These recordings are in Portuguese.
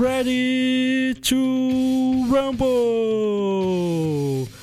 Ready to rumble!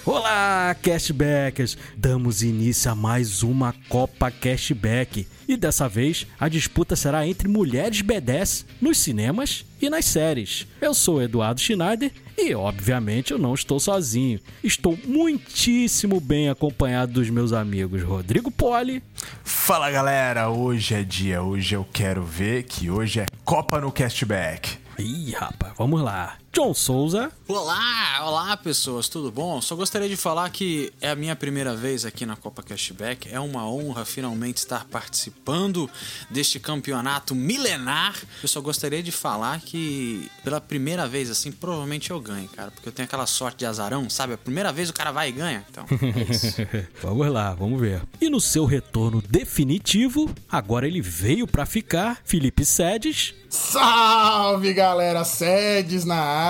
Olá, cashbackers! Damos início a mais uma Copa Cashback. E dessa vez a disputa será entre mulheres B10 nos cinemas e nas séries. Eu sou Eduardo Schneider e, obviamente, eu não estou sozinho. Estou muitíssimo bem acompanhado dos meus amigos Rodrigo Poli. Fala galera, hoje é dia, hoje eu quero ver que hoje é Copa no Castback. Ih, rapaz, vamos lá. John Souza. Olá, olá pessoas, tudo bom? Só gostaria de falar que é a minha primeira vez aqui na Copa Cashback. É uma honra finalmente estar participando deste campeonato milenar. Eu só gostaria de falar que pela primeira vez, assim, provavelmente eu ganho, cara, porque eu tenho aquela sorte de azarão, sabe? A primeira vez o cara vai e ganha. Então, é isso. vamos lá, vamos ver. E no seu retorno definitivo, agora ele veio pra ficar, Felipe Sedes. Salve galera, sedes na área.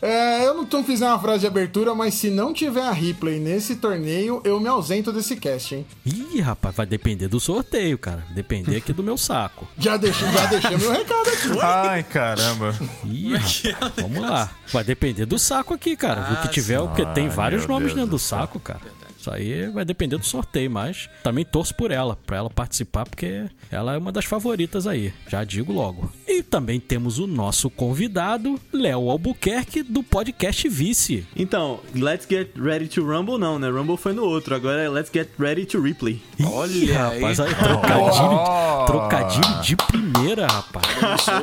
É, eu não tô fiz uma frase de abertura, mas se não tiver a replay nesse torneio, eu me ausento desse cast, hein? Ih, rapaz, vai depender do sorteio, cara. Depender aqui do meu saco. Já deixei, já deixei meu recado aqui. Ai, caramba. Ih, rapaz, vamos lá. Vai depender do saco aqui, cara. o que Ah, tiver, porque tem Ai, vários nomes Deus dentro do do saco, cara. Isso aí vai depender do sorteio, mas também torço por ela, pra ela participar, porque ela é uma das favoritas aí, já digo logo. E também temos o nosso convidado, Léo Albuquerque, do podcast Vice. Então, Let's Get Ready to Rumble não, né? Rumble foi no outro, agora é Let's Get Ready to Replay. Ih, Olha aí. rapaz, aí, trocadilho, Oh. trocadilho de primeira, rapaz.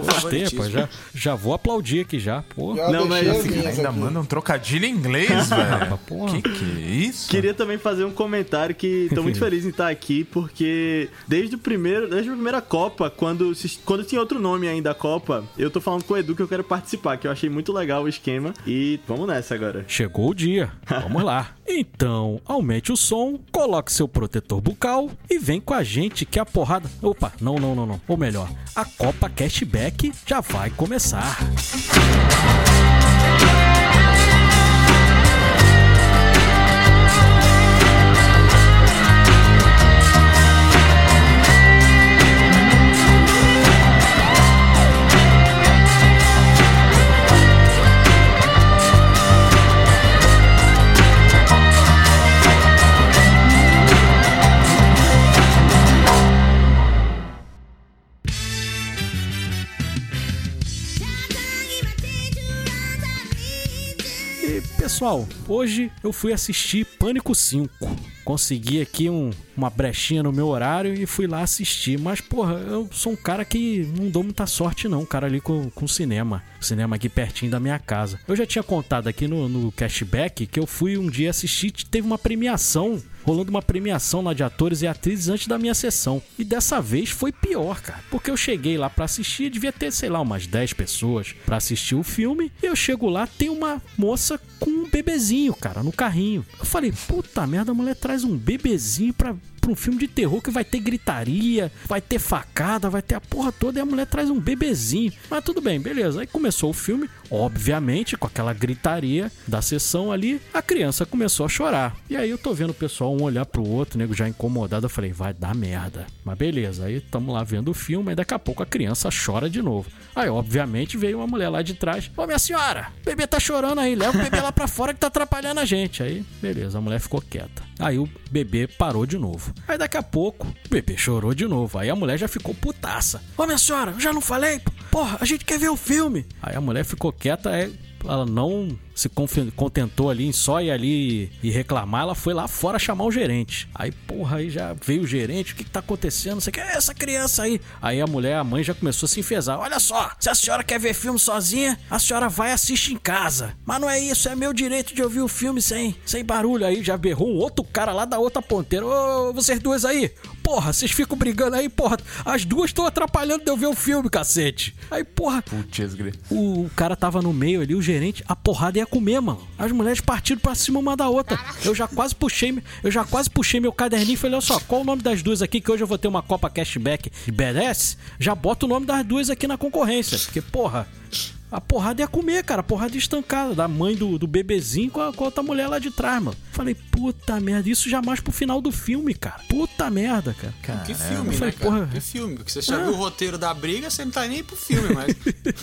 Gostei, rapaz. Já, já vou aplaudir aqui já. Pô, Já Não, mas as minhas Ainda aqui. manda um trocadilho em inglês, velho. Que que é isso? Queria também fazer um comentário que tô muito feliz em estar aqui, porque desde o primeiro, desde a primeira Copa, quando, quando tinha outro nome ainda a Copa, eu tô falando com o Edu que eu quero participar, que eu achei muito legal o esquema. E vamos nessa agora. Chegou o dia. Vamos lá. Então, aumente o som, coloque seu protetor bucal e vem com a gente que a porrada. Opa, não, não, não, não. Ou melhor, a Copa Cashback já vai começar. E pessoal, hoje eu fui assistir Pânico 5. Consegui aqui um- uma brechinha no meu horário e fui lá assistir. Mas, porra, eu sou um cara que não dou muita sorte, não. Um cara ali com, com cinema. Cinema aqui pertinho da minha casa. Eu já tinha contado aqui no, no cashback que eu fui um dia assistir. Teve uma premiação. Rolando uma premiação lá de atores e atrizes antes da minha sessão. E dessa vez foi pior, cara. Porque eu cheguei lá pra assistir, devia ter, sei lá, umas 10 pessoas pra assistir o filme. Eu chego lá, tem uma moça com um bebezinho, cara, no carrinho. Eu falei, puta merda, a mulher traz um bebezinho pra, pra um filme de terror que vai ter gritaria, vai ter facada, vai ter a porra toda e a mulher traz um bebezinho. Mas tudo bem, beleza. Aí começou o filme, obviamente, com aquela gritaria da sessão ali, a criança começou a chorar. E aí eu tô vendo o pessoal um olhar pro outro, nego já incomodado, eu falei, vai dar merda. Mas beleza, aí tamo lá vendo o filme, e daqui a pouco a criança chora de novo. Aí, obviamente, veio uma mulher lá de trás. Ô, minha senhora, o bebê tá chorando aí, leva o bebê lá pra fora que tá atrapalhando a gente. Aí, beleza, a mulher ficou quieta. Aí o bebê parou de novo. Aí daqui a pouco, o bebê chorou de novo. Aí a mulher já ficou putaça. Ô, minha senhora, já não falei? Porra, a gente quer ver o filme. Aí a mulher ficou quieta, aí ela não se contentou ali em só ir ali e reclamar, ela foi lá fora chamar o gerente. Aí, porra, aí já veio o gerente, o que, que tá acontecendo? Você quer essa criança aí? Aí a mulher, a mãe já começou a se enfesar. Olha só, se a senhora quer ver filme sozinha, a senhora vai e assiste em casa. Mas não é isso, é meu direito de ouvir o filme sem, sem barulho. Aí já berrou um outro cara lá da outra ponteira. Ô, vocês duas aí, porra, vocês ficam brigando aí, porra. As duas estão atrapalhando de eu ver o filme, cacete. Aí, porra, Putz, o cara tava no meio ali, o gerente, a porrada ia comer, mano. As mulheres partiram pra cima uma da outra. Eu já quase puxei, eu já quase puxei meu caderninho e falei, olha só, qual o nome das duas aqui que hoje eu vou ter uma Copa Cashback e BDS? Já bota o nome das duas aqui na concorrência. Porque, porra, a porrada ia comer, cara. A porrada ia estancada. Da mãe do, do bebezinho com a, com a outra mulher lá de trás, mano. Falei, puta merda. Isso jamais pro final do filme, cara. Puta merda, cara. Que filme, Eu né, falei, cara? porra. Que filme? Porque você já Ah. viu o roteiro da briga, você não tá nem pro filme, mas.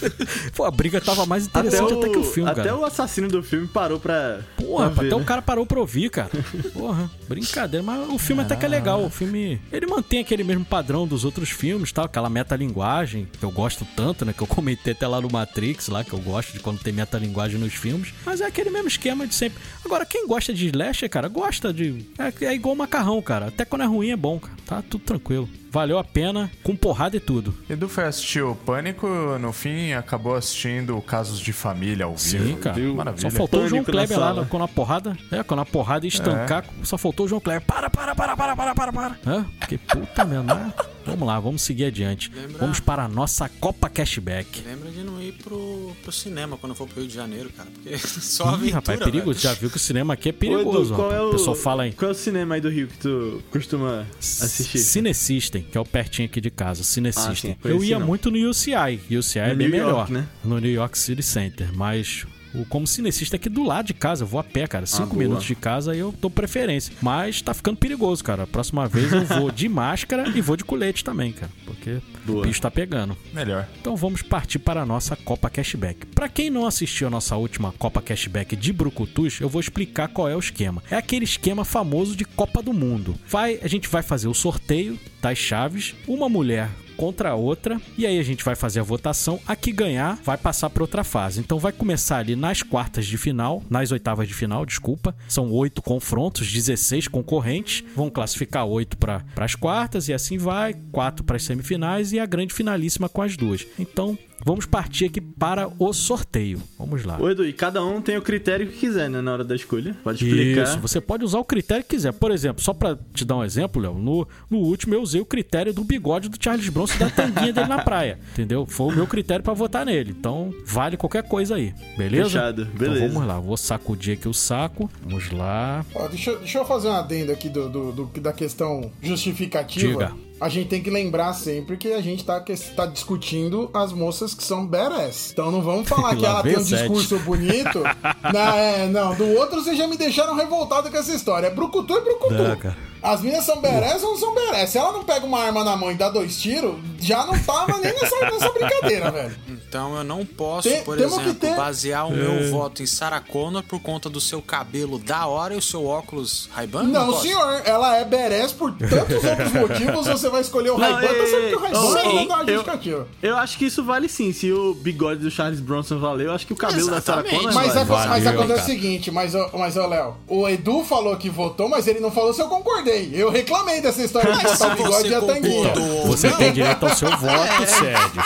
Pô, a briga tava mais Até interessante o, até, que o filme, até cara. o assassino do filme parou pra. Porra, pra ver, até né? o cara parou pra ouvir, cara. Porra, brincadeira. Mas o filme até que é legal. O filme, ele mantém aquele mesmo padrão dos outros filmes, tal, aquela metalinguagem que eu gosto tanto, né, que eu comentei até lá no Matrix, lá que eu gosto de quando tem metalinguagem nos filmes. Mas é aquele mesmo esquema de sempre. Agora, quem gosta de slasher, cara, gosta de é, é igual macarrão, cara. Até quando é ruim é bom, cara. Tá tudo tranquilo. Valeu a pena, com porrada e tudo. Edu foi assistir o Pânico, no fim acabou assistindo Casos de Família ao vivo. Sim, cara. Maravilha. Só faltou o João Pânico Kleber lá quando a porrada. É, quando a porrada estancar, só faltou o João Kleber. Para, para, para, para, para, para, para. Hã? Que puta merda. né? Vamos lá, vamos seguir adiante. Lembra- Vamos para a nossa Copa Cashback. Lembra de não ir pro, pro cinema quando for pro Rio de Janeiro, cara. Porque só Ih, aventura, rapaz, é perigoso. velho. Já viu que o cinema aqui é Ô, Edu, perigoso. qual rapaz. é o, o pessoal fala aí. Qual é o cinema aí do Rio que tu costuma assistir? Cine System, que é o pertinho aqui de casa, Cine Ah, System. sim, Eu ia não. muito no UCI. UCI é No bem New melhor. York, né? No New York City Center. Mas o, como cinecista aqui do lado de casa, eu vou a pé, cara. Cinco Ah, minutos de casa eu dou preferência. Mas tá ficando perigoso, cara. A próxima vez eu vou de máscara e vou de colete também, cara. Porque Boa. o bicho tá pegando. Melhor. Então vamos partir para a nossa Copa Cashback. Para quem não assistiu a nossa última Copa Cashback de Brucutus, eu vou explicar qual é o esquema. É aquele esquema famoso de Copa do Mundo. Vai, a gente vai fazer o sorteio das chaves, uma mulher contra a outra, e aí a gente vai fazer a votação. A que ganhar vai passar para outra fase. Então vai começar ali nas quartas de final, nas oitavas de final, desculpa. São oito confrontos, 16 concorrentes. Vão classificar oito para as quartas e assim vai, quatro para as semifinais e a grande finalíssima com as duas. Então vamos partir aqui para o sorteio. Vamos lá. Ô, Edu, e cada um tem o critério que quiser, né, na hora da escolha. Pode explicar. Isso, você pode usar o critério que quiser. Por exemplo, só pra te dar um exemplo, Léo, no, no último eu usei o critério do bigode do Charles Bronson da tanguinha dele na praia. Entendeu? Foi o meu critério pra votar nele. Então, vale qualquer coisa aí. Beleza? Fechado, beleza. Então vamos lá, vou sacudir aqui o saco. Vamos lá. Ó, deixa, eu- deixa eu fazer um adendo aqui do, do- do- da questão justificativa. Diga. A gente tem que lembrar sempre que a gente tá, que- tá discutindo as moças que são badass. Então não vamos falar que Lá ela tem um sete. discurso bonito. não, é, não, do outro vocês já me deixaram revoltado com essa história. É brucutu e brucutu. Não, cara. As minhas são badass ou não são badass? Se ela não pega uma arma na mão e dá dois tiros, já não tava nem nessa, nessa brincadeira, velho. Então eu não posso, Tem- por exemplo, ter- basear o É. meu voto em Sarah Connor por conta do seu cabelo da hora e o seu óculos Ray-Ban? Não, posso? senhor, ela é badass por tantos outros motivos, você vai escolher o Não, Ray-Ban, tá certo que o Ray-Ban ei, não dá eu- justificativa. Eu acho que isso vale sim. Se o bigode do Charles Bronson valeu, eu acho que o cabelo da Sarah Exatamente. Connor Mas, vale. é, mas Valeu, acontece cara. o seguinte, mas, ô- mas ô Léo, o Edu falou que votou, mas ele não falou se eu concordei. Eu reclamei dessa história de Mas botar o bigode você e a tanguinha. Você não, tem direito ao seu voto, É. Sérgio.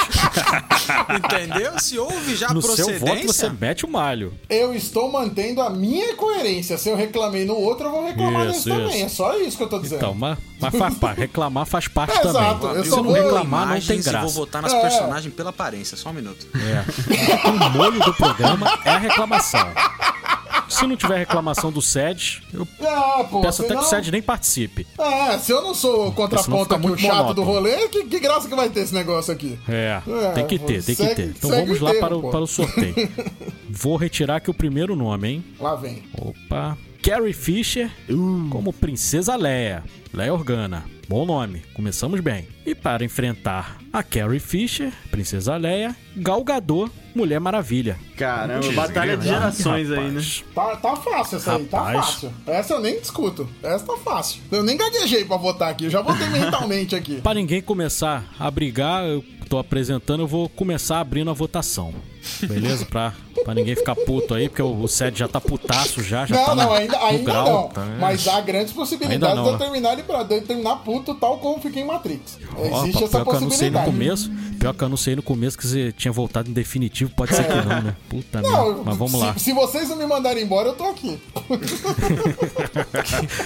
Entendeu? Se houve já No seu procedência... voto você mete o malho. Eu estou mantendo a minha coerência. Se eu reclamei no outro, eu vou reclamar Isso, nesse também. isso. É só isso que eu tô dizendo. Então, mas, mas faz parte. Reclamar faz parte É, também. exato, eu Se não reclamar, não tem imagens e vou graça. votar nas É. personagens pela aparência. Só um minuto. É. O molho do programa é a reclamação. Se não tiver reclamação do SED, eu Ah, pô, peço até que senão- o SED nem participe. É, se eu não sou o contraponto aqui, o chato do monótono. rolê, que, que graça que vai ter esse negócio aqui? É, É, tem que ter, tem que ter. Então vamos lá para o, para o sorteio. Vou retirar aqui o primeiro nome, hein? Lá vem. Opa. Carrie Fisher como Princesa Leia. Leia Organa. Bom nome. Começamos bem. E para enfrentar a Carrie Fisher, Princesa Leia, Gal Gadot, Mulher Maravilha. Caramba, batalha de gerações aí, né? Rapaz. Tá, tá fácil essa aí, tá Rapaz. fácil. Essa eu nem discuto. Essa tá fácil. Eu nem gaguejei pra votar aqui, eu já votei mentalmente aqui. Pra ninguém começar a brigar, eu tô apresentando, eu vou começar abrindo a votação. Beleza? Pra, pra ninguém ficar puto aí, porque o, o já tá putaço já, já não, tá não, no, ainda, ainda grau. não. tá? Mas há grandes possibilidades de eu né? terminar ele pra terminar puto, tal como fiquei em Matrix. Existe pior essa que eu anunciei no possibilidade. começo. Pior que eu anunciei no começo que você tinha voltado em definitivo. Pode ser que não, né? Puta merda. Não, Mas vamos se, lá. se vocês não me mandarem embora, eu tô aqui.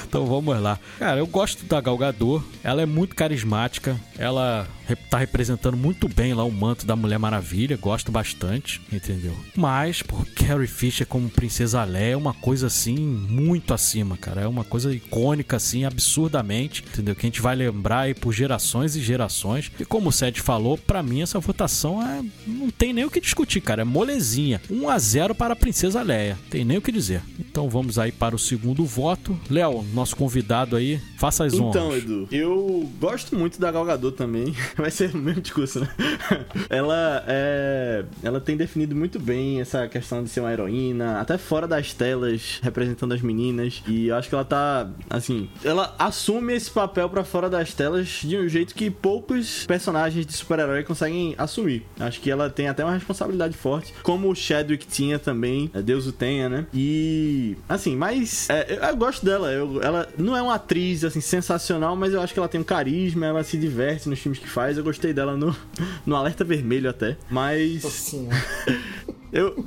Então vamos lá. Cara, eu gosto da Gal Gadot. Ela é muito carismática. Ela tá representando muito bem lá o manto da Mulher Maravilha. Gosto bastante, entendeu? Mas, pô, Carrie Fisher como Princesa Leia é uma coisa assim muito acima, cara. É uma coisa icônica assim, absurdamente, entendeu? Que a gente vai lembrar aí por gerações e gerações. E como o Seth falou, pra mim essa votação é não tem nem o que discutir, cara. É molezinha. 1 a 0 para a Princesa Leia. Tem nem o que dizer. Então vamos aí para o segundo voto. Léo, nosso convidado aí, faça as honras. Então, Edu, eu gosto muito da Gal Gadot também. Vai ser o mesmo discurso, né? ela é, ela tem definido muito bem essa questão de ser uma heroína, até fora das telas, representando as meninas. E eu acho que ela tá, assim, ela assume esse papel pra fora das telas de um jeito que poucos personagens de super-herói conseguem assumir. Acho que ela tem até uma responsabilidade forte, como o Chadwick tinha também, é, Deus o tenha, né? E assim, mas é, eu, eu gosto dela. Eu- ela não é uma atriz assim sensacional, mas eu acho que ela tem um carisma, ela se diverte nos filmes que faz. Eu gostei dela no, no Alerta Vermelho até, mas Assim, eu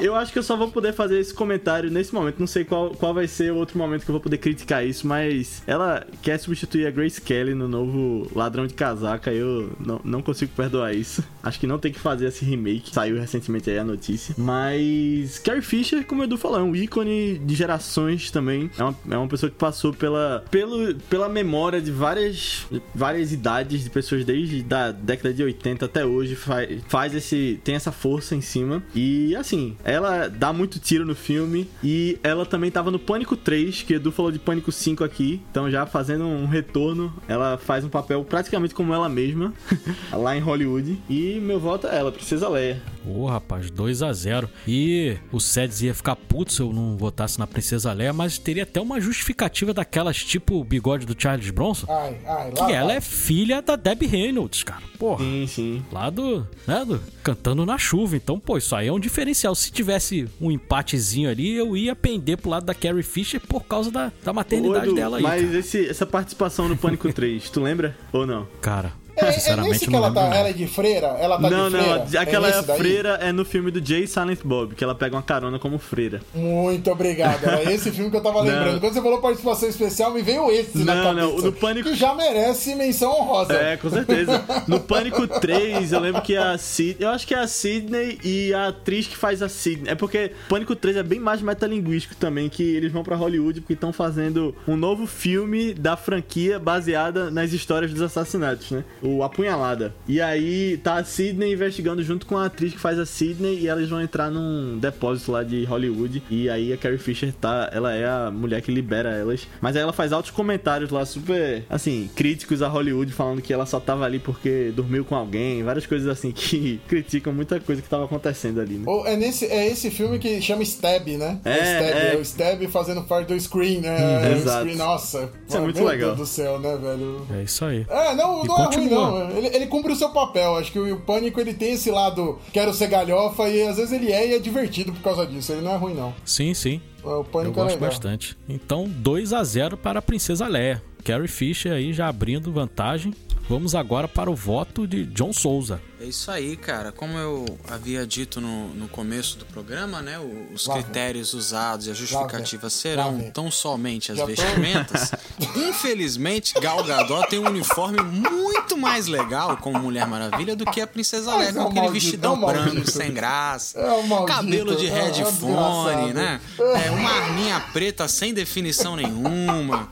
eu acho que eu só vou poder fazer esse comentário nesse momento. Não sei qual, qual vai ser o outro momento que eu vou poder criticar isso, mas ela quer substituir a Grace Kelly no novo Ladrão de Casaca. Eu não, não consigo perdoar isso. Acho que não tem que fazer esse remake. Saiu recentemente aí a notícia. Mas Carrie Fisher, como o Edu falou, é um ícone de gerações também. É uma, é uma pessoa que passou pela, pelo, pela memória de várias, várias idades de pessoas desde da década de 80 até hoje. Faz, faz esse. tem essa força em cima. E assim, ela dá muito tiro no filme. E ela também tava no Pânico 3, que o Edu falou de Pânico 5 aqui. Então já fazendo um retorno, ela faz um papel praticamente como ela mesma, lá em Hollywood. E meu voto é ela, Princesa Leia. Ô, rapaz, 2 a 0 E o Sedes ia ficar puto se eu não votasse na Princesa Leia, mas teria até uma justificativa daquelas tipo o bigode do Charles Bronson. ai, ai, lá Que ela vai. é filha da Debbie Reynolds, cara. Porra. Sim, sim. Lá do, né, do Cantando na Chuva. Então, pô, isso aí é um diferencial. Se tivesse um empatezinho ali, eu ia pender pro lado da Carrie Fisher por causa da, da maternidade dela aí. Mas cara. esse- essa participação no Pânico 3, tu lembra ou não? Cara, É, é sinceramente nesse que não ela tá, não. ela é de freira? Ela tá não, de não, freira? aquela é é a nesse daí? freira é no filme do Jay Silent Bob, que ela pega uma carona como freira. Muito obrigado. Era esse filme que eu tava lembrando. Não. Quando você falou participação especial, me veio esse na Não, cabeça. não, o do Pânico- Que já merece menção honrosa. É, com certeza. No Pânico 3, eu lembro que a Sid, eu acho que é a Sidney e a atriz que faz a Sidney. É porque Pânico 3 é bem mais metalinguístico também, que eles vão pra Hollywood porque estão fazendo um novo filme da franquia baseada nas histórias dos assassinatos, né? O Apunhalada. E aí tá a Sidney investigando junto com a atriz que faz a Sidney e elas vão entrar num depósito lá de Hollywood. E aí a Carrie Fisher tá, ela é a mulher que libera elas. Mas aí ela faz altos comentários lá super, assim, críticos a Hollywood, falando que ela só tava ali porque dormiu com alguém, várias coisas assim que criticam muita coisa que tava acontecendo ali, né? Ou é, nesse, é esse filme que chama Stab, né? É, Stab, é. é o Stab fazendo parte do Screen, né? Exato. O Screen, nossa. Isso é muito meu legal. Deus do céu, né, velho? É isso aí. É, não, E não é ruim, continua. Não. Ele, ele cumpre o seu papel. Acho que o, o Pânico ele tem esse lado quero ser galhofa e às vezes ele é e é divertido por causa disso. Ele não é ruim, não. Sim, sim. O Eu Pânico é gosto legal. bastante. Então, 2 a 0 para a Princesa Leia. Carrie Fisher aí já abrindo vantagem. Vamos agora para o voto de John Souza. É isso aí, cara. Como eu havia dito no, no começo do programa, né? Os critérios usados e a justificativa serão tão somente as Já tô- vestimentas. Infelizmente, Gal Gadot tem um uniforme muito mais legal como Mulher Maravilha do que a Princesa Leia, é com um aquele maldito, vestidão é maldito. branco, sem graça. É maldito, cabelo de é headphone, né? É, uma arminha preta sem definição nenhuma.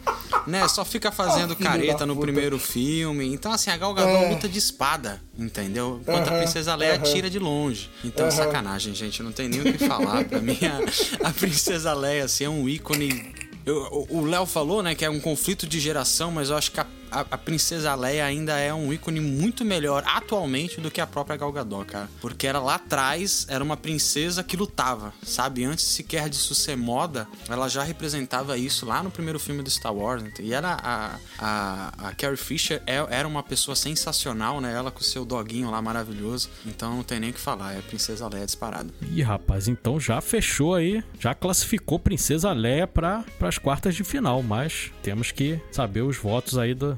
Né, só fica fazendo Ah, careta no primeiro filme. Então, assim, a Gal Gadot É. luta de espada, entendeu? Enquanto a Aham, Princesa Leia aham. tira de longe. Então, Aham. sacanagem, gente. Não tem nem o que falar. Pra mim, a, a Princesa Leia, assim, é um ícone. Eu- o- o Léo falou, né, que é um conflito de geração, mas eu acho que a a, a Princesa Leia ainda é um ícone muito melhor atualmente do que a própria Gal Gadot, cara. Porque era lá atrás, era uma princesa que lutava, sabe? Antes sequer disso ser moda, ela já representava isso lá no primeiro filme do Star Wars. E era a, a, a Carrie Fisher é- era uma pessoa sensacional, né? Ela com o seu doguinho lá maravilhoso. Então não tem nem o que falar, é Princesa Leia disparada. Ih, rapaz, então já fechou aí, já classificou Princesa Leia para as quartas de final, mas temos que saber os votos aí do-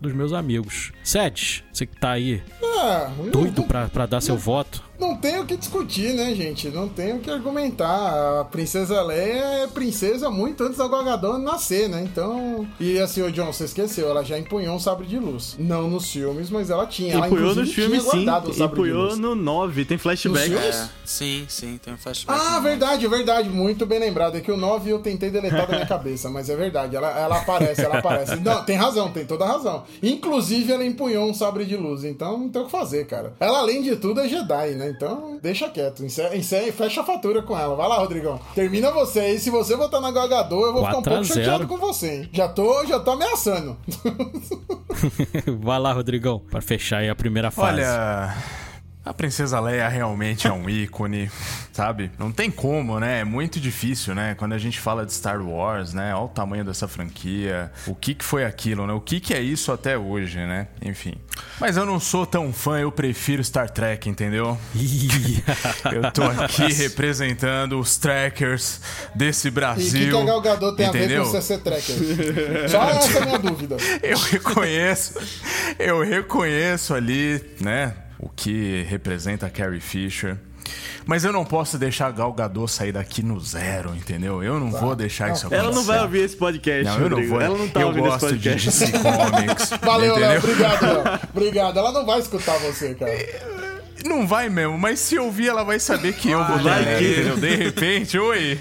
dos meus amigos. Sedes, você que tá aí Ah, não- doido pra, pra dar seu voto. Não tem o que discutir, né, gente? Não tem o que argumentar. A princesa Leia é princesa muito antes da Gal nascer, né? Então. E assim, o John, você esqueceu, ela já empunhou um sabre de luz. Não nos filmes, mas ela tinha. Ela, Empunhou nos filmes, sim. Empunhou no 9, tem flashback. É, sim, sim, tem um flashback. Ah, verdade, verdade. Muito bem lembrado. É que o 9 eu tentei deletar da minha cabeça, mas é verdade. Ela, ela aparece, ela aparece. Não, tem razão, tem toda a razão. Inclusive, ela empunhou um sabre de luz, então não tem o que fazer, cara. Ela, além de tudo, é Jedi, né? Então, deixa quieto. Encerra, encerra, fecha a fatura com ela. Vai lá, Rodrigão. Termina você aí. Se você votar na Gagador, eu vou ficar um 4 a pouco 0. chateado com você, hein? Já tô, já tô ameaçando. Vai lá, Rodrigão, pra fechar aí a primeira fase. Olha, a Princesa Leia realmente é um ícone, sabe? Não tem como, né? É muito difícil, né? Quando a gente fala de Star Wars, né? Olha o tamanho dessa franquia, o que que foi aquilo, né? O que que é isso até hoje, né? Enfim. Mas eu não sou tão fã, eu prefiro Star Trek, entendeu? Eu tô aqui representando os trackers desse E o Brasil. que, que a Galgador tem entendeu? a ver com o CC Tracker? Só essa é a minha dúvida. Eu reconheço, eu reconheço ali, né, o que representa a Carrie Fisher. Mas eu não posso deixar a Gal Gadot sair daqui no zero, entendeu? Eu não vou deixar Não, isso acontecer. Ela não vai ouvir esse podcast, Não, eu não vou. Ela não tá eu ouvindo esse gosto de podcast. DC Comics. Valeu, Léo. Obrigado, Léo. Obrigado. Ela não vai escutar você, cara. Não vai mesmo, mas se ouvir, ela vai saber que eu vou vai dar, entendeu? De repente, oi.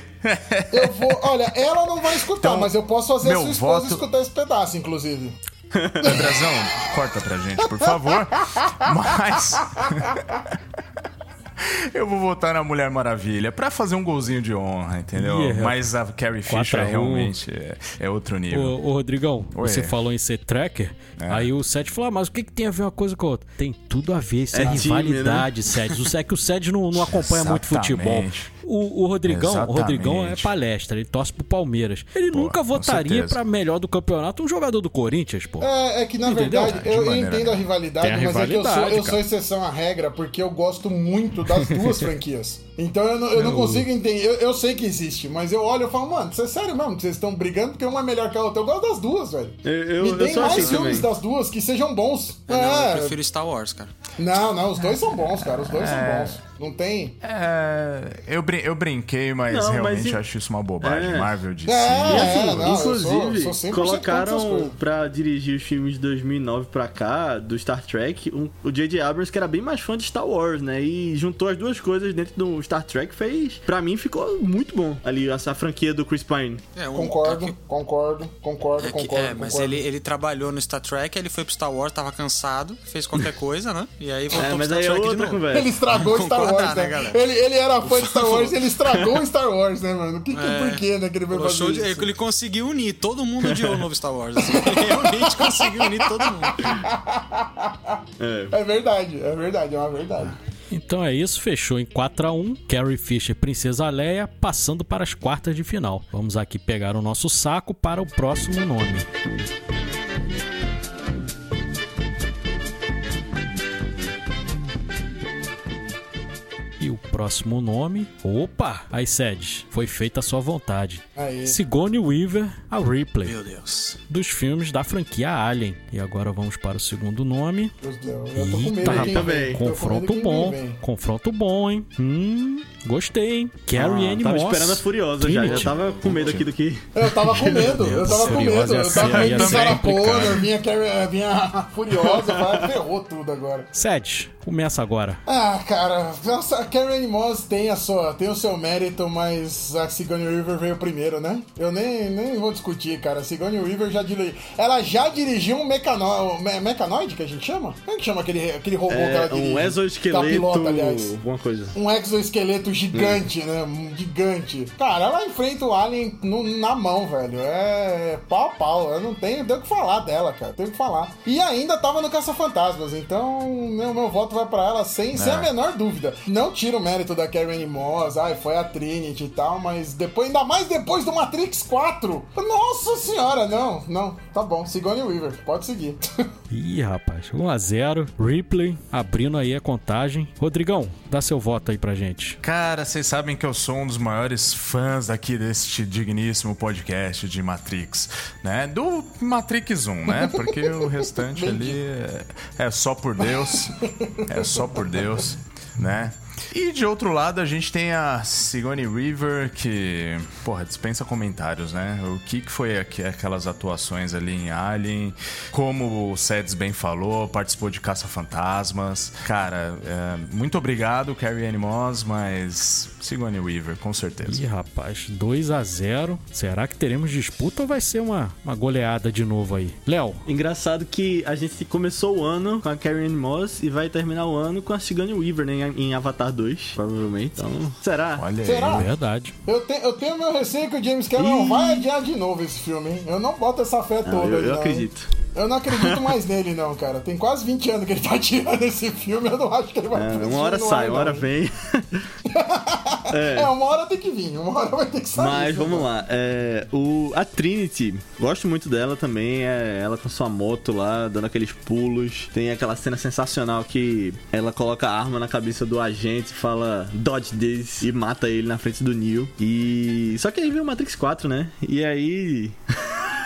Eu vou. Olha, ela não vai escutar, Então, mas eu posso fazer a sua esposa voto- escutar esse pedaço, inclusive. Andrezão, corta pra gente, por favor. Mas. Eu vou votar na Mulher Maravilha pra fazer um golzinho de honra, entendeu? Yeah. Mas a Carrie 4 a Fisher 1. realmente é, é outro nível. Ô, ô, Rodrigão, Oi. você falou em ser tracker, É. aí o Seth falou, ah, mas o que, que tem a ver uma coisa com a outra? Tem tudo a ver, isso é, É time, rivalidade, Seth. O Seth, que o Seth não, não acompanha muito futebol. O, o Rodrigão, o Exatamente. Rodrigão é palestra, ele torce pro Palmeiras. Ele Pô, nunca votaria pra melhor do campeonato um jogador do Corinthians, pô. É, é que na Entendeu? verdade, De eu, eu entendo a rivalidade, a mas é que eu sou, rivalidade, eu sou exceção à regra, porque eu gosto muito das duas franquias. Então eu não, eu não consigo entender. Eu, eu sei que existe, mas eu olho e falo, mano, isso é sério mesmo? que Vocês estão brigando porque uma é melhor que a outra. Eu gosto das duas, velho. Eu- eu- Me eu sou mais assim filmes também. das duas que sejam bons. Não, eu É, prefiro Star Wars, cara. não, não, os dois são bons, cara. Os dois são bons. Não tem. É, eu, brin- eu brinquei, mas Não, mas realmente e- acho isso uma bobagem. É. Marvel DC. E assim, É, não, eu sou- inclusive, sou 100% contra essas colocaram pra dirigir os filmes de 2009 pra cá, do Star Trek, um- o J.J. Abrams, que era bem mais fã de Star Wars, né? E juntou as duas coisas dentro do Star Trek, fez. Pra mim ficou muito bom ali, essa franquia do Chris Pine. É, um- Concordo, é que- concordo, concordo, é que- concordo. é, mas concordo. ele, ele trabalhou no Star Trek, ele foi pro Star Wars, tava cansado, fez qualquer coisa, né? E aí voltou É, pro mas Star aí é Trek de outra novo. conversa. Ele estragou Star Concordar, Wars, né, né? galera? ele, ele era fã de Star Wars, ele estragou o Star Wars, né, mano? Que, que, É. Por que, né, que ele foi Falou, fazer show de- isso? ele conseguiu unir, todo mundo odiou o novo Star Wars. assim. Ele realmente conseguiu unir todo mundo. É. É verdade, é verdade, é uma verdade. Então é isso, fechou em 4 a 1 Carrie Fisher, Princesa Leia, passando para as quartas de final. Vamos aqui pegar o nosso saco para o próximo nome. Próximo nome. Opa! Aí, Sedes, foi feita a sua vontade. Aí. Sigourney Weaver, a Ripley, Meu Deus. dos filmes da franquia Alien. E agora vamos para o segundo nome. Deus do céu, Eu tô com medo Eita, com medo Confronto de quem bom. vem. Confronto bom, hein? Hum, gostei, hein? Carrie Ah, Anne tava Moss. esperando a Furiosa já, Trinity. já tava com medo aqui do que. Eu tava com medo, eu tava com medo. Eu tava com medo. Connor, vinha, Carrie- vinha Furiosa, vai, ferrou tudo agora. Sede, começa agora. Ah, cara, nossa, a Karen Moss tem, a sua, tem o seu mérito, mas a Sigourney Weaver veio primeiro, né? Eu nem, nem vou discutir, cara. A Sigourney Weaver já dirigiu. Ela já dirigiu um mecano... me- mecanoide, que a gente chama? Como é que chama aquele, aquele robô que ela É, dirige? um é exoesqueleto. pilota, aliás. Alguma coisa. um exoesqueleto gigante, né? Um Gigante. Cara, ela enfrenta o Alien no- na mão, velho. É pau a pau. Eu não tenho, tenho o que falar dela, cara. Tenho o que falar. E ainda tava no Caça-Fantasmas, então meu, meu voto vai pra ela sem, sem a menor dúvida. Não tira o mérito da Karen Moss, ai, foi a Trinity e tal, mas depois, ainda mais depois do Matrix 4. Nossa senhora, não, não. Tá bom, Sigourney Weaver, pode seguir. Ih, rapaz, 1x0. Ripley abrindo aí a contagem. Rodrigão, dá seu voto aí pra gente. Cara, vocês sabem que eu sou um dos maiores fãs aqui deste digníssimo podcast de Matrix, né? Do Matrix 1, né? Porque o restante ali é, é só por Deus. É só por Deus, né? E de outro lado, a gente tem a Sigourney Weaver, que, porra, dispensa comentários, né? O que, foi aqu- aquelas atuações ali em Alien? Como o Seds bem falou, participou de Caça-Fantasmas. Cara, é, muito obrigado, Carrie Ann Moss, mas Sigourney Weaver, com certeza. Ih, rapaz, 2x0. Será que teremos disputa ou vai ser uma, uma goleada de novo aí? Léo, Engraçado que a gente começou o ano com a Karen Moss e vai terminar o ano com a Sigourney Weaver, né? Em Avatar 2, provavelmente. Então, será? Olha Será? aí. verdade. Eu, te- eu tenho meu receio que o James Cameron vai adiar de novo esse filme, hein? Eu não boto essa fé Não, toda. eu, aí, eu não, hein? acredito. Eu não acredito mais nele, não, cara. Tem quase 20 anos que ele tá tirando esse filme. Eu não acho que ele vai É, uma hora sai, uma hora vem. É, uma hora tem que vir. Uma hora vai ter que sair. Mas vamos lá. É, o, a Trinity, gosto muito dela também. É, ela com sua moto lá, dando aqueles pulos. Tem aquela cena sensacional que ela coloca a arma na cabeça do agente, fala Dodge this e mata ele na frente do Neo. E. Só que aí veio o Matrix 4, né? E aí.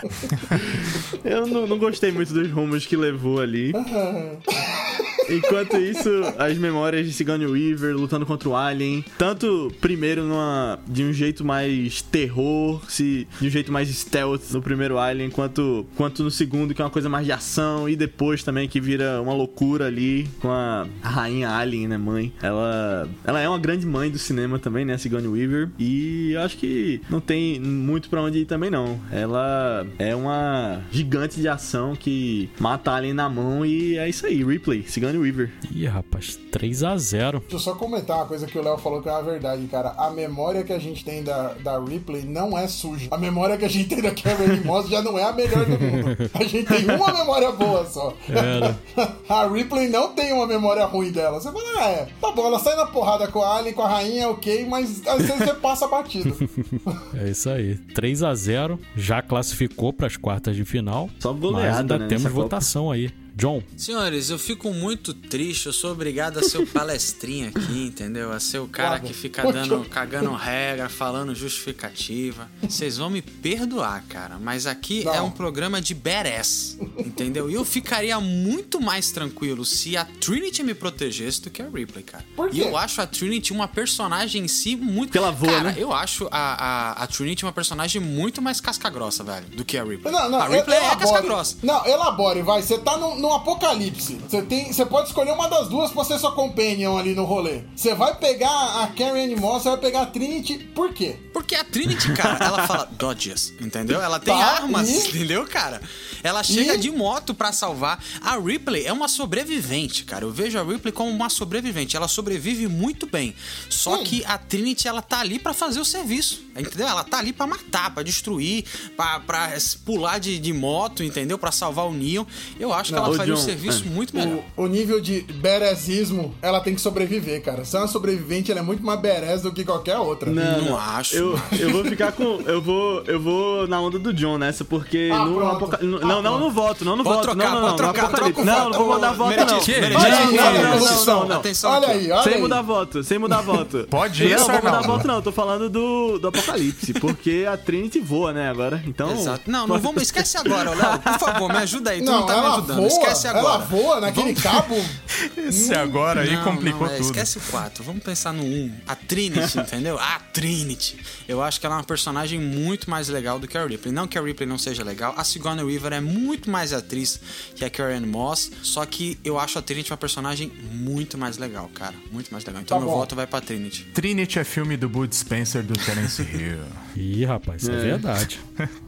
Eu não, não gostei muito dos rumos que levou ali. Enquanto isso, as memórias de Sigourney Weaver lutando contra o Alien, tanto primeiro numa, de um jeito mais terror, se de um jeito mais stealth no primeiro Alien, quanto, quanto no segundo, que é uma coisa mais de ação, e depois também que vira uma loucura ali com a, rainha Alien, né, mãe. Ela, ela é uma grande mãe do cinema também, né, Sigourney Weaver, e eu acho que não tem muito pra onde ir também não. Ela é uma gigante de ação que mata Alien na mão e é isso aí, Ripley, Sigourney Weaver. Ih, rapaz, 3x0. Deixa eu só comentar uma coisa que o Léo falou que é uma verdade, cara. A memória que a gente tem da, da Ripley não é suja. A memória que a gente tem da Karen Moss já não é a melhor do mundo. A gente tem uma memória boa só. A Ripley não tem uma memória ruim dela. Você fala, ah, é, tá bom, ela sai na porrada com a Alien, com a rainha, ok, mas às vezes você passa batido. É isso aí. 3x0. Já classificou pras quartas de final. Só goleada, mas ainda né, temos nessa Copa. votação aí. John, Senhores, eu fico muito triste, eu sou obrigado a ser o palestrinha aqui, entendeu? A ser o cara que fica dando, cagando regra, falando justificativa. Vocês vão me perdoar, cara, mas aqui Não. é um programa de badass, entendeu? E eu ficaria muito mais tranquilo se a Trinity me protegesse do que a Ripley, cara. Por E quê? eu acho a Trinity uma personagem em si muito... Porque ela voa, cara, né? eu acho a, a, a Trinity uma personagem muito mais casca-grossa, velho, do que a Ripley. Não, não, a Ripley é elabore. casca-grossa. Não, elabore, vai. Você tá no, no apocalipse. Você tem, você pode escolher uma das duas pra ser sua companion ali no rolê. Você vai pegar a Karen Moss, você vai pegar a Trinity. Por quê? Porque a Trinity, cara, ela fala dodges, entendeu? Ela tem Tá, armas, e? entendeu, cara? Ela chega E? de moto pra salvar. A Ripley é uma sobrevivente, cara. Eu vejo a Ripley como uma sobrevivente. Ela sobrevive muito bem. Só Hum. que a Trinity, ela tá ali pra fazer o serviço, entendeu? Ela tá ali pra matar, pra destruir, pra, pra pular de, de moto, entendeu? Pra salvar o Neo. Eu acho que Não, ela faria um serviço é. muito melhor. O, o nível de badassismo, ela tem que sobreviver, cara. Se é uma sobrevivente, ela é muito mais badass do que qualquer outra. Não acho. Eu, eu vou ficar com. Eu vou, eu vou na onda do John nessa, porque Ah, no pronto. apoca- no- Ah, Não, não no voto, não Pode voto. trocar, não, não, não, trocar, apocalipse. troca Não, não vou mandar voto, não. Não, não, não, não, não, não. Olha aí, olha Sem aí. mudar voto, sem mudar voto. Pode ir, Não, vou mudar voto não, tô falando do, do Apocalipse, porque a Trinity voa, né, agora. Então. Exato. Não, não vamos. Esquece agora, Léo. Por favor, me ajuda aí. Tu não, Não, tá me ela ajudando. voa, esquece Ela agora. voa naquele cabo. Esse agora aí Não, complicou não, é, tudo. Esquece o 4, vamos pensar no 1. A Trinity, entendeu? A Trinity. Eu acho que ela é uma personagem muito mais legal do que a Ripley. Não que a Ripley não seja legal, a Sigourney Weaver é muito mais atriz que a Karen Moss, só que eu acho a Trinity uma personagem muito mais legal, cara. Muito mais legal. Então Tá meu bom. voto vai pra Trinity. Trinity é filme do Bud Spencer do Terence Hill. Ih, rapaz, isso é, verdade.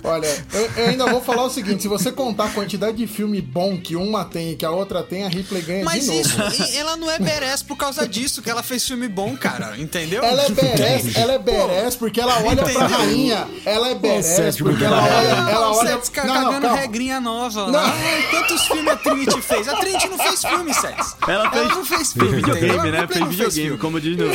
Olha, eu, eu ainda vou falar o seguinte: se você contar a quantidade de filme bom que uma tem e que a outra tem, a Ripley ganha Mas de novo. isso, e ela não é badass por causa disso, que ela fez filme bom, cara. Entendeu? Ela é badass, ela é badass porque ela olha pra Entendeu? rainha. Ela é sétimo porque ela olha. Ela olha. Sets, Não, não, cagando calma. regrinha nova. Não. Ai, quantos filmes a Trinity fez? A Trinity não fez filme, Sets. Ela fez, não fez fez filme, videogame, entendeu? né? Fez videogame, como diz no.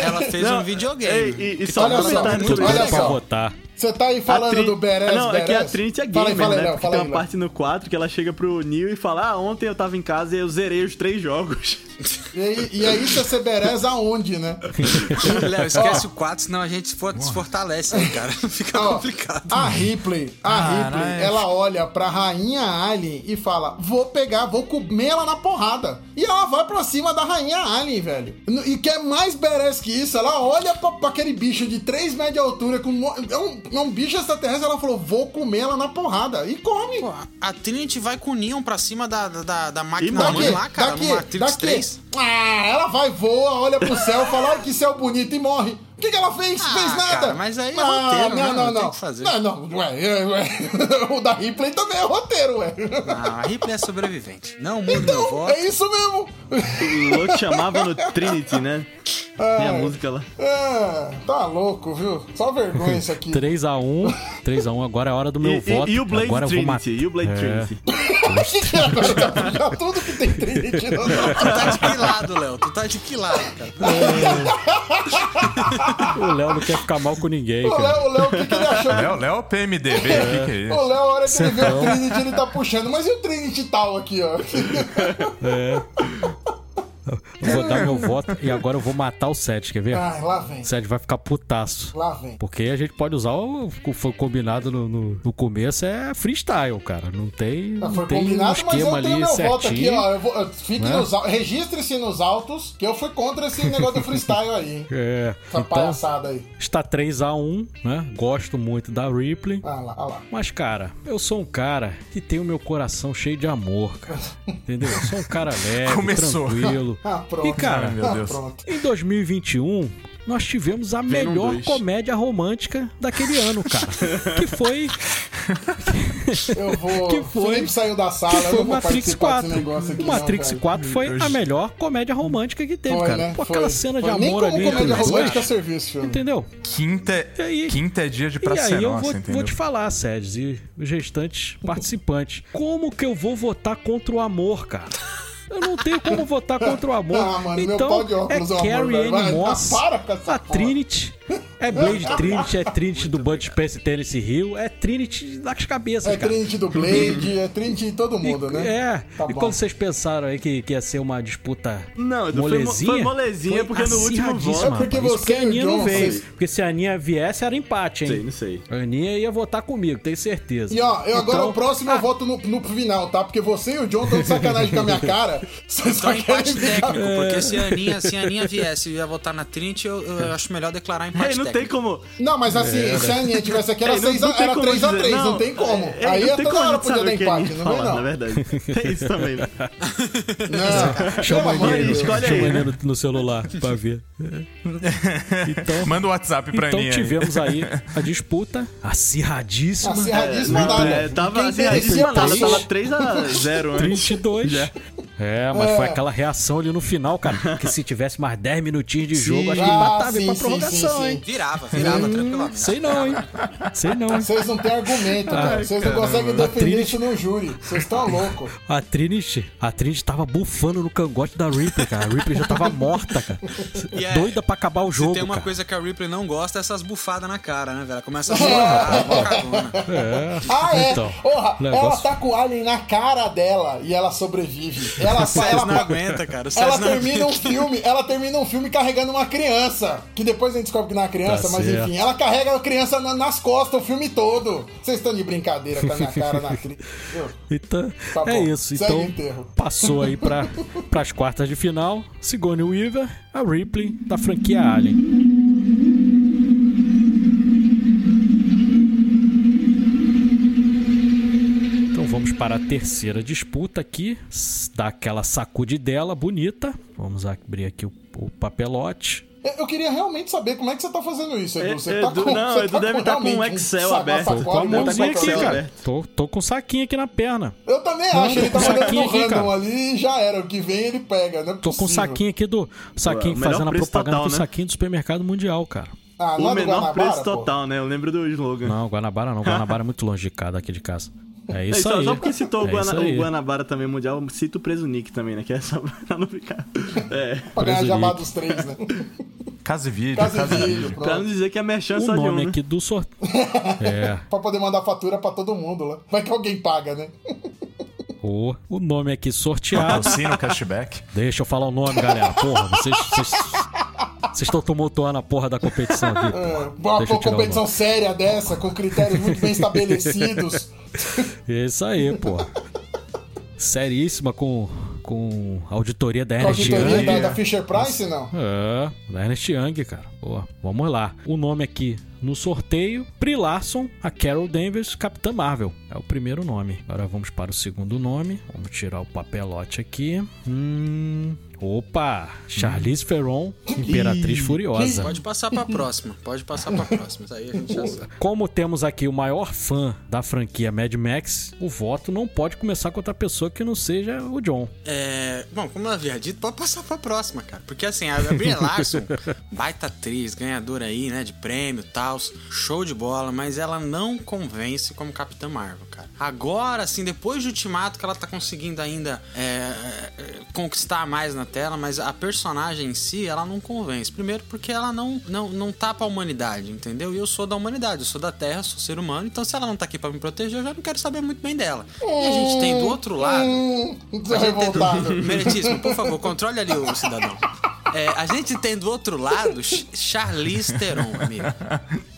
Ela fez Não, um videogame. E, e Que só um olha só, comentário Tudo pra votar. Você tá aí A falando Trin- do badass, Não, é que a? Trinity é Fala gamer, aí, fala aí, né? Léo, Porque fala tem aí, uma Léo. parte no 4 que ela chega pro Neil e fala: Ah, ontem eu tava em casa e eu zerei os três jogos. E, aí- e aí você ser badass aonde, né? Léo, esquece o 4, senão a gente se for- se fortalece aí, cara. Fica Ó, complicado. A Ripley, a Ripley, ela olha pra rainha Alien e fala: Vou pegar, vou comer ela na porrada. E ela vai pra cima da rainha Alien, velho. E quer mais badass que isso? Ela olha pra, pra aquele bicho de 3 metros de altura, com é, um, um bicho extraterrestre. Ela falou: Vou comer ela na porrada. E come. Pô, a Trinity vai com o Neon pra cima da, da, da máquina mano, mãe lá, cara, daqui, no Matrix daqui. 3. Ah, ela vai, voa, olha pro céu, fala: Olha que céu bonito e morre. O que, que ela fez? Ah, fez nada. cara, mas aí é Ah, roteiro, não, né? não, Não não. tem que fazer. Não, não, ué, é, ué. O da Ripley também é roteiro, ué. Não, a Ripley é sobrevivente. Não meu Então, voto. é isso mesmo. O chamava no Trinity, né? Tem a música lá. Ah, tá louco, viu? Só vergonha isso aqui. 3x1. 3x1, agora é a hora do meu E, voto. e, e o Blade agora eu vou matar. Trinity? E o Blade É. Trinity? O que que é agora? Tá tudo que tem Trinity. Não, não. Tu tá de que lado, Léo? Tu tá de que lado, cara? O Léo não quer ficar mal com ninguém, O. Léo, o Léo, o que, que ele achou? Léo, Léo PMDB, o que, que é isso? O Léo, a hora que ele vê o. Trinity, ele tá puxando. Mas e o Trinity tal aqui, ó? Eu vou dar meu voto e agora eu vou matar o Seth, quer ver? Ah, lá vem. O Seth vai ficar putaço. Lá vem. Porque a gente pode usar o que foi combinado no, no, no começo, é freestyle, cara. Não tem, Ah, não Foi tem um combinado, mas esquema eu tenho ali meu voto aqui, certinho. ó. Eu vou, eu- fique Né? nos Registre-se nos autos, que eu fui contra esse negócio do freestyle aí, hein? É, Essa então palhaçada aí. está 3x1, né? Gosto muito da Ripley. Ah lá, ah lá. Mas, cara, eu sou um cara que tem o meu coração cheio de amor, cara. Entendeu? Eu sou um cara leve, Começou. tranquilo. Ah, pronto. E, cara, meu ah, Deus. pronto. Em 2021, nós tivemos a Venom melhor 2. comédia romântica daquele ano, cara. que foi, Eu vou. Que foi- O Felipe saiu da sala, que eu foi vou Matrix participar 4. desse negócio aqui. o Matrix não, velho. 4 foi a melhor comédia romântica que teve, Foi, cara. né? Pô, aquela Foi. cena de Foi. Nem amor como ali comédia romântica serviu esse filme. Entendeu? Quinta, E aí? quinta é dia de E pra ser aí eu nossa, vou, entendeu? vou te falar, Sedes, e os restantes participantes. Como que eu vou votar contra o amor, cara? Eu não tenho como votar contra o amor. Ah, mano, meu então, pau de óculos é é Carrie velho. Vai, Ann ah, Moss, a porra. Trinity. É Blade Trinity, é Trinity do Bud Spencer e Tennessee Hill, é Trinity das cabeças, É cara. Trinity do Blade, é Trinity de todo mundo, E- né? É. Tá e bom. quando vocês pensaram aí que, que ia ser uma disputa Não, foi mo- molezinha? foi molezinha, porque no último voto- É porque você a e o Aninha não veio. vocês- Porque se a Aninha viesse, era empate, hein? Sei, não sei. A Aninha ia votar comigo, tenho certeza. E ó, eu agora Então- o próximo eu voto no, no final, tá? Porque você e o John estão de sacanagem com a minha cara. Vocês só Então empate querem ficar- técnico, porque se a Aninha, se a Aninha viesse e ia votar na Trinity, eu, eu acho melhor declarar empate Ei, não tem como. Não, mas assim, se a Aninha tivesse aqui, era Ei, não- 6 não tem era como 3 a dizer- 3 não, tem como. É, Aí não tem toda como hora podia dar empate, não vem na não. verdade. Tem isso também, né? Não, Chama Deus. escolhe aí. No, celular pra ver. Então, Manda o WhatsApp pra então Aninha aí. tivemos aí a disputa acirradíssima. Acirradíssima nada. É, tava nada, país- tava 3x0 antes. 32. É, mas É. foi aquela reação ali no final, cara. Que se tivesse mais 10 minutinhos de jogo, acho que Ah, empatava sim, e pra sim, prorrogação, sim, sim. hein? Virava, virava, tranquilamente. Sei não, hein? Sei não, hein? Vocês não têm argumento, cara. Vocês não conseguem defender Trinity- isso no júri. Vocês estão loucos. A Trinity, a Trinity tava bufando no cangote da Ripley, cara. A Ripley já tava morta, cara. E é- Doida pra acabar o Se jogo, tem uma cara. coisa que a Ripley não gosta, é essas bufadas na cara, né, velho? Começa a chorar, mó cagona. É. Ah, é? Então, Porra, ela negócio- tá com o alien na cara dela e ela sobrevive. Ela, César ela, não aguenta, cara. Ela termina um filme, ela termina um filme carregando uma criança. Que depois a gente descobre que não é criança, Tá mas certo. enfim, ela carrega a criança na- nas costas o filme todo. Vocês estão de brincadeira com a minha cara na viu? Então, Tá é isso. segue Então, passou aí para as quartas de final. Sigourney Weaver, a Ripley da franquia Alien. Então vamos para a terceira disputa aqui. Dá aquela sacudidela bonita. Vamos abrir aqui o, o papelote. Eu- queria realmente saber como é que você tá fazendo isso, Edu. Você É, tá Edu- com, não, você Edu tá deve tá com um Excel aberto. sacola Com a mãozinha aqui, cara. Tô, tô com um saquinho aqui na perna. Eu também Não, acho, ele tá saquinho aqui, random cara. ali e já era. O que vem ele pega, não é Tô com um saquinho aqui do. Saquinho melhor fazendo a propaganda total, do né? saquinho do supermercado mundial, cara. Ah, O é menor Guanabara, preço pô? total, né? Eu lembro do slogan. Não, Guanabara não. Guanabara é muito longe de cá, daqui de casa. É É, isso só, aí. só porque citou o, É Guana- isso aí. o Guanabara também mundial, cita o preso Nick também, né? Que é só pra não ficar. É. Pra ganhar jabá dos três, né? Casa e vídeo, Casa casa e e vídeo, vídeo. Pra não dizer que é merchan O só de um, nome né? aqui do sorteio. É. Pra poder mandar fatura pra todo mundo lá. Vai que alguém paga, né? O, o nome aqui sorteado. Patrocínio, cashback. Deixa eu falar o nome, galera. Porra, vocês. Vocês vocês estão tumultuando a porra da competição aqui. É, uma competição séria dessa, com critérios muito bem estabelecidos. Isso aí, pô. Seríssima com, com auditoria da Com Ernest auditoria Young. da, da Fisher Price, não? É, da Ernest Young, cara. Pô, vamos lá. O nome aqui no sorteio: Brie Larson, a Carol Danvers, Capitã Marvel. É o primeiro nome. Agora vamos para o segundo nome. Vamos tirar o papelote aqui. Hum. Opa! Charlize Theron, Imperatriz Furiosa. Pode passar pra próxima. Pode passar pra próxima. Isso aí a gente já sabe. Como temos aqui o maior fã da franquia Mad Max, o voto não pode começar com outra pessoa que não seja o John. É, bom, como eu havia dito, pode passar pra próxima, cara. Porque assim, a Brie Larson, baita atriz, ganhadora aí, né, de prêmio e tal, show de bola, mas ela não convence como Capitã Marvel, cara. Agora, assim, depois de Ultimato, que ela tá conseguindo ainda é, é, conquistar mais na tela, mas a personagem em si, ela não convence. Primeiro porque ela não, não, não tá pra humanidade, entendeu? E eu sou da humanidade, eu sou da Terra, sou ser humano, então se ela não tá aqui pra me proteger, eu já não quero saber muito bem dela. E a gente tem do outro lado... Hum, A gente tem do-. Meritíssimo, por favor, controle ali o cidadão. É, a gente tem do outro lado Ch- Charlize Theron, amigo.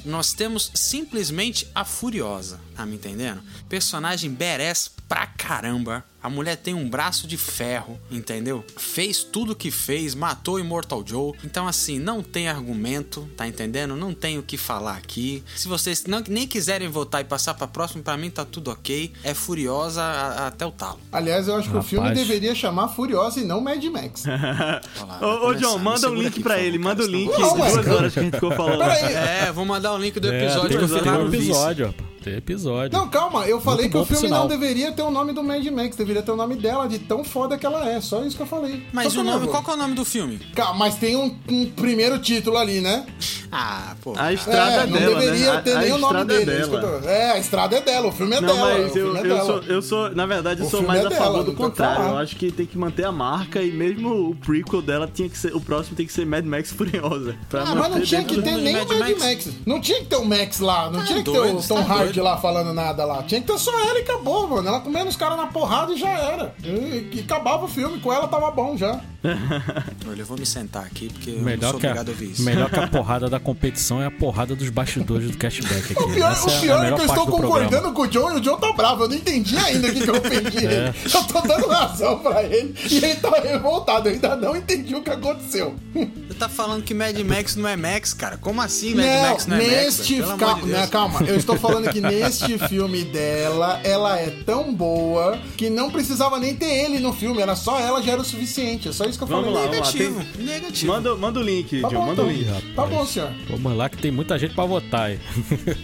Nós temos simplesmente a Furiosa, tá me entendendo? Personagem badass pra caramba. A mulher tem um braço de ferro, entendeu? Fez tudo que fez, matou o Immortal Joe. Então, assim, não tem argumento, tá entendendo? Não tem o que falar aqui. Se vocês não, nem quiserem votar e passar pra próxima, pra mim tá tudo ok. É Furiosa a- até o talo. Aliás, eu acho que o Rapaz. filme deveria chamar Furiosa e não Mad Max. Olha lá, vai Ô, ô. John, manda o segura link aqui, pra ele, manda o cara, link Não, duas horas que a gente ficou falando. É, vou mandar o link do É, episódio tem, que eu lá um no episódio. Tem episódio. Não, calma, eu falei Muito que o filme sinal. não deveria ter o nome do Mad Max, deveria ter o nome dela, de tão foda que ela é. Só isso que eu falei. Mas o nome, não qual é o nome do filme? Calma, mas tem um, um primeiro título ali, né? Ah, pô. A estrada é, não dela, deveria né? ter a, a nem o nome é dele. é tô- É, a estrada é dela, o filme é Não, dela. mas o eu, é eu, dela. sou, eu sou, na verdade, eu O sou mais é a dela, favor não do tem o que contrário. Eu acho que tem que manter a marca e mesmo o prequel dela tinha que ser. O próximo tem que ser Mad Max Furiosa. Ah, mas não tinha que ter nem o Mad Max. Não tinha que ter o Max lá, não Tá tinha que ter o Tom tá Hardy doido. lá falando nada lá. Tinha que ter só ela e acabou, mano. Ela comendo os caras na porrada e já era. E, e acabava o filme, com ela tava bom já. Olha, eu vou me sentar aqui porque eu não Melhor sou que, a, obrigado a ouvir isso. melhor que a porrada da competição é a porrada dos bastidores do cashback aqui. O pior, Essa o é pior é, melhor que eu parte estou programa. concordando com o John e o John tá bravo. Eu não entendi ainda o que, que eu ofendi É. ele. Eu tô dando razão pra ele e ele tá revoltado. Eu ainda não entendi o que aconteceu. Você tá falando que Mad Max não é Max, cara? Como assim Mad Não, Max não é Max? neste. de Deus. né, calma, eu estou falando que neste filme dela, ela é tão boa que não precisava nem ter ele no filme. Era só ela, já era o suficiente. É só isso que eu Vamos falei. lá, vamos lá. Negativo, Tem- negativo. Manda, manda o link, Tá John, bom, manda o então. link. Tá bom, senhor. Vamos lá que tem muita gente pra votar aí.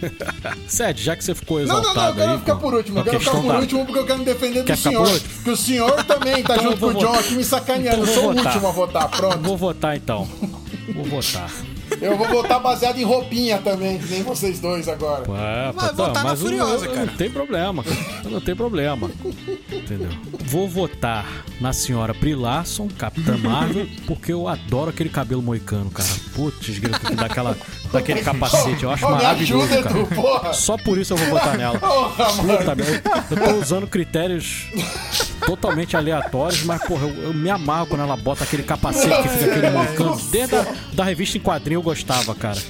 Sede, já que você ficou Não, exaltado não, não, eu quero aí ficar por último. Eu quero ficar por da- último porque eu quero me defender do Quer ficar senhor. Que o senhor também tá Então junto com o John votar. aqui me sacaneando. Então eu sou vou o votar. último a votar, pronto. Vou votar então. Vou votar. Eu vou votar baseado em roupinha também, que nem vocês dois agora. É, Vai tá, votar na mas eu- Furiosa, eu- eu cara. Não tem problema, cara. Eu Não tem problema. Entendeu? Vou votar na senhora Brie Larson, Capitã Marvel, porque eu adoro aquele cabelo moicano, cara. Putz, grito, que dá aquela, daquele capacete. Eu acho maravilhoso, ajuda, cara. Porra. Só por isso eu vou votar nela. Porra, mano. Puta merda. Eu tô usando critérios totalmente aleatórios, mas, porra, eu, eu me amarro quando ela bota aquele capacete que fica aquele moicano. A da revista em quadrinho eu gostava, cara.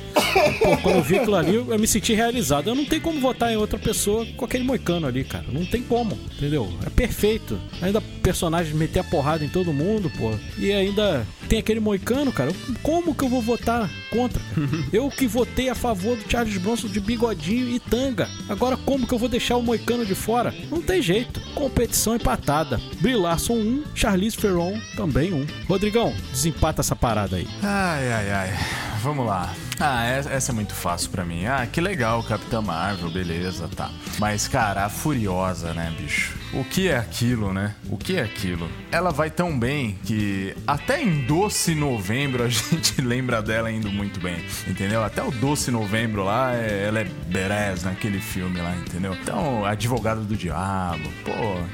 Pô, quando eu vi aquilo ali, eu me senti realizado. Eu não tenho como votar em outra pessoa com aquele moicano ali, cara. Não tem como, entendeu? É perfeito. Ainda personagem meter a porrada em todo mundo, pô. E ainda tem aquele moicano, cara. Como que eu vou votar contra? Eu que votei a favor do Charles Bronson de bigodinho e tanga. Agora como que eu vou deixar o moicano de fora? Não tem jeito. Competição empatada. Brie Larson 1, Charlize Theron também 1. Rodrigão, desempata essa parada aí. Ai, ai, ai. Vamos lá. Ah, essa essa é muito fácil pra mim. Ah, que legal, Capitã Marvel, beleza, tá. Mas, cara, a Furiosa, né, bicho? O que é aquilo, né? O que é aquilo? Ela vai tão bem que até em Doce Novembro a gente lembra dela indo muito bem, entendeu? Até o Doce Novembro lá, é- ela é badass naquele filme lá, entendeu? Então, Advogado do Diabo, pô,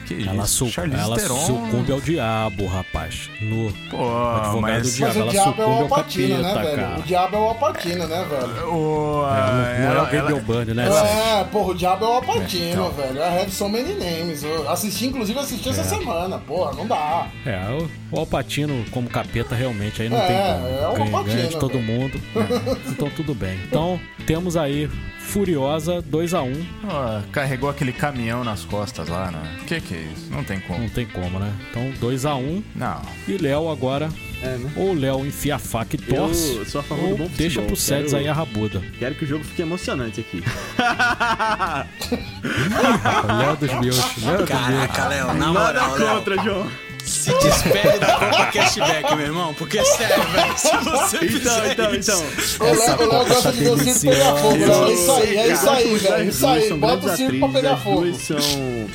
que Ela, isso? su ela sucumbe ao diabo, rapaz. No Pô, advogado mas... do diabo. Mas o ela diabo é o sucumbe ao Alpatino, né, capeta, velho? cara. O diabo é o Alpatino, né, velho? O, Não, não é ela- o Gabriel ela- né? É, porra, o diabo é o Alpatino, então. velho. I have so many names. Eu assisti, inclusive, assisti essa semana. Porra, não dá. É, o, o Alpatino como capeta realmente aí não É, tem como. é o ganha, ganha Al de todo velho. mundo. né? Então tudo bem. Então temos aí Furiosa 2x1. Ó, carregou aquele caminhão nas costas lá, né? Que que é isso? Não tem como. Não tem como, né? Então 2x1. Não. E Léo agora. É, né? Ou Léo enfia a faca e torce. Eu sou a favor ou do bom deixa pro Sedes Quero- aí a rabuda. Quero que o jogo fique emocionante aqui. Léo dos meus. Léo dos meus. Caraca, Léo, na Nada moral, Léo, contra, João. Se despede da Copa Cashback, meu irmão, porque sério, velho, se você Então, fizer então, então. O Léo, Essa o Léo gosta de ver o circo pegar fogo. Léo. É isso aí, é isso aí, As velho. duas Isso aí, são bota o grandes circo pra pegar as fogo. duas são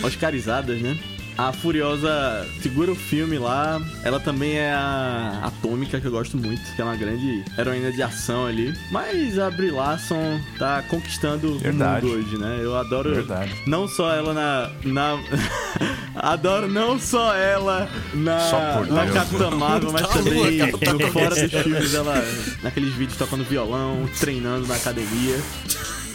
oscarizadas, né? A Furiosa segura o filme lá. Ela também é a Atômica, que eu gosto muito, que é uma grande heroína de ação ali. Mas a Brie Larson tá conquistando Verdade. o mundo hoje, né? Eu adoro Verdade. não só ela na. na... adoro não só ela na, Só na. Capitã Marvel, mas Tá também tá no louca. fora dos filmes, ela naqueles vídeos tocando violão, treinando na academia.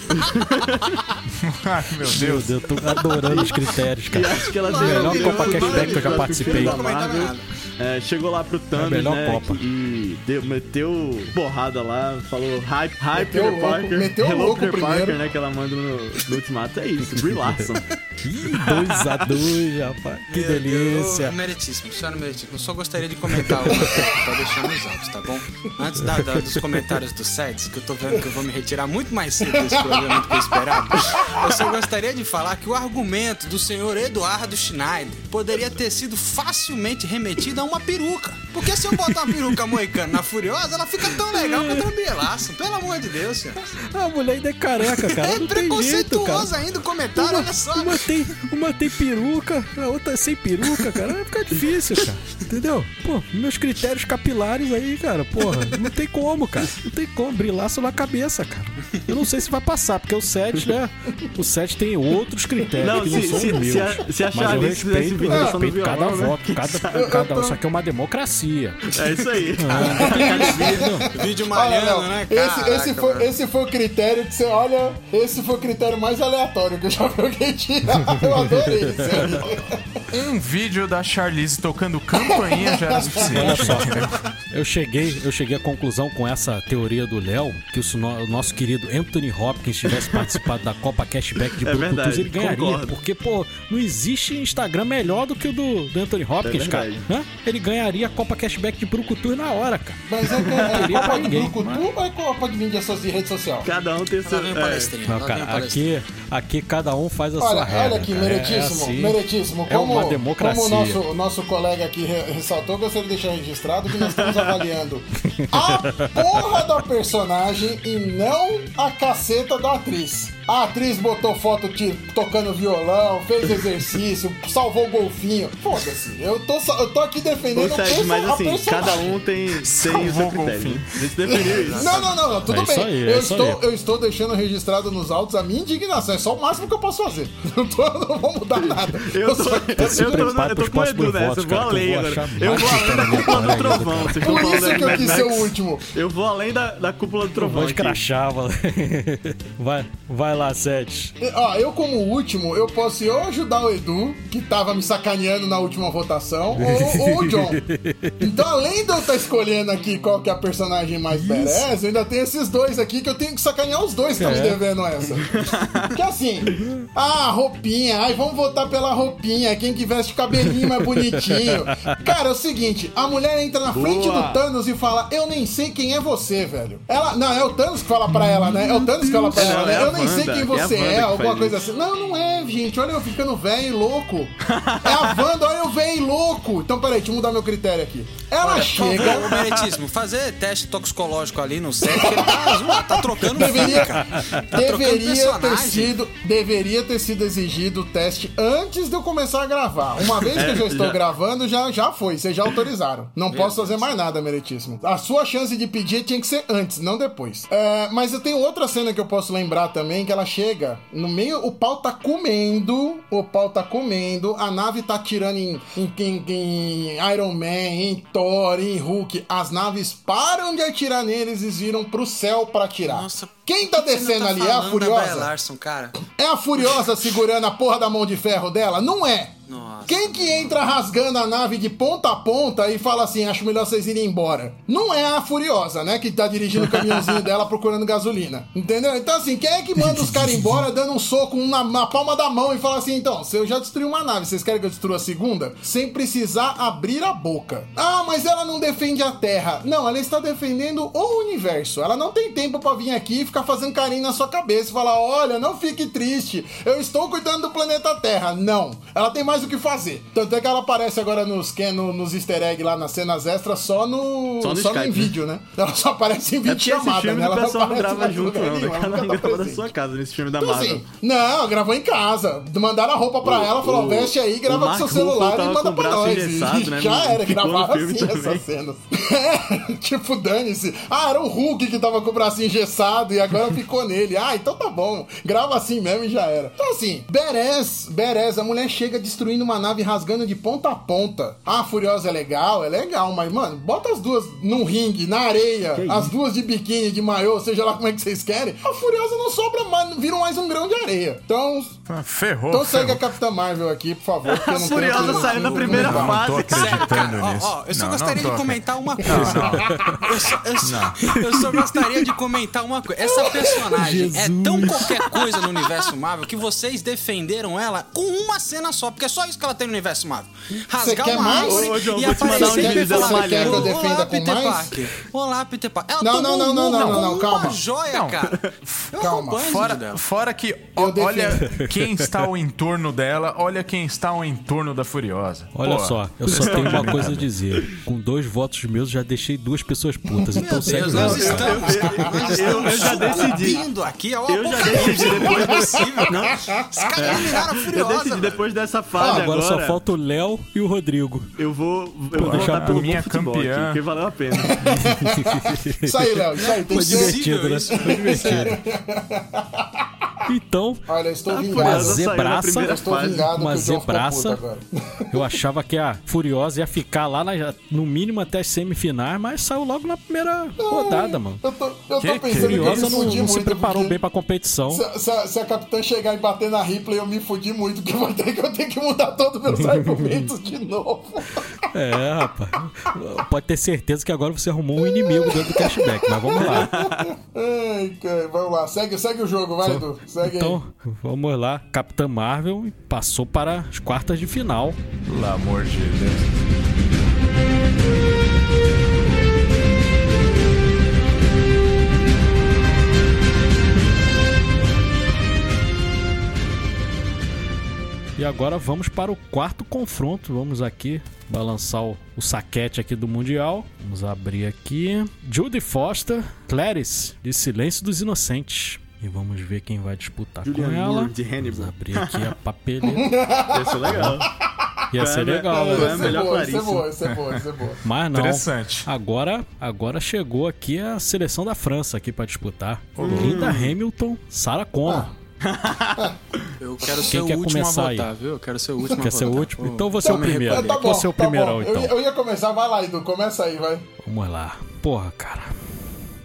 Ai, meu Meu Deus. Deus, eu tô adorando os critérios, E cara. acho que ela Melhor derrubou Copa todos Cashback que eu já participei. Marvel. É, chegou lá pro Thanos, melhor né? Copa. E deu- meteu porrada lá, falou hype, hype Meteu Peter louco, Parker. meteu Hello, louco Peter primeiro. Parker, né? Que ela manda no, no Ultimato. É isso, Brie Larson. 2x2, rapaz. Que Meu Deus, delícia. ô, Meritíssimo, senhora meritíssimo. Eu só gostaria de comentar uma coisa que tá deixando os altos, tá bom? Antes da- da- dos comentários do sets, que eu tô vendo que eu vou me retirar muito mais cedo desse programa do que eu esperava, eu só gostaria de falar que o argumento do senhor Eduardo Schneider poderia ter sido facilmente remetido a uma peruca. Porque se eu botar uma peruca moicana na Furiosa, ela fica tão legal quanto a Bielaço. Pelo amor de Deus, senhor. A mulher ainda é careca, cara. É não jeito, preconceituoso ainda o comentário, olha só. Uma tem, uma tem peruca, a outra sem peruca, cara. Vai ficar difícil, cara. Entendeu? Pô, meus critérios capilares aí, cara, porra, não tem como, cara. Não tem como brilhar só na cabeça, cara. Eu não sei se vai passar, porque o 7, né? O 7 tem outros critérios Não, que não se- são se- meus. se a- se a mas eu respeito, vídeo eu respeito cada violão, né? voto, cada, cada, isso aqui é uma democracia. É isso aí. Vídeo Olha, malhando, né? esse, foi, mano. esse foi o critério que você olha. Esse foi o critério mais aleatório que eu já vi alguém tirar. Eu adorei isso. Um vídeo da Charlize tocando campainha já era Olha suficiente. só, eu cheguei, eu cheguei à conclusão com essa teoria do Léo que se o, no- o nosso querido Anthony Hopkins tivesse participado da Copa Cashback de É Brucutus, verdade, ele ganharia. concordo. Porque, pô, não existe Instagram melhor do que o do, do Anthony Hopkins, É cara. Hã? Ele ganharia a Copa Cashback de Brucutus na hora, cara. Mas é, é, é pra Copa de Brucutu ou é Copa de mídia de rede social? Cada um tem seu. É, palestrinho, Não, cara, palestrinho. aqui, aqui cada um faz a Olha, sua regra. olha aqui, cara. É- meritíssimo, é assim, meritíssimo. é Como, uma democracia. como o nosso, nosso colega aqui re- ressaltou, gostaria de deixar registrado que nós estamos avaliando a porra da personagem e não a caceta da atriz. A atriz botou foto de, tocando violão, fez exercício, salvou o golfinho. Foda-se, eu tô, só- eu tô aqui defendendo Ô, o Sérgio, mas assim, cada um tem, tem o seu critério. né? A gente definiu isso. Não, não, não, não, tudo É bem. aí, é eu, estou, aí. eu estou deixando registrado nos autos a minha indignação. É só o máximo que eu posso fazer. Não, tô, não vou mudar nada. Eu tô, só- eu, tô, prepara eu tô com Edu nessa, eu vou eu além agora. Eu vou além da cúpula do trovão. Por isso da que eu quis ser o último. Eu vou além da, cúpula do trovão. Aqui. crachava. Vai, vai Vai lá, Sete. Ó, eu como último, eu posso ou ajudar o Edu, que tava me sacaneando na última votação, ou, ou o John. Então, além de eu estar escolhendo aqui qual que é a personagem mais eu ainda tenho esses dois aqui que eu tenho que sacanear os dois que estão É. me devendo essa. Que assim, ah, roupinha, ai, vamos votar pela roupinha, quem que veste o cabelinho mais bonitinho. Cara, é o seguinte, a mulher entra na frente Boa. do Thanos e fala, eu nem sei quem é você, velho. Ela, não, é o Thanos que fala pra ela, né? É o Thanos que fala pra ela, né? é Eu nem sei Wanda, quem é você é, que alguma coisa assim. Não, não é, gente. Olha eu ficando velho e louco. É a Wanda, olha eu velho e louco. Então, peraí, deixa eu mudar meu critério aqui. Ela Olha, chega. Por favor, meritíssimo, fazer teste toxicológico ali no set, ele tá, tá trocando Deveria. Tá trocando deveria ter sido deveria ter sido exigido o teste antes de eu começar a gravar. Uma vez que eu já estou Já. gravando, já, já foi, vocês já autorizaram. Não posso fazer mais nada, meritíssimo. A sua chance de pedir tinha que ser antes, não depois. É, mas eu tenho outra cena que eu posso lembrar também, que ela chega no meio, o pau tá comendo, o pau tá comendo, a nave tá atirando em, em, em- em Iron Man, em Thor, em Hulk. As naves param de atirar neles e viram pro céu pra atirar. Nossa, Quem tá descendo tá ali é a da Furiosa? Larson, cara. É a Furiosa segurando a porra da mão de ferro dela? Não é. Nossa. Quem que entra rasgando a nave de ponta a ponta e fala assim, acho melhor vocês irem embora? Não é a Furiosa, né? Que tá dirigindo o caminhãozinho dela procurando gasolina. Entendeu? Então, assim, quem é que manda os caras embora dando um soco na, na palma da mão e fala assim, então, se eu já destruí uma nave, vocês querem que eu destrua a segunda? Sem precisar abrir a boca. Ah, mas ela não defende a Terra. Não, ela está defendendo o universo. Ela não tem tempo pra vir aqui e ficar fazendo carinho na sua cabeça e falar, olha, não fique triste, eu estou cuidando do planeta Terra. Não, ela tem mais o que fazer. Tanto é que ela aparece agora nos, no- nos easter eggs lá nas cenas extras só no, Só no só Skype, em né? vídeo, né? Ela só aparece em É vídeo esse chamada, filme né? o Ela pessoal não aparece grava junto, não. nenhum, né? ela Cada nunca um tá grava da sua casa nesse filme da Então, Marvel. assim, não, gravou em casa. Mandaram a roupa pra ela, falou, o- veste aí, grava o com seu celular e manda o pra nós. engessado, né? Já era, no filme assim também. essas cenas. É, tipo, dane-se. Ah, era o Hulk que tava com o braço engessado e agora ficou nele. Ah, então tá bom. Grava assim mesmo e já era. Então, assim, Beres, Beres, a mulher chega destruindo uma nave rasgando de ponta a ponta. Ah, a Furiosa é legal, é legal, mas, mano, bota as duas num ringue, na areia, Que as duas de biquíni, de maiô, seja lá como é que vocês querem. A Furiosa não sobra mais, viram mais um grão de areia. Então, Ah, Ferrou. então segue a ferrou. Capitã Marvel aqui, por favor. porque eu A não Furiosa tenho- saiu na primeira não- fase. Não tô acreditando cara, ó, nisso. ó, eu só Não, gostaria não de comentar uma coisa. Eu só, eu, só, eu só gostaria de comentar uma coisa. Essa personagem é tão qualquer coisa no universo Marvel que vocês defenderam ela com uma cena só, porque é só isso que ela tem no universo Marvel. Rasgar quer uma mais? árvore Ô, João, e um aparecer e dela falar. Quer que eu defenda Olá, com Peter mais? Parker. Olá, Peter Parker. Ela Não, tomou não, não, um não, não, não, com calma. uma joia, Não. cara. Eu Calma. Fora, fora que Eu ó, olha quem está ao entorno dela, olha quem está ao entorno da Furiosa. Olha Pô, só, eu só tenho uma coisa a dizer. Com dois votos meus, já deixei duas pessoas putas. Então Meu segue Deus, o nós estamos, eu- eu estamos já decidi. sucumbindo aqui ao Eu já decidi depois Não é possível. Não, Os caras eliminaram a eu Furiosa, decidi velho. depois dessa fase Ah, agora agora. só falta o Léo e o Rodrigo. Eu vou, eu vou deixar pelo a minha futebol campeã. aqui, porque valeu a pena. Isso aí, Léo, isso aí. Foi divertido, né? Foi divertido. Então, Olha, eu estou A vingado. Na zebraça. Eu estou vingado Uma zebraça. eu achava que a Furiosa ia ficar lá na- no mínimo até as semifinais, mas saiu logo na primeira rodada, mano. Eu tô, eu tô Que- pensando que Furiosa não, não se preparou porque bem pra competição. Se, se a, se a capitã chegar e bater na Ripley, eu me fudi muito, porque eu vou ter que, eu tenho que mudar todos os meus argumentos de novo. É, rapaz. Pode ter certeza que agora você arrumou um inimigo dentro do cashback, mas vamos lá. Ai, cara, vamos lá, segue, segue o jogo, vai, Edu. Segue Então, vamos lá. Capitã Marvel passou para as quartas de final. Pelo amor de Deus. E agora vamos para o quarto confronto. Vamos aqui balançar o, o saquete aqui do Mundial. Vamos abrir aqui. Judy Foster, Clarice, de Silêncio dos Inocentes. E vamos ver quem vai disputar com Julianne ela. Moore, de Hannibal. Vamos abrir aqui a papeleta. Ia ser legal. Ia ser legal, É, né? é a melhor boa, isso é boa, isso é boa, isso é boa. Mas não. Interessante. Agora, agora chegou aqui a seleção da França aqui para disputar. Linda Hamilton, Sarah Connor. Eu quero Quem ser o quer último a começar aí? votar, viu? Eu quero ser o último a Quer ser o último? Ô, Então você é o me primeiro. Tá bom, Você é o tá primeirão, bom. então. Eu, ia- eu ia começar, vai lá, Edu, começa aí, vai. Vamos lá. Porra, cara.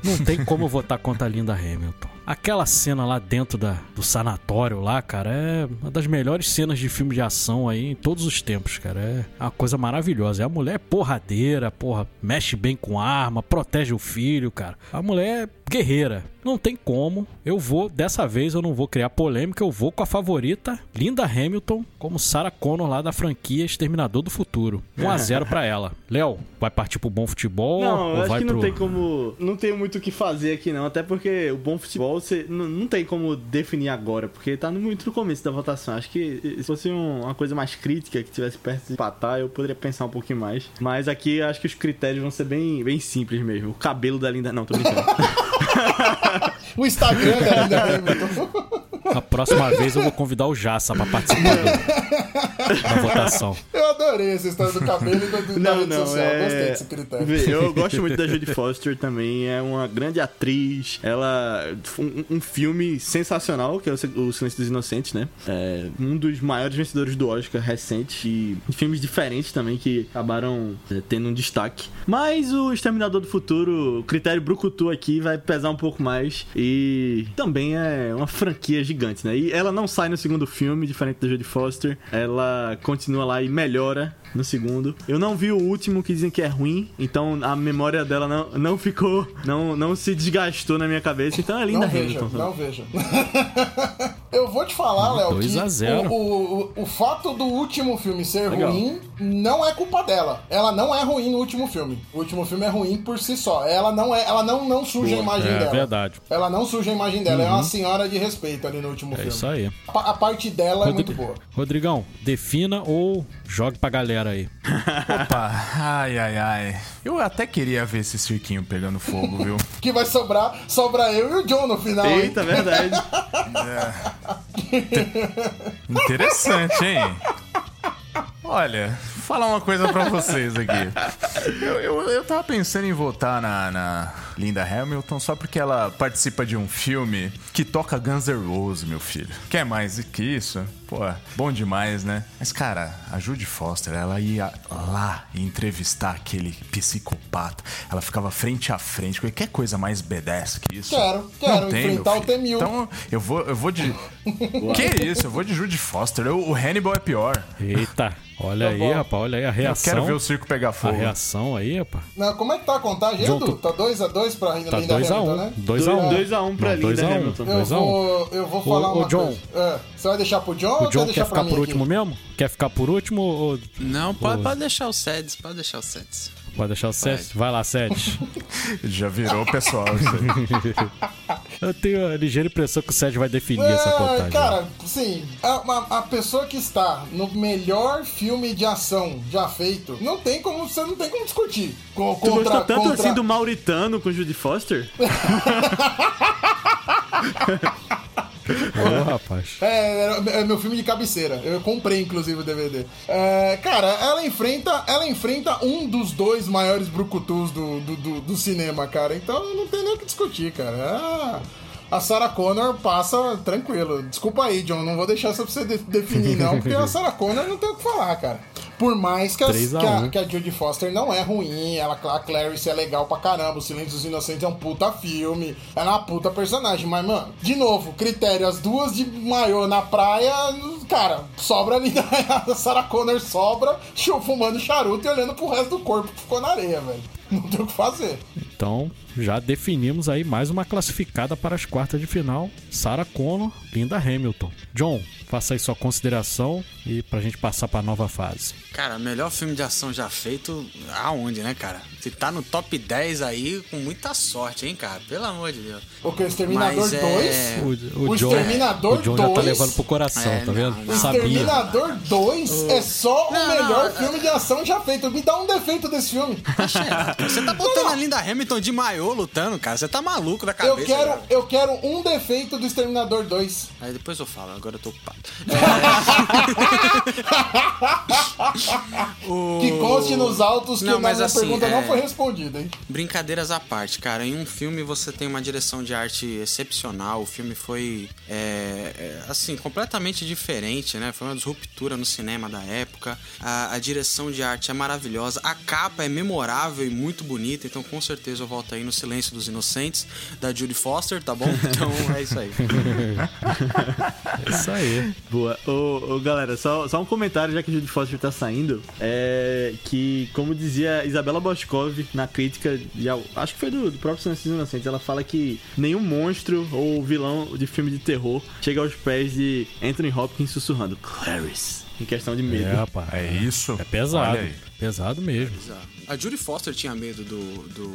Não tem como eu votar contra a Linda Hamilton. Aquela cena lá dentro da, do sanatório lá, cara, é uma das melhores cenas de filme de ação aí em todos os tempos, cara. É uma coisa maravilhosa. E a mulher é porradeira, porra, mexe bem com arma, protege o filho, cara. A mulher é guerreira. Não tem como. Eu vou, dessa vez eu não vou criar polêmica, eu vou com a favorita, Linda Hamilton, como Sarah Connor lá da franquia Exterminador do Futuro. 1 a 0 para ela. Léo, vai partir pro bom futebol Não, eu ou acho vai que não pro tem como. Não tem muito o que fazer aqui, não. Até porque o bom futebol você não, não tem como definir agora, porque tá muito no começo da votação. Acho que se fosse um- uma coisa mais crítica, que tivesse perto de empatar, eu poderia pensar um pouquinho mais. Mas aqui acho que os critérios vão ser bem, bem simples mesmo. O cabelo da linda. Não, tô brincando. O Instagram da Linda Hamilton. A próxima vez eu vou convidar o Jassa pra participar do- da votação. Eu adorei essa história do cabelo e do, da Não, rede não, social. é... Gostei desse critério. Eu gosto muito da Jodie Foster também, é uma grande atriz. Ela. Um, um filme sensacional, que é o Silêncio dos Inocentes, né? É um dos maiores vencedores do Oscar recente. E filmes diferentes também que acabaram é, tendo um destaque. Mas o Exterminador do Futuro, o critério Brucutu aqui vai pesar um pouco mais. E também é uma franquia gigante, né? E ela não sai no segundo filme, diferente da Jodie Foster. Ela continua lá e melhora no segundo. Eu não vi o último que dizem que é ruim, então a memória dela não, não ficou, não, não se desgastou na minha cabeça. Então é linda Não veja, Hamilton. não veja. Eu vou te falar, Léo, 2 que a 0. o, o, o, fato do último filme ser Legal. ruim não é culpa dela. Ela não é ruim no último filme. O último filme é ruim por si só. Ela não é, ela não, não suja a imagem É dela. verdade. Ela não suja a imagem dela. É uma senhora de respeito ali no último É filme. isso aí. A, a parte dela é muito boa. Rodrigão, defina ou jogue pra galera aí. Opa, ai, ai, ai. Eu até queria ver esse cirquinho pegando fogo, viu? Que vai sobrar, sobra eu e o John no final. hein? Eita, verdade. Interessante, hein? Olha, falar uma coisa pra vocês aqui. Eu, eu, eu tava pensando em votar na, na Linda Hamilton só porque ela participa de um filme que toca Guns N' Roses, meu filho. Quer mais que isso? Pô, bom demais, né? Mas, cara, a Judy Foster, ela ia lá e entrevistar aquele psicopata. Ela ficava frente a frente. Qualquer coisa mais badass que isso. Quero, quero Não tem, enfrentar o filho. T-1000. Então, eu vou, eu vou de. que isso? Eu vou de Judy Foster. Eu- o Hannibal é pior. Eita, olha Tá aí, bom. rapaz, olha aí a Eu reação. quero ver o circo pegar A fogo. reação aí, rapaz. Não, como é que tá a contagem, John, Edu? Tá 2x2 pra Linda Tá Linda 2x1. Hamilton, né? 2x1. 2x1 pra Não, Linda 2 a 1. Hamilton. Eu 2 a 1. vou, eu vou falar ô, uma John. coisa. É, você vai deixar pro John O ou quer John deixar quer pra ficar mim por aqui? último mesmo? Quer ficar por último ou Não, pode, Ô. pode deixar o Seds, pode deixar o Seds. Pode deixar o Sete? Vai lá, Sete. Já virou pessoal isso aí. Eu tenho a ligeira impressão que o Sete vai definir essa É, contagem. cara, sim, a, a- a pessoa que está no melhor filme de ação já feito, não tem como, você não tem como discutir. Co- Tu contra, gostou tanto contra- assim do Mauritano com Judy Foster? Ô, rapaz. É, era- é meu filme de cabeceira. Eu comprei, inclusive, o DVD. É, cara, ela enfrenta, ela enfrenta um dos dois maiores brucutus do, do, do, do cinema, cara. Então não tem nem o que discutir, cara. Ah, a Sarah Connor passa tranquilo. Desculpa aí, John. Não vou deixar isso pra você de- definir, não, porque a Sarah Connor não tem o que falar, cara. Por mais que a, 3 a que a, 1. que a Jodie Foster não é ruim, ela, a Clarice é legal pra caramba, o Silêncio dos Inocentes é um puta filme, ela é uma puta personagem, mas, mano, de novo, critério, as duas de maiô na praia, cara, sobra ali, a Sarah Connor sobra, fumando charuto e olhando pro resto do corpo que ficou na areia, velho. Não tem o que fazer. Então, já definimos aí mais uma classificada para as quartas de final. Sarah Connor, Linda Hamilton. John, faça aí sua consideração e pra gente passar pra nova fase. Cara, melhor filme de ação já feito, aonde, né, cara? Se tá no top 10 aí, com muita sorte, hein, cara? Pelo amor de Deus. O que? O Exterminador Mas 2? é- O, O John, Exterminador o John já tá 2? levando pro coração, É, tá não, vendo? não. Sabia. Exterminador 2 é só o Não, melhor não, filme de ação já feito. Me dá um defeito desse filme. Tá cheirado. Você tá botando a Linda Hamilton de maiô lutando, cara. Você tá maluco da cabeça. Eu quero, cara. eu quero um defeito do Exterminador 2. Aí depois eu falo, agora eu tô ocupado. O- Que conste nos autos que Não, mas assim, pergunta não é- foi respondida, hein? Brincadeiras à parte, cara. Em um filme você tem uma direção de arte excepcional. O filme foi, é, é, assim, completamente diferente, né? Foi uma disruptura no cinema da época. A, a direção de arte é maravilhosa. A capa é memorável e muito bonita. Então, com certeza, eu volto aí no Silêncio dos Inocentes, da Judy Foster, tá bom? Então é isso aí. É isso aí. Boa. Ô, ô, galera, só, só um comentário, já que o Judy Foster tá saindo. É que, como dizia Isabela Boscov na crítica, de, acho que foi do, do próprio Silêncio dos Inocentes, ela fala que nenhum monstro ou vilão de filme de terror chega aos pés de Anthony Hopkins sussurrando Clarice, em questão de medo. É, rapaz. É isso? É pesado. Olha aí. Pesado mesmo. Bizarro. A Judy Foster tinha medo do, do,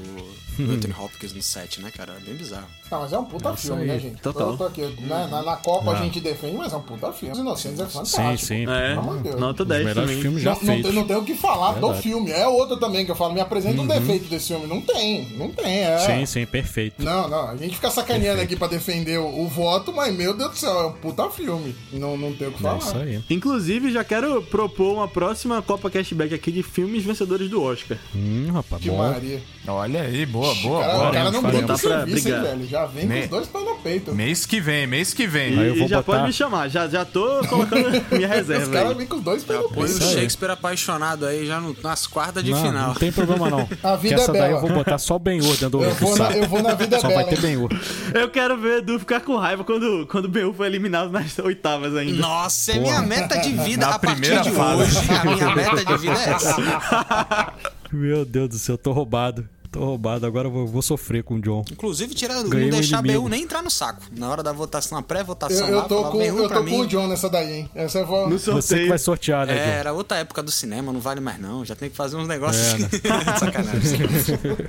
do Anthony Hopkins no set, né, cara? Era bem bizarro. Não, mas é um puta isso filme, aí, né, gente? total. Eu tô aqui, né, na, na Copa a gente defende, mas é um puta filme. Os Inocentes é fantástico. Sim, sim. É, Pelo amor de Deus. nota Os 10 melhores também. filmes já Não, não, feitos. tem, não tem o que falar do Verdade. filme. É outro também que eu falo, me apresenta um defeito desse filme. Não tem, não tem, é. Sim, sim, perfeito. Não, não, a gente fica sacaneando aqui pra defender o, o voto, mas meu Deus do céu, é um puta filme. Não, não tem o que É falar. isso aí. Inclusive, já quero propor uma próxima Copa Cashback aqui de filmes vencedores do Oscar. Hum, rapaz, Que bom. Maria. Olha aí, boa, O boa, cara, boa. o cara não brinca com serviço, hein, Brigar. velho? Já vem com Me- os dois pés no peito. Mês que vem, mês que vem. Aí eu E, vou e já botar- pode me chamar, já, já tô colocando minha Os reserva caras aí. vêm com os dois pés no põe o peito. aí. Shakespeare apaixonado aí já no- nas quartas de não, final. não tem problema não. A vida que essa é daí bela. eu vou botar só o Ben-Hur dentro do, Eu vou, na, eu vou na vida Só bela. vai ter hein? Ben-Hur. Eu quero ver Edu ficar com raiva quando, quando o BU foi eliminado nas oitavas ainda. Nossa, é minha meta de vida Na a partir de fase. hoje. A minha meta de vida é essa. Meu Deus do céu, tô roubado. Tô roubado. Agora eu vou, vou sofrer com o John. Inclusive, tirar, Ganhei não um deixar inimigo. BU nem entrar no saco. Na hora da votação, a pré-votação Eu, lá, eu tô, falar, com, BU eu tô mim. com o John nessa daí, hein? Essa eu vou. Você que vai sortear, né, É, John? era outra época do cinema, não vale mais não. Já tem que fazer uns negócios É, né? de sacanagem.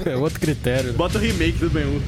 É outro critério. Bota o remake do Ben-Hur.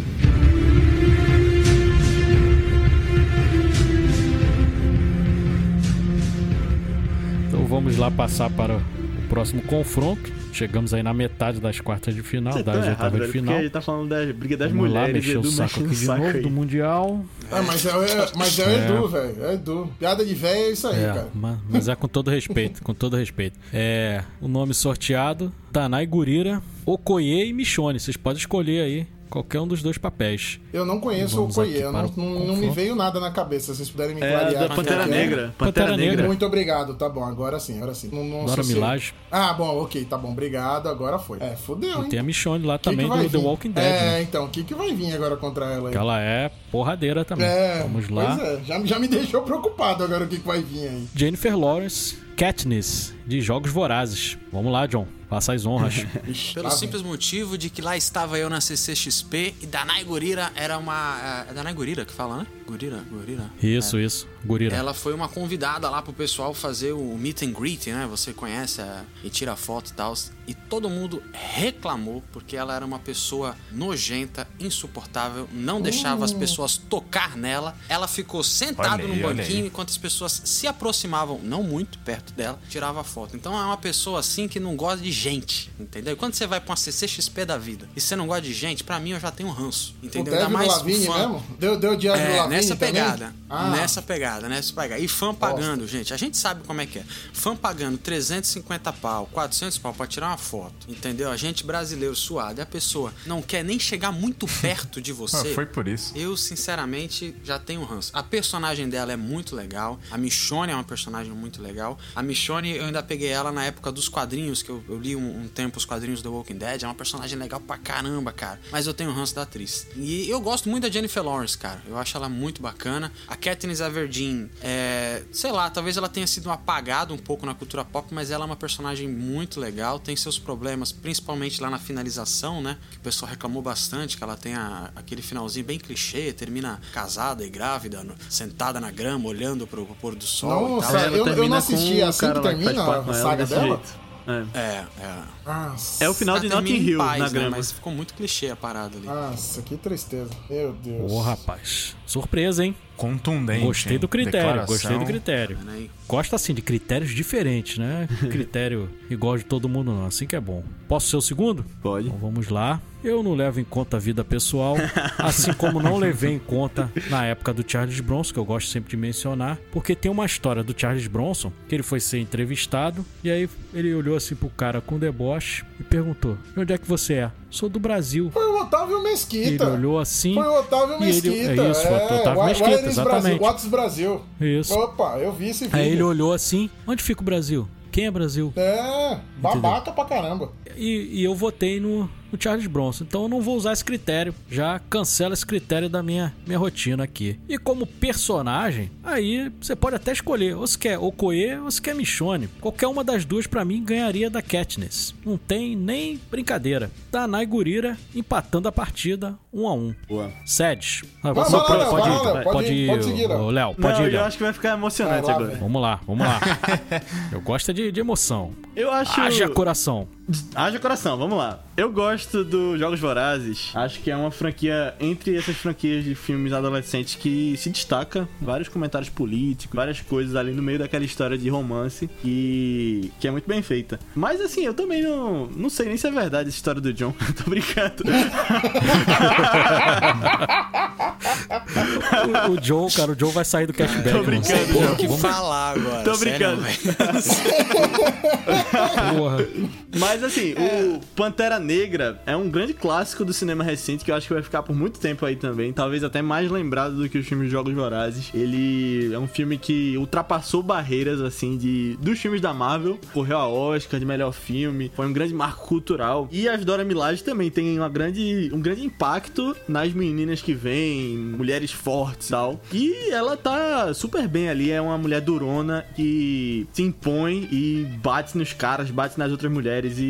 Então vamos lá passar para próximo confronto. Chegamos aí na metade das quartas de final, Você tá das errado, oitavas de porque final. a gente tá falando da briga das Vamos lá, mulheres mexer e o Edu saco mexendo aqui o de saco novo aí. do Mundial. Ah, mas é, é- mas é, É. Edu, velho. É Edu. Piada de velho é isso aí, É, cara. ma- mas é com todo respeito, com todo respeito. É, o nome sorteado, Danai Gurira, Okoye e Michone. Vocês podem escolher aí qualquer um dos dois papéis. Eu não conheço Vamos o aqui Koye, eu para não, não, não me veio nada na cabeça. Se vocês puderem me É clarear. que Pantera que é. Negra. Pantera Pantera Negra. Muito obrigado, tá bom, agora sim, agora sim. Não, não. Milage. Ah, bom, ok, tá bom, obrigado, agora foi. É, fudeu, E hein? tem a Michone lá Que que também vai do The vir? Walking Dead. É, né? então, o que, que vai vir agora contra ela aí? Que ela é porradeira também. É, Vamos lá. Pois é, já, já me deixou preocupado agora o que, que vai vir aí. Jennifer Lawrence, Katniss, de Jogos Vorazes. Vamos lá, John. Faça as honras. Pelo simples motivo de que lá estava eu na CCXP e Danai Gurira era uma. É Danai Gurira que fala, né? Gurira, Gurira. Isso, isso. Gurira. Ela foi uma convidada lá pro pessoal fazer o meet and greet, né? Você conhece a- e tira foto e tal. E todo mundo reclamou porque ela era uma pessoa nojenta, insuportável, não deixava as pessoas tocar nela. Ela ficou sentada olha banquinho enquanto as pessoas se aproximavam, não muito perto dela, tirava foto. Então é uma pessoa assim que não gosta de gente, entendeu? E quando você vai pra uma CCXP da vida e você não gosta de gente, pra mim eu já tenho um ranço, O entendeu? Devil Ainda mais Lavigne fã. mesmo? Deu, deu Devil É, Lavigne nessa pegada. Ah, Nessa pegada, nessa pegada. E fã pagando, gente. A gente sabe como é que é. Fã pagando 350 pau, 400 pau pra tirar uma foto. Entendeu? A gente brasileiro suado. E a pessoa não quer nem chegar muito perto de Ah, você. foi por isso. Eu, sinceramente, já tenho ranço. A personagem dela é muito legal. A Michonne é uma personagem muito legal. A Michonne, eu ainda peguei ela na época dos quadrinhos, que eu, eu li um, um tempo os quadrinhos do Walking Dead. É uma personagem legal pra caramba, cara. Mas eu tenho ranço da atriz. E eu gosto muito da Jennifer Lawrence, cara. Eu acho ela muito bacana. A Katniss Everdeen, é, sei lá, talvez ela tenha sido apagada um pouco na cultura pop, mas ela é uma personagem muito legal. Tem seus problemas, principalmente lá na finalização, né? Que o pessoal reclamou bastante, que ela tem a- aquele finalzinho bem clichê, termina casada e grávida, no- sentada na grama, olhando pro, pro pôr do sol e Nossa, eu, eu não assisti assim que termina com a saga desse dela. jeito. É. É, é. Nossa, É o final de Notting Hill paz, na né? grama. Mas ficou muito clichê a parada ali. nossa, que tristeza. Meu Deus. Ô, rapaz. Surpresa, hein? Contundente. Gostei hein? do critério, Declaração. gostei do critério. Né? Gosta assim de critérios diferentes, né? Critério igual de todo mundo não, assim que é bom. Posso ser o segundo? Pode. Então vamos lá. Eu não levo em conta a vida pessoal, assim como não levei em conta na época do Charles Bronson, que eu gosto sempre de mencionar, porque tem uma história do Charles Bronson que ele foi ser entrevistado e aí ele olhou assim pro cara com deboche e perguntou: "De onde é que você é?" "Sou do Brasil." Foi o Otávio Mesquita. Ele olhou assim. Foi o Otávio e ele- Mesquita. é isso, o Otávio Why- Mesquita, exatamente. Brasil? What's Brasil? Isso. Opa, eu vi esse vídeo. Aí ele olhou assim: "Onde fica o Brasil? Quem é Brasil?" É, babaca pra caramba. E, e eu votei no, no Charles Bronson. Então eu não vou usar esse critério. Já cancela esse critério da minha, minha rotina aqui. E como personagem, aí você pode até escolher. Ou se quer Okoye ou se quer Michonne. Qualquer uma das duas para mim ganharia da Katniss. Não tem nem brincadeira. Danai Gurira empatando a partida 1 um a 1 um. Boa. Sedes. Ah, lá, pode, Léo, pode, ir, pode, pode ir, ir, pode seguir, Léo. Pode Não, ir, eu acho que vai ficar emocionante Vai lá, agora. Vamos lá, vamos lá. Eu gosto de, de emoção. Eu acho. Haja coração. Haja coração, vamos lá. Eu gosto dos Jogos Vorazes. Acho que é uma franquia entre essas franquias de filmes adolescentes que se destaca. Vários comentários políticos, várias coisas ali no meio daquela história de romance e que é muito bem feita. Mas assim, eu também não, não sei nem se é verdade essa história do John. Tô brincando. O, o Joe, cara, o Joe vai sair do cashback. Tô brincando, que vamos- falar agora? Tô sério, brincando. velho. porra. Mas assim, o Pantera Negra é um grande clássico do cinema recente que eu acho que vai ficar por muito tempo aí também. Talvez até mais lembrado do que os filmes de Jogos Vorazes. Ele é um filme que ultrapassou barreiras, assim, de dos filmes da Marvel. Correu a Oscar de melhor filme. Foi um grande marco cultural. E as Dora Milaje também tem uma grande, um grande impacto nas meninas que vêm, mulheres fortes e tal. E ela tá super bem ali. É uma mulher durona que se impõe e bate nos caras, bate nas outras mulheres e,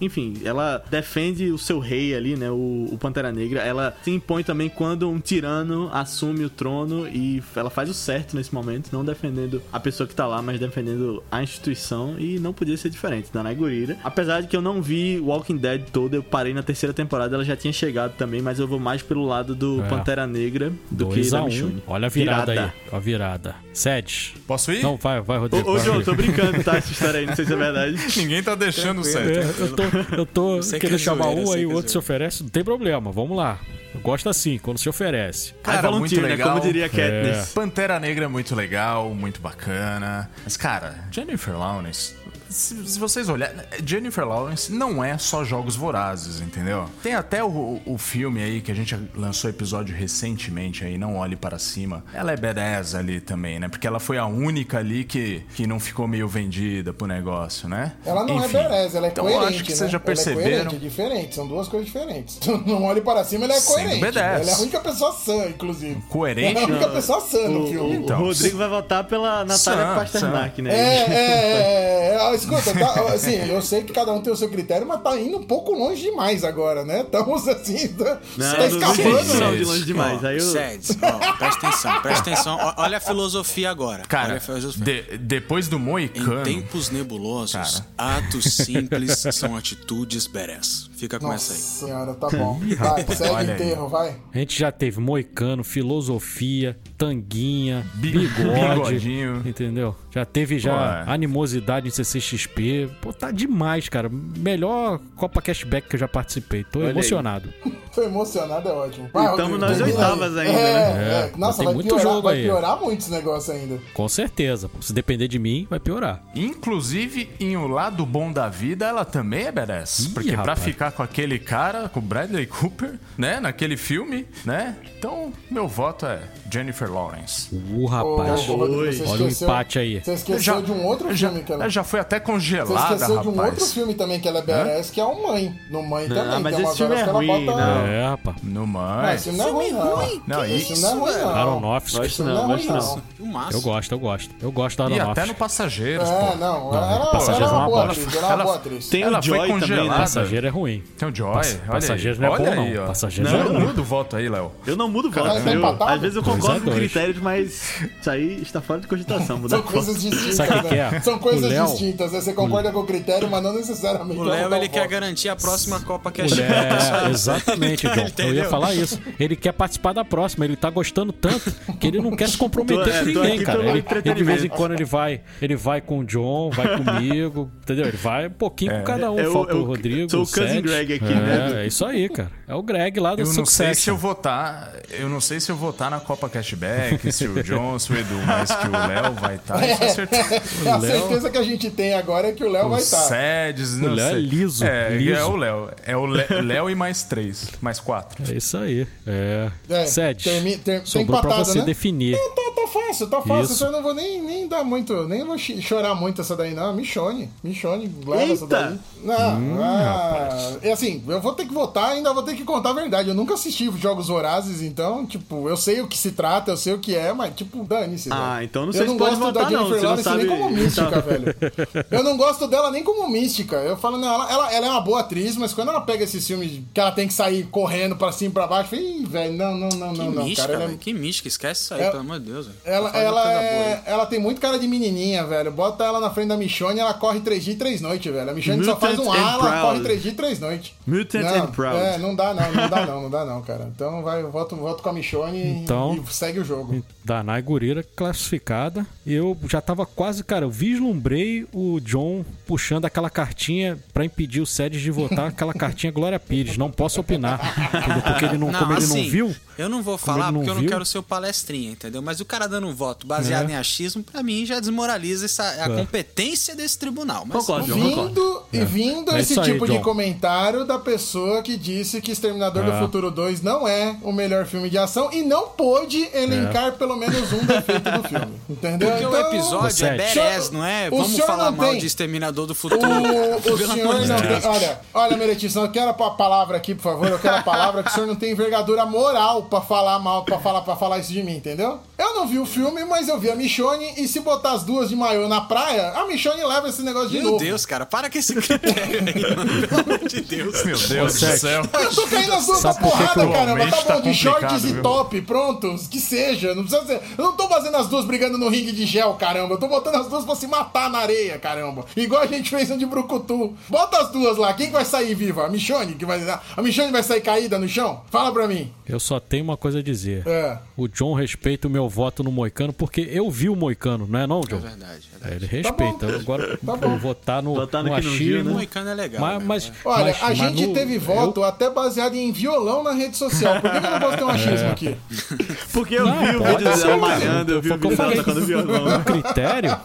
enfim, ela defende o seu rei ali, né, o, o Pantera Negra. Ela se impõe também quando um tirano assume o trono e ela faz o certo nesse momento, não defendendo a pessoa que tá lá, mas defendendo a instituição e não podia ser diferente da Gurira. Apesar de que eu não vi Walking Dead todo, eu parei na terceira temporada, ela já tinha chegado também, mas eu vou mais pelo lado do É. Pantera Negra do que 2 da a 1 Michonne. Olha a virada, Virada. aí. Ó a virada. Sedes. Posso ir? Não, vai, vai, Rodrigo. Ô, ô João, tô brincando, tá? Essa história aí, não sei se é verdade. Ninguém tá deixando Tranquilo. É, eu tô, eu tô que querendo é chamar zoeira, um, sei aí que o é outro se oferece, não tem problema, vamos lá. Eu gosto assim, quando se oferece. Cara, volunteer, muito né? legal. Como diria Katniss. Pantera Negra é muito legal, muito bacana. Mas, cara, Jennifer Lawrence. Se, se vocês olharem, Jennifer Lawrence não é só jogos vorazes, entendeu? Tem até o, o filme aí que a gente lançou episódio recentemente aí, Não Olhe Para Cima. Ela é badass ali também, né? Porque ela foi a única ali que, que não ficou meio vendida pro negócio, né? Ela não Enfim, é beleza, ela é então coerente. eu acho que né? vocês já Ela é perceberam. coerente, é diferente, são duas coisas diferentes. Não olhe para cima, ele é Sendo coerente. badass. Ela é a única pessoa sã, inclusive. Coerente? Ela é a única pessoa sã no O, filme. Então, o Rodrigo vai votar pela Natália Pasternak, né? É, é, é, é. Escuta, tá, assim, eu sei que cada um tem o seu critério, mas tá indo um pouco longe demais agora, né? Estamos assim, tá, Não, tá não, escapando, não, né? não, de longe demais. Ó, Aí eu... Seds, ó, presta atenção, presta atenção. Olha a filosofia agora. Olha Cara, a filosofia. de- depois do Em Moicano. tempos nebulosos, Cara. atos simples são atitudes badass. Fica com Nossa essa aí. senhora, tá bom. Vai, segue enterro, vai. A gente já teve moicano, filosofia, tanguinha, Bi- bigode, bigodinho. entendeu? Já teve já Pô, é. animosidade em CCXP. Pô, tá demais, cara. Melhor Copa Cashback que eu já participei. Tô aí. emocionado. Tô emocionado, é ótimo. Vai, E tamo Rodrigo, nas termina oitavas aí. ainda, é, né? É, Nossa, Tem vai muito piorar, jogo vai aí. piorar muito esse negócio ainda. Com certeza. Se depender de mim, vai piorar. Inclusive, em O Lado Bom da Vida, ela também é badass. Ih, porque pra rapaz. ficar com aquele cara, com o Bradley Cooper, né? Naquele filme, né? Então, meu voto é Jennifer Lawrence. Uh, rapaz. você Olha o empate aí. Você esqueceu de um outro já, filme que ela... já foi até Você congelada, esqueceu de um rapaz. outro filme também que ela é badass, que é o Mãe. No Mãe também. mas tem esse filme é ruim, bota... não. É, rapaz. No Não, mais. esse não é ruim, não. Não, Esse isso, não é ruim, não. Aronofsky. Gosto não é não, ruim, gosto não. não. Eu gosto, eu gosto. Eu gosto da E Aronofsky. até no Passageiros, É, pô. não. Não, Ela, Passageiros ela é é uma boa atriz. Ela é uma boa atriz. Tem o foi Joy também, né? congelada. Passageiro é ruim. Tem o Joy, Pass- olha Passageiros aí. não é bom, olha não. aí, ó. Passageiros não, não é bom. muda o voto aí, Léo. Eu não mudo voto. Eu, empatado? às vezes eu concordo com critérios, mas isso aí está fora de cogitação. Mudar São voto. Coisas distintas, Sabe o que que né? é? São coisas Léo- distintas. né? Você concorda com o critério, mas não necessariamente. O Léo, dá ele quer voto. garantir a próxima Copa que a É, exatamente, John. Eu ia Entendeu? falar isso. Ele quer participar da próxima. Ele tá gostando tanto que ele não quer se comprometer Tô- é, com ninguém, cara. Ele, ele de vez em quando ele vai, ele vai com o John, vai comigo, entendeu? Ele vai um pouquinho com cada um. É o- Falta é o, Rodrigo. sou o cousin. Greg aqui, é, né? É isso aí, cara. É o Greg lá do Eu não sei se eu votar. Eu não sei se eu votar na Copa Cashback, se o John, se o Edu, mas que o Léo vai estar. Isso é certeza. A Léo- certeza que a gente tem agora é que o Léo vai O estar. Sedes, não Léo é sei. liso, É, liso. é o Léo. É o Lé- Léo e mais três. Mais quatro. É isso aí. É. É, Sede. termi- ter- tá Sobrou pra empatado, você né? definir. Tá, tá fácil, tá fácil. Isso. Eu não vou nem, nem dar muito, nem vou chorar muito essa daí, não. Michone, Michone, leva essa Eita! daí. Não, ah, é assim, eu vou ter que votar ainda vou ter que contar a verdade. Eu nunca assisti Jogos Vorazes, então, tipo, eu sei o que se trata, eu sei o que é, mas, tipo, dane-se. Ah, então não sei eu se não pode gosto votar, não, Lawrence nem sabe- como mística, Tá. velho. Eu não gosto dela nem como mística. Eu falo, não, ela, ela, ela é uma boa atriz, mas quando ela pega esses filmes que ela tem que sair correndo pra cima e pra baixo, eu falei, ih, velho, não, não, não, Que não, não, mística, cara. Ela é-. Que mística. Esquece isso aí, É- pelo amor de Deus. velho. ela, Tá ela, é- ela tem muito cara de menininha, velho. Bota ela na frente da Michonne e ela corre três dias e três noites, velho. A Michonne só faz um Mutant A, ela Proud. corre três dias e três noites. Mutant não, and Proud. É, não dá não, não dá não, não dá não, cara. Então vai, eu voto, voto com a Michonne Então- e segue o jogo. Danai Gurira classificada. Eu já tava quase, cara, eu vislumbrei o John puxando aquela cartinha pra impedir o Sedes de votar aquela cartinha Glória Pires. Não posso opinar. entendeu? Porque ele não, como ele assim, não viu. Eu não vou como falar ele não porque eu não viu- quero ser o palestrinha, entendeu? Mas o cara dando um voto baseado É. em achismo, pra mim já desmoraliza essa, a competência desse tribunal. Mas Concordo, João, concordo. Vindo, e vindo É esse aí, tipo de comentário da pessoa que disse que Exterminador do É. Futuro 2 não é o melhor filme de ação e não pôde elencar pelo menos um defeito do filme. Entendeu? Porque o Então, episódio é badass, não é? O Vamos falar mal tem- de Exterminador do Futuro. O, o senhor não tem. Olha, olha, Meretição, eu quero a pa- palavra aqui, por favor. Eu quero a palavra que o senhor não tem envergadura moral pra falar mal, pra falar, pra falar isso de mim, entendeu? Eu não vi o filme, mas eu vi a Michonne e se botar as duas de maiô na praia, a Michonne leva esse negócio de Meu novo. Deus, cara, para com esse critério aí, mano. Pelo amor de Deus. Meu Deus do céu. Eu tô caindo as duas que porrada, caramba. Tá Realmente bom, tá de shorts complicado, e viu? top, pronto, que seja. Não precisa ser. Eu não tô fazendo as duas brigando no ringue de gel, caramba. Eu tô botando as duas pra se matar na areia, caramba. Igual a gente fez no de Brucutu. Bota as duas lá. Quem que vai sair viva? A Michonne? Que vai... A Michonne vai sair caída no chão? Fala pra mim. Eu só tenho uma coisa a dizer. É. O John respeita o meu voto no Moicano porque eu vi o Moicano, não é não, É John? verdade, é É, verdade. ele respeita. bom. Agora Tá eu vou votar no, Votar no no achismo. O Moicano é legal. Mas, né? mas, Olha, mas- a mas gente no- teve voto até baseado em violão na rede social. Por que, eu não posso ter um achismo aqui? Porque eu Não, vi o vídeo dela malhando, eu vi o eu vídeo dela tocando violão. O critério.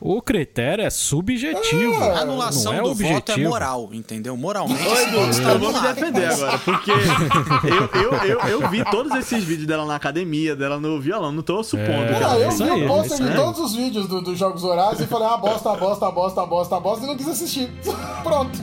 O critério é subjetivo. Ah, A anulação não é do voto é objetivo. moral, entendeu? Moralmente, Oi, esse voto está eu vou me defender agora, porque eu, eu, eu, eu vi todos esses vídeos dela na academia, dela no violão, não tô supondo. É. cara. Ah, eu isso vi aí, o de aí. todos os vídeos do- dos Jogos Horários e falei, ah, bosta, bosta, bosta, bosta, bosta, e não quis assistir. Pronto.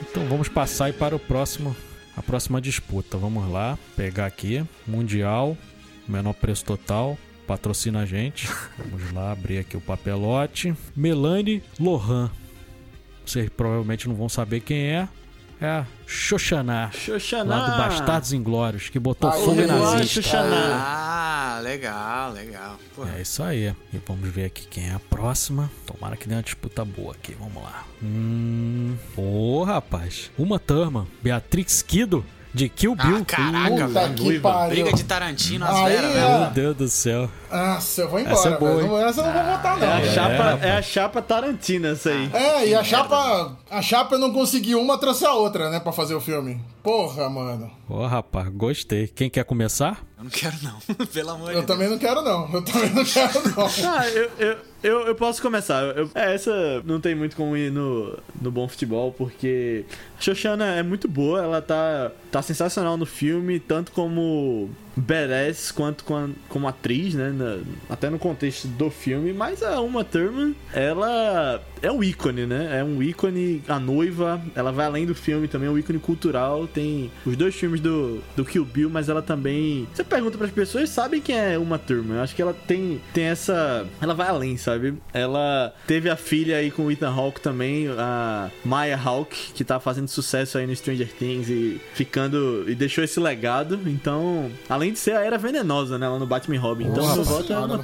Então vamos passar aí para o próximo, a próxima disputa. Vamos lá, pegar aqui Mundial, menor preço total, patrocina a gente. Vamos lá abrir aqui o papelote. Melanie Lohan. Vocês provavelmente não vão saber quem é. É a Xoxaná, Xoxaná. lá do Bastardos Inglórios, que botou Aí, fogo nazista. Xoxaná. Ah, legal, legal. Pô, É isso aí. E vamos ver aqui quem é a próxima. Tomara que dê uma disputa boa aqui. Vamos lá. Hum. Ô, rapaz. Uma turma. Beatrix Kido, de Kill Bill. Ah, caraca, Puta velho. que pariu. Briga de Tarantino, as Aí, é. velho. Meu Deus do céu. Nossa, eu vou embora, Essa é boa, velho. Essa eu não vou votar, não. É a, chapa, rapaz. é a chapa Tarantina, essa aí. É, e a chapa. A chapa eu não consegui uma, trouxe a outra, né, pra fazer o filme. Porra, mano. Ô, rapaz, gostei. Quem quer começar? Eu não quero, não. Pelo amor de Eu Deus. também não quero, não. Eu também não quero, não. Ah, eu, eu, eu, eu posso começar. Eu- é, essa não tem muito como ir no, no bom futebol, porque a Xoxana é muito boa, ela tá, tá sensacional no filme, tanto como badass quanto com- como atriz, né? até no contexto do filme, mas a Uma Thurman, ela é um ícone, né? É um ícone, a noiva, ela vai além do filme também, é um ícone cultural. Tem os dois filmes do, do Kill Bill, mas ela também. Você pergunta pras pessoas, sabem quem é Uma Thurman? Eu acho que ela tem, tem essa. Ela vai além, sabe? Ela teve a filha aí com o Ethan Hawke também, a Maya Hawke, que tá fazendo sucesso aí no Stranger Things e ficando. e deixou esse legado. Então, além de ser a era venenosa, né? Lá no Batman Robin. Então, Nossa meu voto é Uma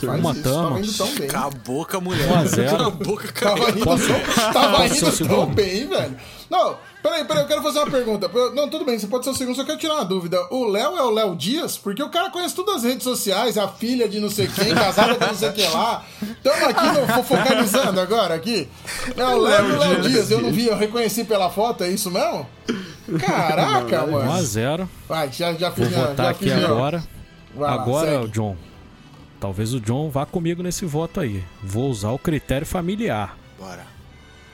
indo tão bem. Cala a boca, mulher. 1 a 0. Cala a boca, Tava cara. indo, tão, Posso bem, velho. Não, peraí, peraí, eu quero fazer uma pergunta. Não, tudo bem, você pode ser o segundo, só quero tirar uma dúvida. O Léo é o Léo Dias? Porque o cara conhece todas as redes sociais, a filha de não sei quem, casada com não sei quem lá. Tamo aqui no, fo- focalizando agora aqui. É o Léo e o Léo Dias, eu não vi, eu reconheci pela foto, é isso mesmo? Caraca, 1 mano. a 0. Vai, já, já fiz Vou minha, votar já aqui minha- agora. Vai Agora, segue. o John. Talvez o John vá comigo nesse voto aí. Vou usar o critério familiar. Bora.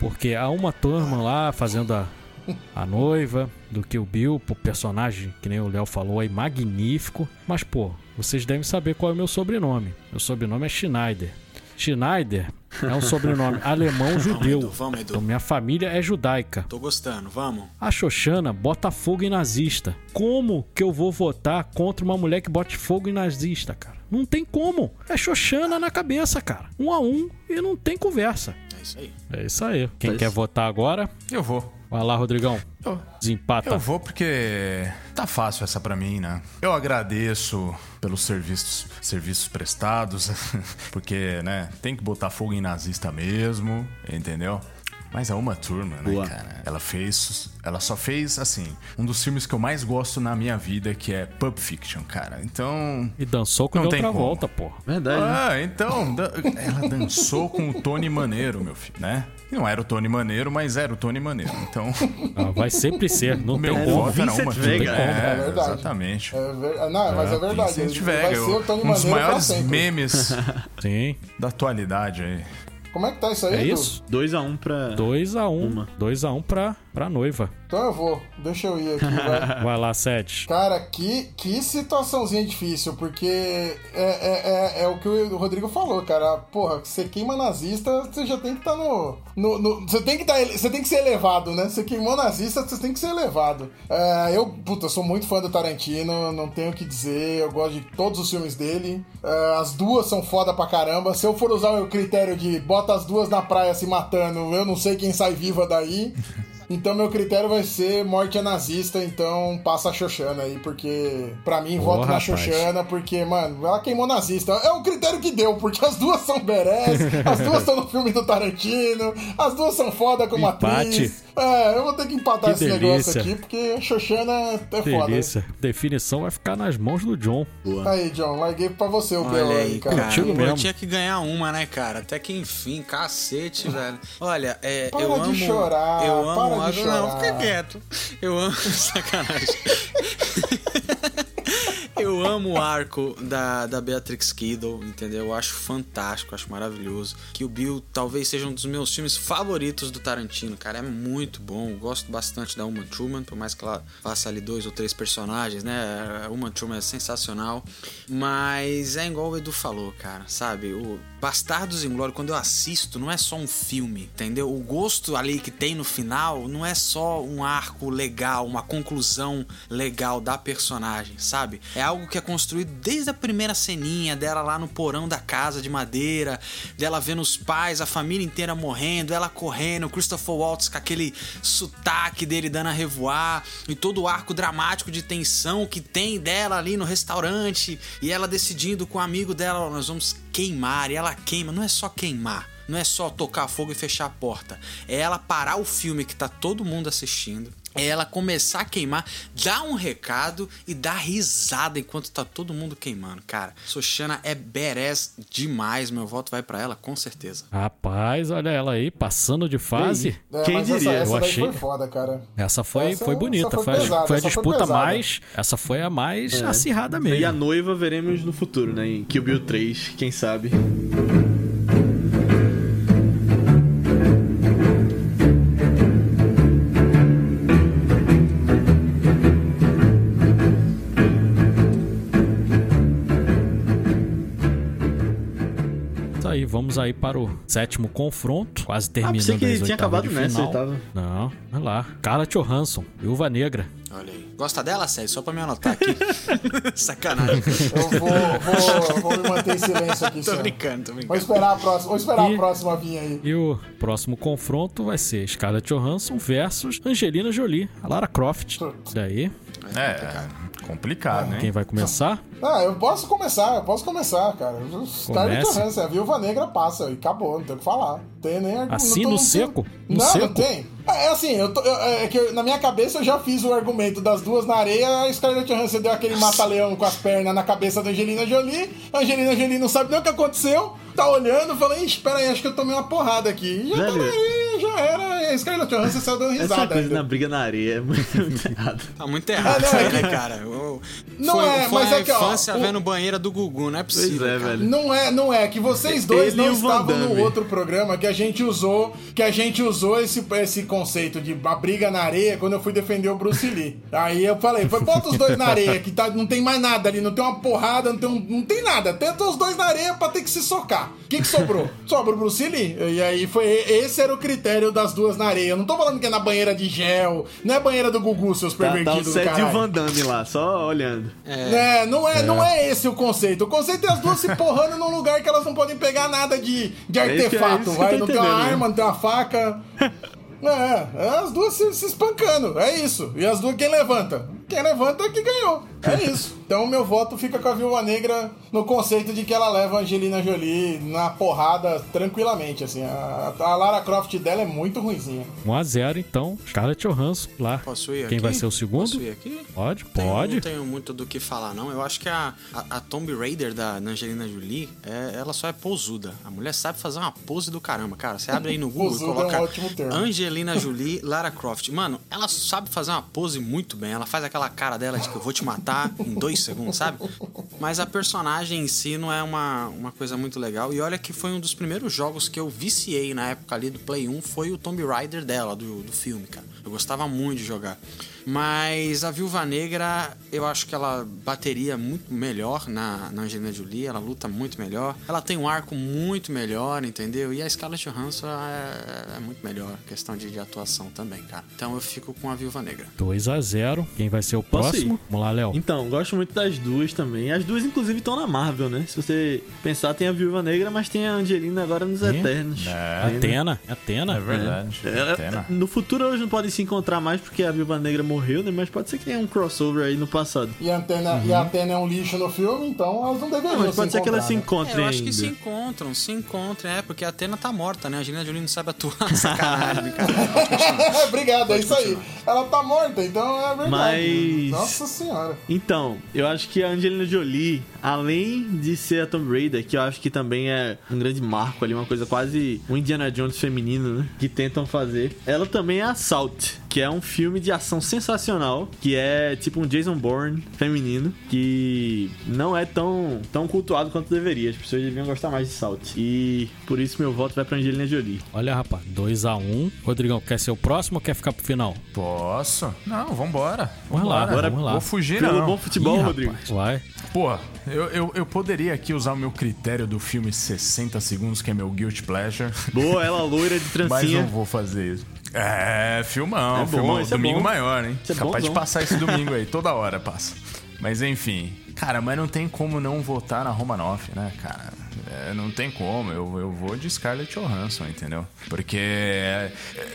Porque há uma turma lá fazendo a, a noiva do Kill Bill, pro personagem, que nem o Léo falou aí, magnífico. Mas, pô, vocês devem saber qual é o meu sobrenome. Meu sobrenome é Schneider. Schneider é um sobrenome alemão judeu. Edu, vamos, Edu. Então minha família é judaica. Tô gostando, vamos. A Xoxana bota fogo em nazista. Como que eu vou votar contra uma mulher que bote fogo em nazista, cara? Não tem como. É Xoxana na cabeça, cara. Um a um e não tem conversa. É isso aí. É isso aí. Quem Mas- quer votar agora? Eu vou. Vai lá, Rodrigão. Eu, Desempata. eu vou porque tá fácil essa pra mim, né? Eu agradeço pelos serviços, serviços prestados, porque, né, tem que botar fogo em nazista mesmo, entendeu? Mas é uma turma, né, Boa. cara? Ela fez. Ela só fez, assim, um dos filmes que eu mais gosto na minha vida, que é Pulp Fiction, cara. Então. E dançou com Não outra como. volta, pô. Verdade. né? Ah, então. da- Ela dançou com o Tony Maneiro, meu filho, né? Não era o Tony Maneiro, mas era o Tony Maneiro. Então, Ah, vai sempre ser. Não o meu tem como. voto era Vincent uma Vega. É É, verdade. exatamente. É ver... Não, mas é verdade. Vincent ele Vega, vai ser o Tony um dos maiores memes Sim. da atualidade aí. Como é que tá isso aí, É Edu? isso? 2x1 um pra. 2x1. Uma. 2x1 pra, pra noiva. Então eu vou. Deixa eu ir aqui, vai. Vai lá, Sete. Cara, que, que situaçãozinha difícil, porque é, é, é, é o que o Rodrigo falou, cara. Porra, você queima nazista, você já tem que estar no, no, no- Você tem que tá, Você tem que ser elevado, né? Você queimou nazista, você tem que ser elevado. É, eu, puta, sou muito fã do Tarantino, não tenho o que dizer, eu gosto de todos os filmes dele. É, as duas são foda pra caramba. Se eu for usar o critério de bota as duas na praia se matando, eu não sei quem sai viva daí. Então meu critério vai ser morte é nazista, então passa a Xoxana aí, porque pra mim voto na rapaz. Xoxana, porque, mano, ela queimou nazista. É o critério que deu, porque as duas são berés, as duas estão no filme do Tarantino, as duas são foda como Empate. atriz. É, eu vou ter que empatar Que esse negócio delícia. aqui, porque a Xoxana é foda. Delícia. Definição vai ficar nas mãos do John. Aí, John, larguei pra você o. Olha aí, cara. cara. Eu mesmo. tinha que ganhar uma, né, cara? Até que enfim, cacete, velho. Olha, é, Para eu de amo. chorar, eu para amo. de Não, chorar. fica quieto. Eu amo. Sacanagem. Eu amo o arco da, da Beatrix Kiddo, entendeu? Eu acho fantástico, acho maravilhoso. Que o Bill talvez seja um dos meus filmes favoritos do Tarantino, cara. É muito bom. Gosto bastante da Uma Truman, por mais que ela faça ali dois ou três personagens, né? A Uma Truman é sensacional. Mas é igual o Edu falou, cara, sabe? O Bastardos Inglórios, quando eu assisto, não é só um filme, entendeu? O gosto ali que tem no final não é só um arco legal, uma conclusão legal da personagem, sabe? É algo que é construído desde a primeira ceninha dela lá no porão da casa de madeira, dela vendo os pais, a família inteira morrendo, ela correndo, Christopher Waltz com aquele sotaque dele dando a revoar, e todo o arco dramático de tensão que tem dela ali no restaurante, e ela decidindo com o amigo dela, "Ó, nós vamos queimar, e ela queima, não é só queimar. Não é só tocar fogo e fechar a porta. É ela parar o filme que tá todo mundo assistindo. É ela começar a queimar, dar um recado e dar risada enquanto tá todo mundo queimando. Cara, Sochana é badass demais. Meu voto vai pra ela, com certeza. Rapaz, olha ela aí, passando de fase. É, Quem diria? Essa, essa Eu achei- foi foda, cara. Essa foi, Essa- foi bonita. essa foi Foi, a- pesada, foi a foi disputa pesada. mais. Essa foi a mais É. acirrada E a mesmo. noiva veremos no futuro, né? Em Kill Bill 3, quem sabe. Vamos aí para o sétimo confronto. Quase Ah, terminando pensei que as tinha acabado nessa final. oitava. Não, vai lá. Carla Johansson, Viúva Negra. Olha aí. Gosta dela, Sérgio? Só pra me anotar aqui. Sacanagem. Eu vou, vou, vou me manter em silêncio aqui, tô brincando, tô Vou brincando. esperar a próxima, vou esperar E- a próxima vir aí. E o próximo confronto vai ser Scarlett Johansson versus Angelina Jolie, a Lara Croft. Daí, É, complicado, né? quem vai começar? Ah, eu posso começar, eu posso começar, cara. Scarlett. Johansson, a Viúva Negra passa e acabou, não tem o que falar. Não Tem nem argumento. Assim, no seco? No não, seco? não tem. É é assim, eu tô, eu- é que eu- na minha cabeça eu já fiz o argumento das duas na areia, a Scarlett Johansson deu aquele mata-leão com as pernas na cabeça da Angelina Jolie, a Angelina Jolie não sabe nem o que aconteceu, tá olhando, fala, ixi, pera aí, acho que eu tomei uma porrada aqui. E já tá Velho, aí, já era. A Scarlett Johansson saiu dando Essa risada. coisa ainda. na briga na areia é muito, muito errado. Tá muito errado, Ah, não, é né, que- cara? Eu- Não foi é, foi mas a é que, ó, infância o- vendo banheira do Gugu, não é Pois possível, é, velho. Não é, não é, que vocês dois Ele não estavam no outro programa que a gente usou, que a gente usou esse, esse conceito de uma briga na areia quando eu fui defender o Bruce Lee. Aí eu falei, foi, bota os dois na areia, que tá, não tem mais nada ali, não tem uma porrada, não tem, um- não tem nada. Tenta os dois na areia pra ter que se socar. O que, que sobrou? Sobra o Bruce Lee. E aí foi, esse era o critério das duas na areia. Eu não tô falando que é na banheira de gel, não é banheira do Gugu, seus Tá, tá o pervertidos do Seth e o caralho. Van Damme lá, só olhando. É, não é, não é esse o conceito. O conceito é as duas se porrando num lugar que elas não podem pegar nada de, de É é artefato. isso que vai, não tem uma né? arma, não tem uma faca. É, é as duas se, se espancando, é isso. E as duas, quem levanta? Quem levanta é que ganhou. É isso. Então meu voto fica com a Viúva Negra no conceito de que ela leva a Angelina Jolie na porrada tranquilamente, assim. A, a Lara Croft dela é muito ruinzinha. 1x0, então. Scarlett Johansson lá. Posso ir aqui? Quem vai ser o segundo? Posso ir aqui? Pode, Tenho- pode. não tenho muito do que falar, não. Eu acho que a, a, a Tomb Raider da Angelina Jolie, é, ela só é posuda. A mulher sabe fazer uma pose do caramba, cara. Você abre aí no Google e Posuda é um coloca ótimo termo. Angelina Jolie, Lara Croft. Mano, ela sabe fazer uma pose muito bem. Ela faz aquela cara dela de que eu vou te matar em dois segundos, sabe? Mas a personagem em si não é uma, uma coisa muito legal. E olha que foi um dos primeiros jogos que eu viciei na época ali do Play 1, foi o Tomb Raider dela, do, do filme, cara. Eu gostava muito de jogar. Mas a Viúva Negra, eu acho que ela bateria muito melhor na, na Angelina Jolie, ela luta muito melhor. Ela tem um arco muito melhor, entendeu? E a Scarlett Johansson é, é muito melhor, questão de, de atuação também, cara. Então eu fico com a Viúva Negra. 2x0. Quem vai ser o próximo? Vamos lá, Léo. Então, gosto muito das duas também. As duas, inclusive, estão na Marvel, né? Se você pensar, tem a Viúva Negra, mas tem a Angelina agora nos É? Eternos. É. Ainda. Atena. Atena. É verdade. É, Atena. no futuro eles não podem se encontrar mais porque a Viúva Negra morreu, né? Mas pode ser que tenha um crossover aí no passado. E a Antena, e a Antena é um lixo no filme, então elas não deveriam Não, mas pode se ser que elas se né? encontrem É, eu acho que ainda. se encontram, se encontram, é, porque a Atena tá morta, né? A Angelina Jolie não sabe atuar, sacanagem, cara. Obrigado, é isso aí. Ela tá morta, então é verdade. Mas- Nossa senhora. Então, eu acho que a Angelina Jolie, além de ser a Tomb Raider, que eu acho que também é um grande marco ali, uma coisa quase um Indiana Jones feminino, né? Que tentam fazer. Ela também é Assault, que é um filme de ação sensacional, que é tipo um Jason Bourne feminino, que não é tão, tão cultuado quanto deveria. As pessoas deviam gostar mais de Assault. E por isso meu voto vai pra Angelina Jolie. Olha, rapaz, 2x1. Rodrigão, quer ser o próximo ou quer ficar pro final? Posso? Não, vambora. Vamos lá, Vambora. vamos lá. Vou fugir, Pelo não. bom futebol, Ih, Rodrigo. rapaz, vai. Pô, eu, eu, eu poderia aqui usar o meu critério do filme 60 segundos, que é meu guilty pleasure. Boa, ela loira de Mas trancinha. não vou fazer isso. É, filmão, É bom, filmão. é domingo bom. maior, hein? É Capaz de bonzão. passar esse domingo aí, toda hora passa. Mas enfim. Cara, mas não tem como não votar na Romanoff, né, cara? É, não tem como. Eu, eu vou de Scarlett Johansson, entendeu? Porque é,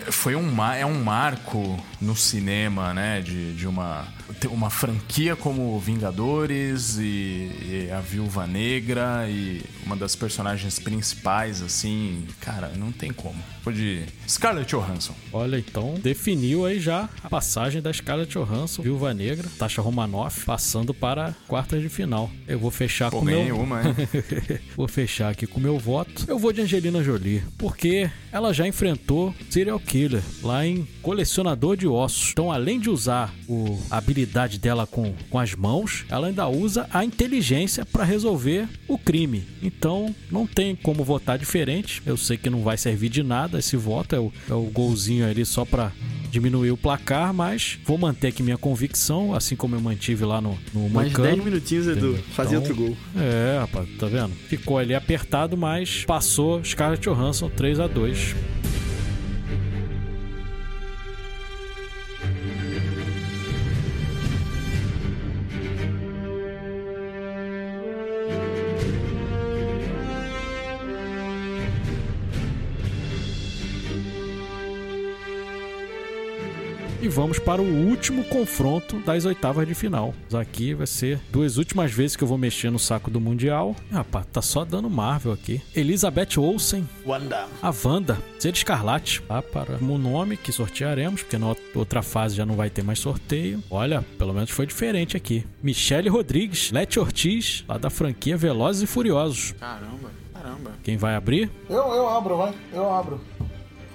é, foi um, é um marco no cinema, né? De, de uma, ter uma franquia como Vingadores e, e a Viúva Negra e uma das personagens principais, assim. Cara, não tem como. Vou de Scarlett Johansson. Olha, então, definiu aí já a passagem da Scarlett Johansson, Viúva Negra, Tasha Romanoff, passando para quartas de final. Eu vou fechar Pô, com meu... uma, hein? vou fechar aqui com o meu voto. Eu vou de Angelina Jolie, porque ela já enfrentou serial killer lá em Colecionador de Ossos. Então, além de usar o, a habilidade dela com, com as mãos, ela ainda usa a inteligência para resolver o crime. Então, não tem como votar diferente. Eu sei que não vai servir de nada esse voto, é o, é o golzinho ali só para diminuir o placar, mas vou manter aqui minha convicção, assim como eu mantive lá no, no Mais Moicano. 10 minutinhos, Edu. Entendeu? Fazia Então, outro gol. É, rapaz, tá vendo? Ficou ali apertado, mas passou Scarlett Johansson 3 a 2 E vamos para o último confronto das oitavas de final. Aqui vai ser duas últimas vezes que eu vou mexer no saco do Mundial. Rapaz, tá só dando Marvel aqui. Elizabeth Olsen, Wanda. a Wanda, Ser Escarlate, tá? Para o nome que sortearemos, porque na outra fase já não vai ter mais sorteio. Olha, pelo menos foi diferente aqui. Michelle Rodrigues, Lete Ortiz, lá da franquia Velozes e Furiosos. Caramba, caramba. Quem vai abrir? Eu, eu abro, vai. Eu abro.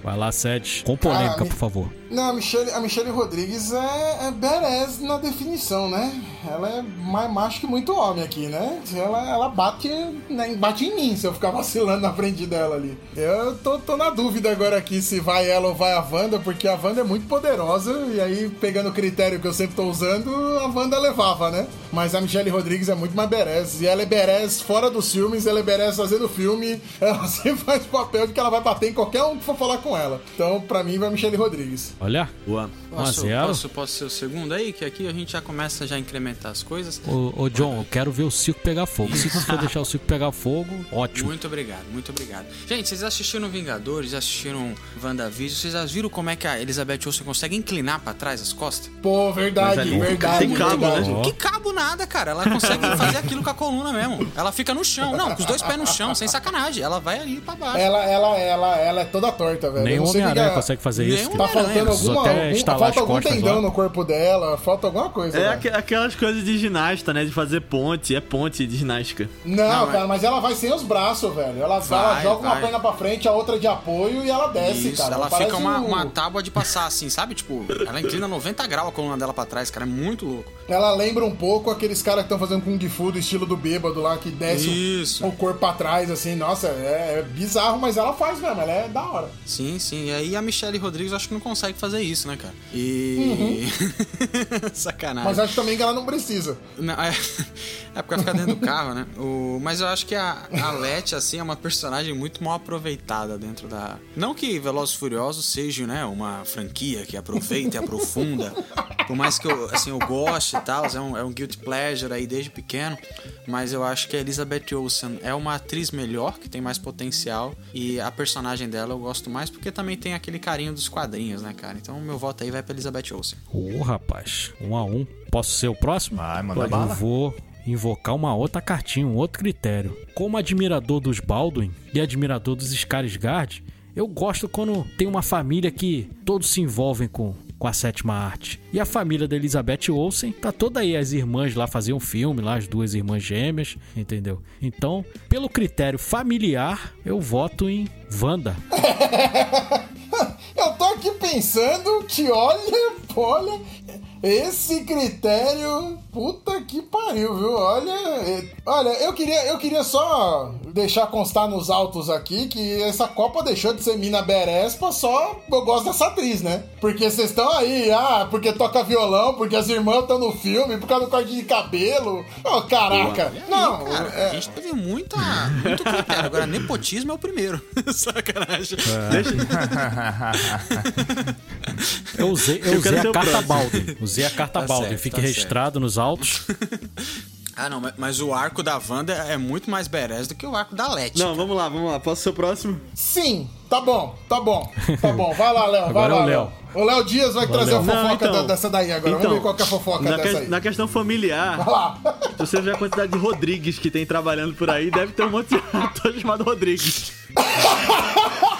Vai lá, Sede. Com polêmica, Ah, por favor. Não, a Michelle, a Michelle Rodrigues é, é badass na definição, né? Ela é mais macho que muito homem aqui, né? Ela, ela bate, né, bate em mim se eu ficar vacilando na frente dela ali. Eu tô, tô na dúvida agora aqui se vai ela ou vai a Wanda, porque a Wanda é muito poderosa, e aí, pegando o critério que eu sempre tô usando, a Wanda levava, né? Mas a Michelle Rodrigues é muito mais badass, e ela é badass fora dos filmes, ela é badass fazendo filme, ela sempre faz papel de que ela vai bater em qualquer um que for falar com ela. Então, pra mim, vai Michelle Rodrigues. Olha, Boa. 1 a Posso, 0 posso, posso ser o segundo aí? Que aqui a gente já começa já a incrementar as coisas. Ô, ô, John, eu quero ver o circo pegar fogo. Se você for deixar o circo pegar fogo, ótimo. Muito obrigado, muito obrigado. Gente, vocês assistiram Vingadores, assistiram WandaVision, vocês já viram como é que a Elizabeth Olsen consegue inclinar pra trás as costas? Pô, verdade, ali verdade. tem cabo, né, verdade. gente? Que cabo nada, cara. Ela consegue fazer aquilo com a coluna mesmo. Ela fica no chão. Não, com os dois pés no chão, sem sacanagem. Ela vai ali pra baixo. Ela, ela, ela, ela é toda torta, velho. Nem o Homem-Aranha é- consegue fazer Nem isso. cara. Tá faltando Precisou alguma, até algum, falta as algum costas tendão lá. no corpo dela, falta alguma coisa. É velho. aqu- aquelas coisas de ginasta, né? De fazer ponte. É ponte de ginástica. Não, Não, cara, mas ela vai sem os braços, velho. Ela, Vai, ela joga uma vai. perna pra frente, a outra de apoio e ela desce, Isso, cara. ela Parece fica uma, um- uma tábua de passar assim, sabe? Tipo, ela inclina 90 graus a coluna dela pra trás, cara. É muito louco. Ela lembra um pouco aqueles caras que estão fazendo Kung Fu do estilo do bêbado lá, que desce o- Isso. o corpo pra trás, assim. Nossa, é, é bizarro, mas ela faz mesmo, ela é da hora. Sim, sim. E aí a Michelle Rodrigues acho que não consegue fazer isso, né, cara? E. Sacanagem. Mas acho também que ela não precisa. Não, é, é porque ela fica dentro do carro, né? O, mas eu acho que a, a Letty, assim, é uma personagem muito mal aproveitada dentro da. Não que Velozes e Furiosos seja, né, uma franquia que aproveita e aprofunda. Por mais que eu, assim, eu goste e tal, é um, é um guilty pleasure aí desde pequeno. Mas eu acho que a Elizabeth Olsen é uma atriz melhor, que tem mais potencial. E a personagem dela eu gosto mais porque também tem aquele carinho dos quadrinhos, né, cara? Então meu voto aí vai pra Elizabeth Olsen. Ô, rapaz. Um a um. Posso ser o próximo? Vai, manda Eu bala. vou invocar uma outra cartinha, um outro critério. Como admirador dos Baldwin e admirador dos Skarsgård, eu gosto quando tem uma família que todos se envolvem com, com a sétima arte. E a família da Elizabeth Olsen, tá toda aí as irmãs lá faziam filme, lá as duas irmãs gêmeas, entendeu? Então, pelo critério familiar, eu voto em Wanda. Eu tô aqui pensando que, olha, olha, esse critério, puta que pariu, viu? Olha, é- olha, eu queria, eu queria só deixar constar nos autos aqui que essa Copa deixou de ser Mina Berespa, só eu gosto dessa atriz, né? Porque vocês estão aí, ah, porque toca violão, porque as irmãs estão no filme, por causa do corte de cabelo. Ô, caraca. Não, Cara, é- a gente teve muita, muito critério. Agora, nepotismo é o primeiro. Sacanagem. Eu usei, eu Eu usei a carta próximo. Usei a carta Tá certo, Fique tá registrado nos autos. Ah, não, mas, mas o arco da Wanda é muito mais badass do que o arco da Letty. Não, vamos lá, vamos lá. Posso ser o próximo? Sim, tá bom, tá bom, tá bom. Vai lá, Léo, vai Agora é lá, o Léo. O Léo Dias vai trazer a fofoca Não, então. da- dessa daí agora. Vamos ver qual que é a fofoca na, dessa que- aí. na questão familiar, Vai lá. se você vê a quantidade de Rodrigues que tem trabalhando por aí, deve ter um monte de ator chamado Rodrigues.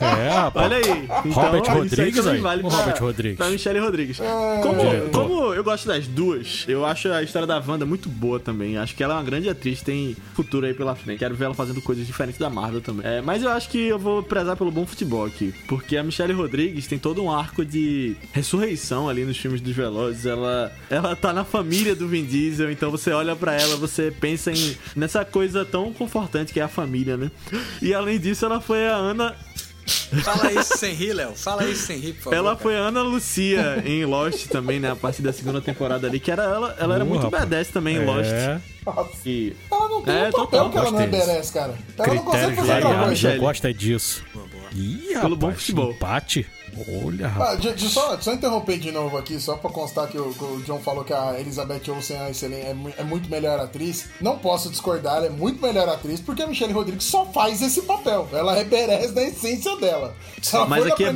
É, rapaz. Olha aí. Então, Robert Rodrigues aí. vale O pra- Robert Rodrigues. Pra Michelle Rodrigues. Como, como eu gosto das duas, eu acho a história da Wanda muito boa também. Acho que ela é uma grande atriz, tem futuro aí pela frente. Quero ver ela fazendo coisas diferentes da Marvel também. É, mas eu acho que eu vou prezar pelo bom futebol aqui. Porque a Michelle Rodrigues tem todo um arco de ressurreição ali nos filmes dos Velozes. Ela, ela tá na família do Vin Diesel, então você olha pra ela, você pensa em nessa coisa tão confortante que é a família, né? E além disso, ela foi a Ana Fala isso sem rir, Léo. Fala isso sem rir, por favor. ela cara. foi a Ana Lucia em Lost também, né? A partir da segunda temporada ali, que era ela, ela era Uh, muito rapaz. badass também em Lost. É, Nossa. E Ela não tem É, um papel total, que ela não é merece, cara. Ela não consegue critérios fazer eu Michele. gosto é disso. Ih, Pelo bom rapaz, futebol. empate. Olha, Ah, rapaz. de- de só, só interromper de novo aqui, só pra constar que o, o John falou que a Elizabeth Olsen é, excelente, é, é muito melhor atriz. Não posso discordar, ela é muito melhor atriz, porque a Michelle Rodrigues só faz esse papel. Ela é Beres na essência dela. Ela Mas aqui é de-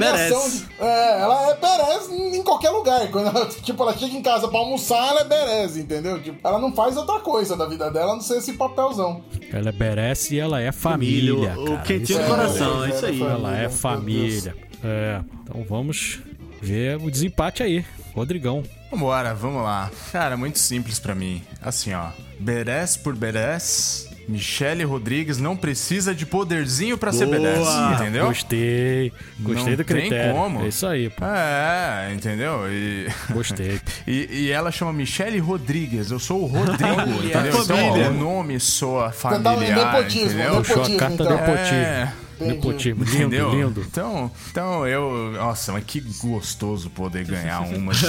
É, ela é Beres em qualquer lugar. Quando ela, tipo, ela chega em casa pra almoçar, ela é Beres, entendeu? Tipo, ela não faz outra coisa da vida dela, a não ser esse papelzão. Ela é merece e ela é família, Família, o- o quentinho Isso do é coração, é isso aí. Ela é família. É, então vamos ver o desempate aí. Rodrigão. Vambora, vamos lá. Cara, muito simples pra mim. Assim, ó. Beres por Beres, Michele Rodrigues não precisa de poderzinho pra ser! B10, entendeu? Gostei. Gostei Não do tem critério. como. É isso aí, pô. É, entendeu? E, Gostei. e, e ela chama Michele Rodrigues. Eu sou o Rodrigo, entendeu? Então, família. o nome soa familiar, nepotismo, entendeu? Puxou a carta então. do nepotismo. É. Entendi. Nepotismo. Lindo, Entendeu? lindo. Então, então eu. Nossa, mas que gostoso poder ganhar uma de.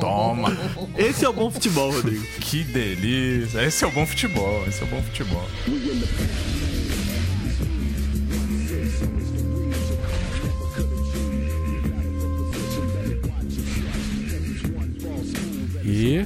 Toma! Esse é o bom futebol, Rodrigo. Que delícia! Esse é o bom futebol, esse é o bom futebol. E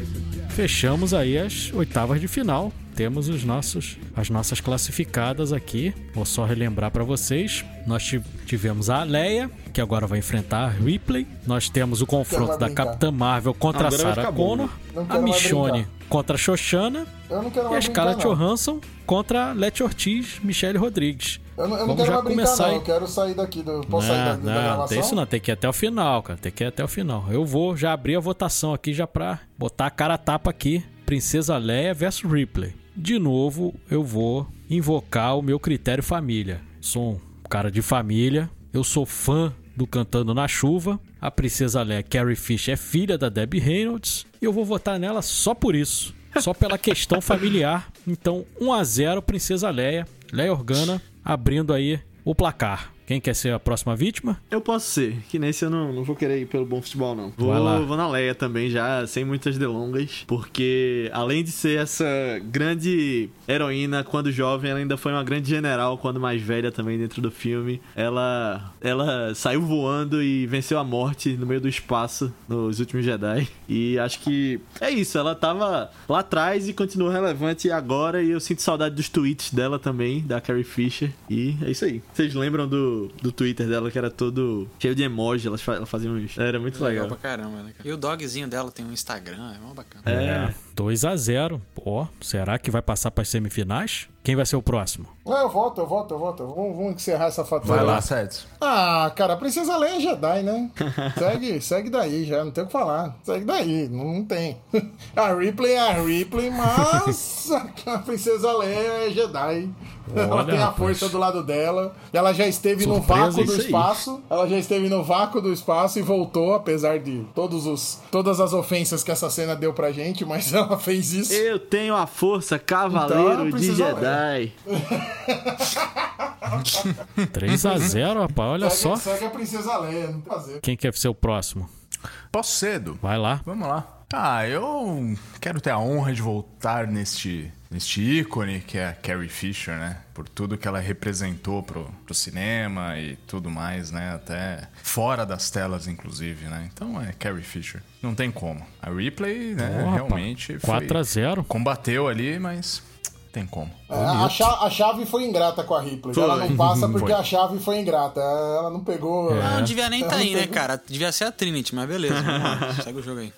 fechamos aí as oitavas de final. Temos os nossos, as nossas classificadas aqui. Vou só relembrar para vocês. Nós ti- tivemos a Leia, que agora vai enfrentar a Ripley. Nós temos o confronto mais da. Capitã Marvel contra a Sarah Connor. né? A Michonne brincar. Contra Xoxana. Eu não quero E a Scarlett brincar, não. Johansson contra Leti Ortiz, Michelle Rodrigues. Eu não, eu não quero já mais brincar, começar não. Eu quero sair daqui. Do... Posso sair da, Não, da não, gravação? tem isso não, tem que ir até o final, cara. Tem que ir até o final. Eu vou já abrir a votação aqui já pra botar a cara a tapa aqui. Princesa Leia versus Ripley. De novo, eu vou invocar o meu critério família. Sou um cara de família. Eu sou fã do Cantando na Chuva. A Princesa Leia Carrie Fisher é filha da Debbie Reynolds. E eu vou votar nela só por isso. Só pela questão familiar. Então, 1 a 0 Princesa Leia. Leia Organa abrindo aí o placar. Quem quer ser a próxima vítima? Eu posso ser, que nesse eu não, não vou querer ir pelo bom futebol, não. Vou, vou na Leia também, já sem muitas delongas, porque além de ser essa grande heroína quando jovem, ela ainda foi uma grande general quando mais velha também dentro do filme. Ela, ela saiu voando e venceu a morte no meio do espaço nos últimos Jedi. E acho que é isso, ela tava lá atrás e continua relevante agora. E eu sinto saudade dos tweets dela também, da Carrie Fisher. E é isso aí. Vocês lembram do, do Twitter dela que era todo cheio de emoji? Ela, fa- ela fazia uns. Era muito Legal legal. pra caramba, né, cara? E o dogzinho dela tem um Instagram, é mó bacana. É. 2 a 0 Ó, será que vai passar para as semifinais? Quem vai ser o próximo? Eu volto, eu volto, eu volto. Vamos, vamos encerrar essa fatura. Vai lá, Sérgio. Ah, cara, a Princesa Leia é Jedi, né? segue, segue daí já, não tem o que falar. Segue daí, não, não tem. A Ripley é a Ripley, mas a Princesa Leia é Jedi. ela tem a rapaz. força do lado dela. Ela já esteve no Surpresa, vácuo do isso aí. espaço. Ela já esteve no vácuo do espaço e voltou, apesar de todos os, todas as ofensas que essa cena deu pra gente, mas ela fez isso. Eu tenho a força Então, cavaleiro de precisa Jedi. 3 a 0 rapaz, olha segue, só. segue a Princesa Leia, não tem o que fazer. Quem quer ser o próximo? Posso cedo? Vai lá. Vamos lá. Ah, eu quero ter a honra de voltar neste, neste ícone que é a Carrie Fisher, né? Por tudo que ela representou pro, pro cinema e tudo mais, né? Até fora das telas, inclusive, né? Então é Carrie Fisher. Não tem como. A Ripley, né? Realmente foi... 4 a 0 Combateu ali, mas tem como. É, a, cha- a chave foi ingrata com a Ripley. Foi. Ela não passa porque Foi. a chave foi ingrata. Ela não pegou. Não, não devia nem tá aí, né, cara? Devia ser a Trinity, mas beleza. Lá. Segue o jogo aí.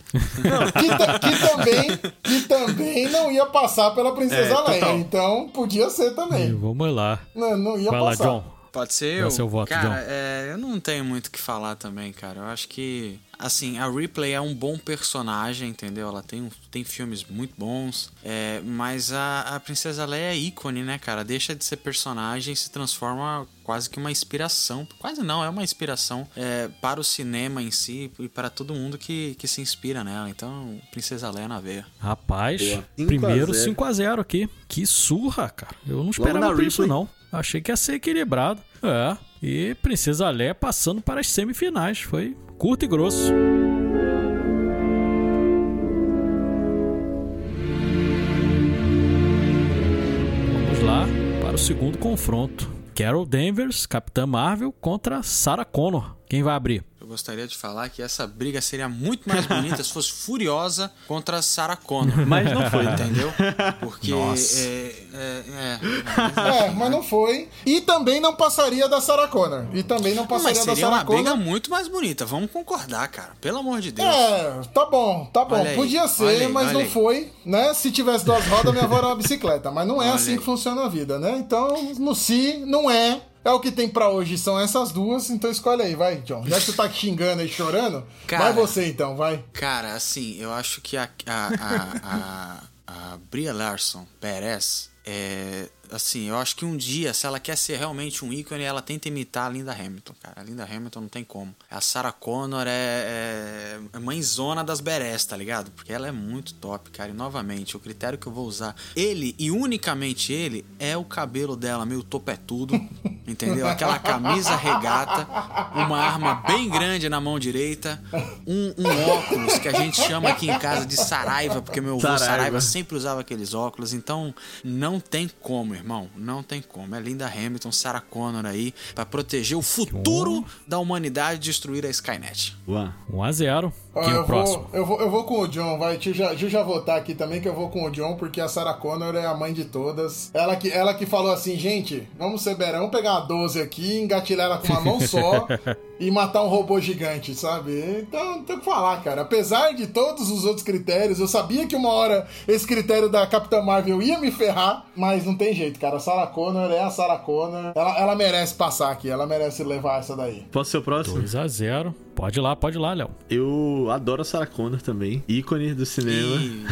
Que, ta- que também, que também não ia passar pela Princesa É, Leia. Então podia ser também. Vamos lá. Não, não ia Vai lá, passar. John. Pode ser Dá eu? seu voto, cara, é, eu não tenho muito o que falar também, cara. Eu acho que, assim, a Ripley é um bom personagem, entendeu? Ela tem, tem filmes muito bons, é, mas a, a Princesa Leia é ícone, né, cara? Deixa de ser personagem e se transforma quase que uma inspiração. Quase não, é uma inspiração é, para o cinema em si e para todo mundo que, que se inspira nela. Então, Princesa Leia na veia. Rapaz, Boa. 5 a primeiro 0. 5 a 0 aqui. Que surra, cara. Eu não esperava isso, Ripley. não. Achei que ia ser equilibrado. É. E Princesa Leia passando para as semifinais. Foi curto e grosso. Vamos lá para o segundo confronto. Carol Danvers, Capitã Marvel contra Sarah Connor. Quem vai abrir? Eu gostaria de falar que essa briga seria muito mais bonita se fosse Furiosa contra Sarah Connor. Mas não foi, né? Entendeu? Porque. Nossa. É, é, é, É, mas não foi. E também não passaria da Sarah Connor. E também não Mas passaria da seria Sarah uma briga Connor. muito mais bonita. Vamos concordar, cara. Pelo amor de Deus. É, tá bom, tá bom. Olha Podia ser, aí, mas não aí. foi, né? Se tivesse duas rodas, minha avó era uma bicicleta. Mas não é Olha assim aí. que funciona a vida, né? Então, no si, não é. É o que tem pra hoje, são essas duas. Então escolhe aí, vai, John. Já que você tá xingando e chorando, Cara. vai você então, vai. Cara, assim, eu acho que a, a, a, a, a Bria Larson Perez é, assim, eu acho que um dia, se ela quer ser realmente um ícone, ela tenta imitar a Linda Hamilton, cara. A Linda Hamilton não tem como. A Sarah Connor é, é, é mãezona das berés, tá ligado? Porque ela é muito top, cara. E novamente, o critério que eu vou usar, ele e unicamente ele, é o cabelo dela, meio topetudo, entendeu? Aquela camisa regata, uma arma bem grande na mão direita, um, um óculos que a gente chama aqui em casa de Saraiva, porque meu avô Saraiva. Saraiva sempre usava aqueles óculos, então não tem como, irmão, não tem como. É Linda Hamilton, Sarah Connor aí, pra proteger o futuro da humanidade e destruir a Skynet. Ué. 1 a 0 Quem é eu, o próximo? vou, eu, vou, eu vou com o John, vai. Tio já, Tio já votar aqui também, que eu vou com o John, porque a Sarah Connor é a mãe de todas. Ela que, ela que falou assim, gente, vamos ser berão, vamos pegar uma 12 aqui, engatilhar ela com uma mão só e matar um robô gigante, sabe? Então, não tem o que falar, cara. Apesar de todos os outros critérios, eu sabia que uma hora esse critério da Capitã Marvel ia me ferrar, mas não tem jeito, cara. A Sarah Connor é a Sarah Connor. Ela, ela merece passar aqui, ela merece levar essa daí. Posso ser o próximo? 2 a 0 Pode ir lá, pode ir lá, Léo. Eu adoro a Sarah Connor também. Ícone do cinema. Ih,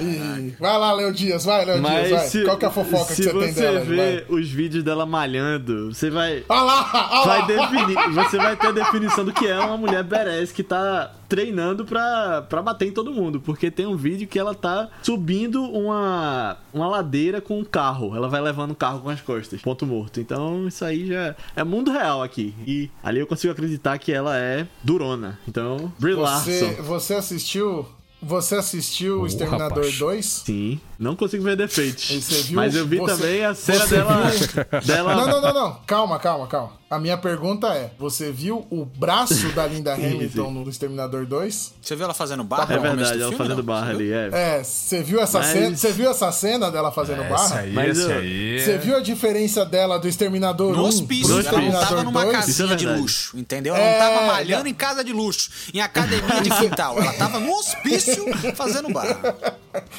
ih. Vai lá, Léo Dias, vai, Léo Dias, Mas vai. se, Qual que é a fofoca que se você, você tem dela? aí, ver vai? os vídeos dela malhando, você vai... Olha lá, olha Vai lá. definir, você vai ter a definição do que é uma mulher badass que tá treinando pra, pra bater em todo mundo. Porque tem um vídeo que ela tá subindo uma, uma ladeira com um carro. Ela vai levando o carro com as costas. Ponto morto. Então isso aí já é mundo real aqui. E ali eu consigo acreditar que ela é durona. Então, Brie Você, Larson. você assistiu. Você assistiu o Ô, Exterminador rapaz. 2? Sim, não consigo ver defeitos. Mas eu vi você- também a cena dela. viu- dela Não, não, não, não. Calma, calma, calma. A minha pergunta é: você viu o braço da Linda Hamilton no Exterminador 2? Você viu ela fazendo barra Tá É verdade, ela filme, fazendo não? barra Você viu? ali, é. É, você viu essa Mas- cena? Você viu essa cena dela fazendo barra? aí, Mas esse eu- aí. Você viu a diferença dela do Exterminador 1 No pro hospício, ela não tava numa 2? Isso é casinha de luxo, entendeu? Ela É, não tava malhando não. em casa de luxo, em academia de quintal. Ela tava no hospício fazendo barra.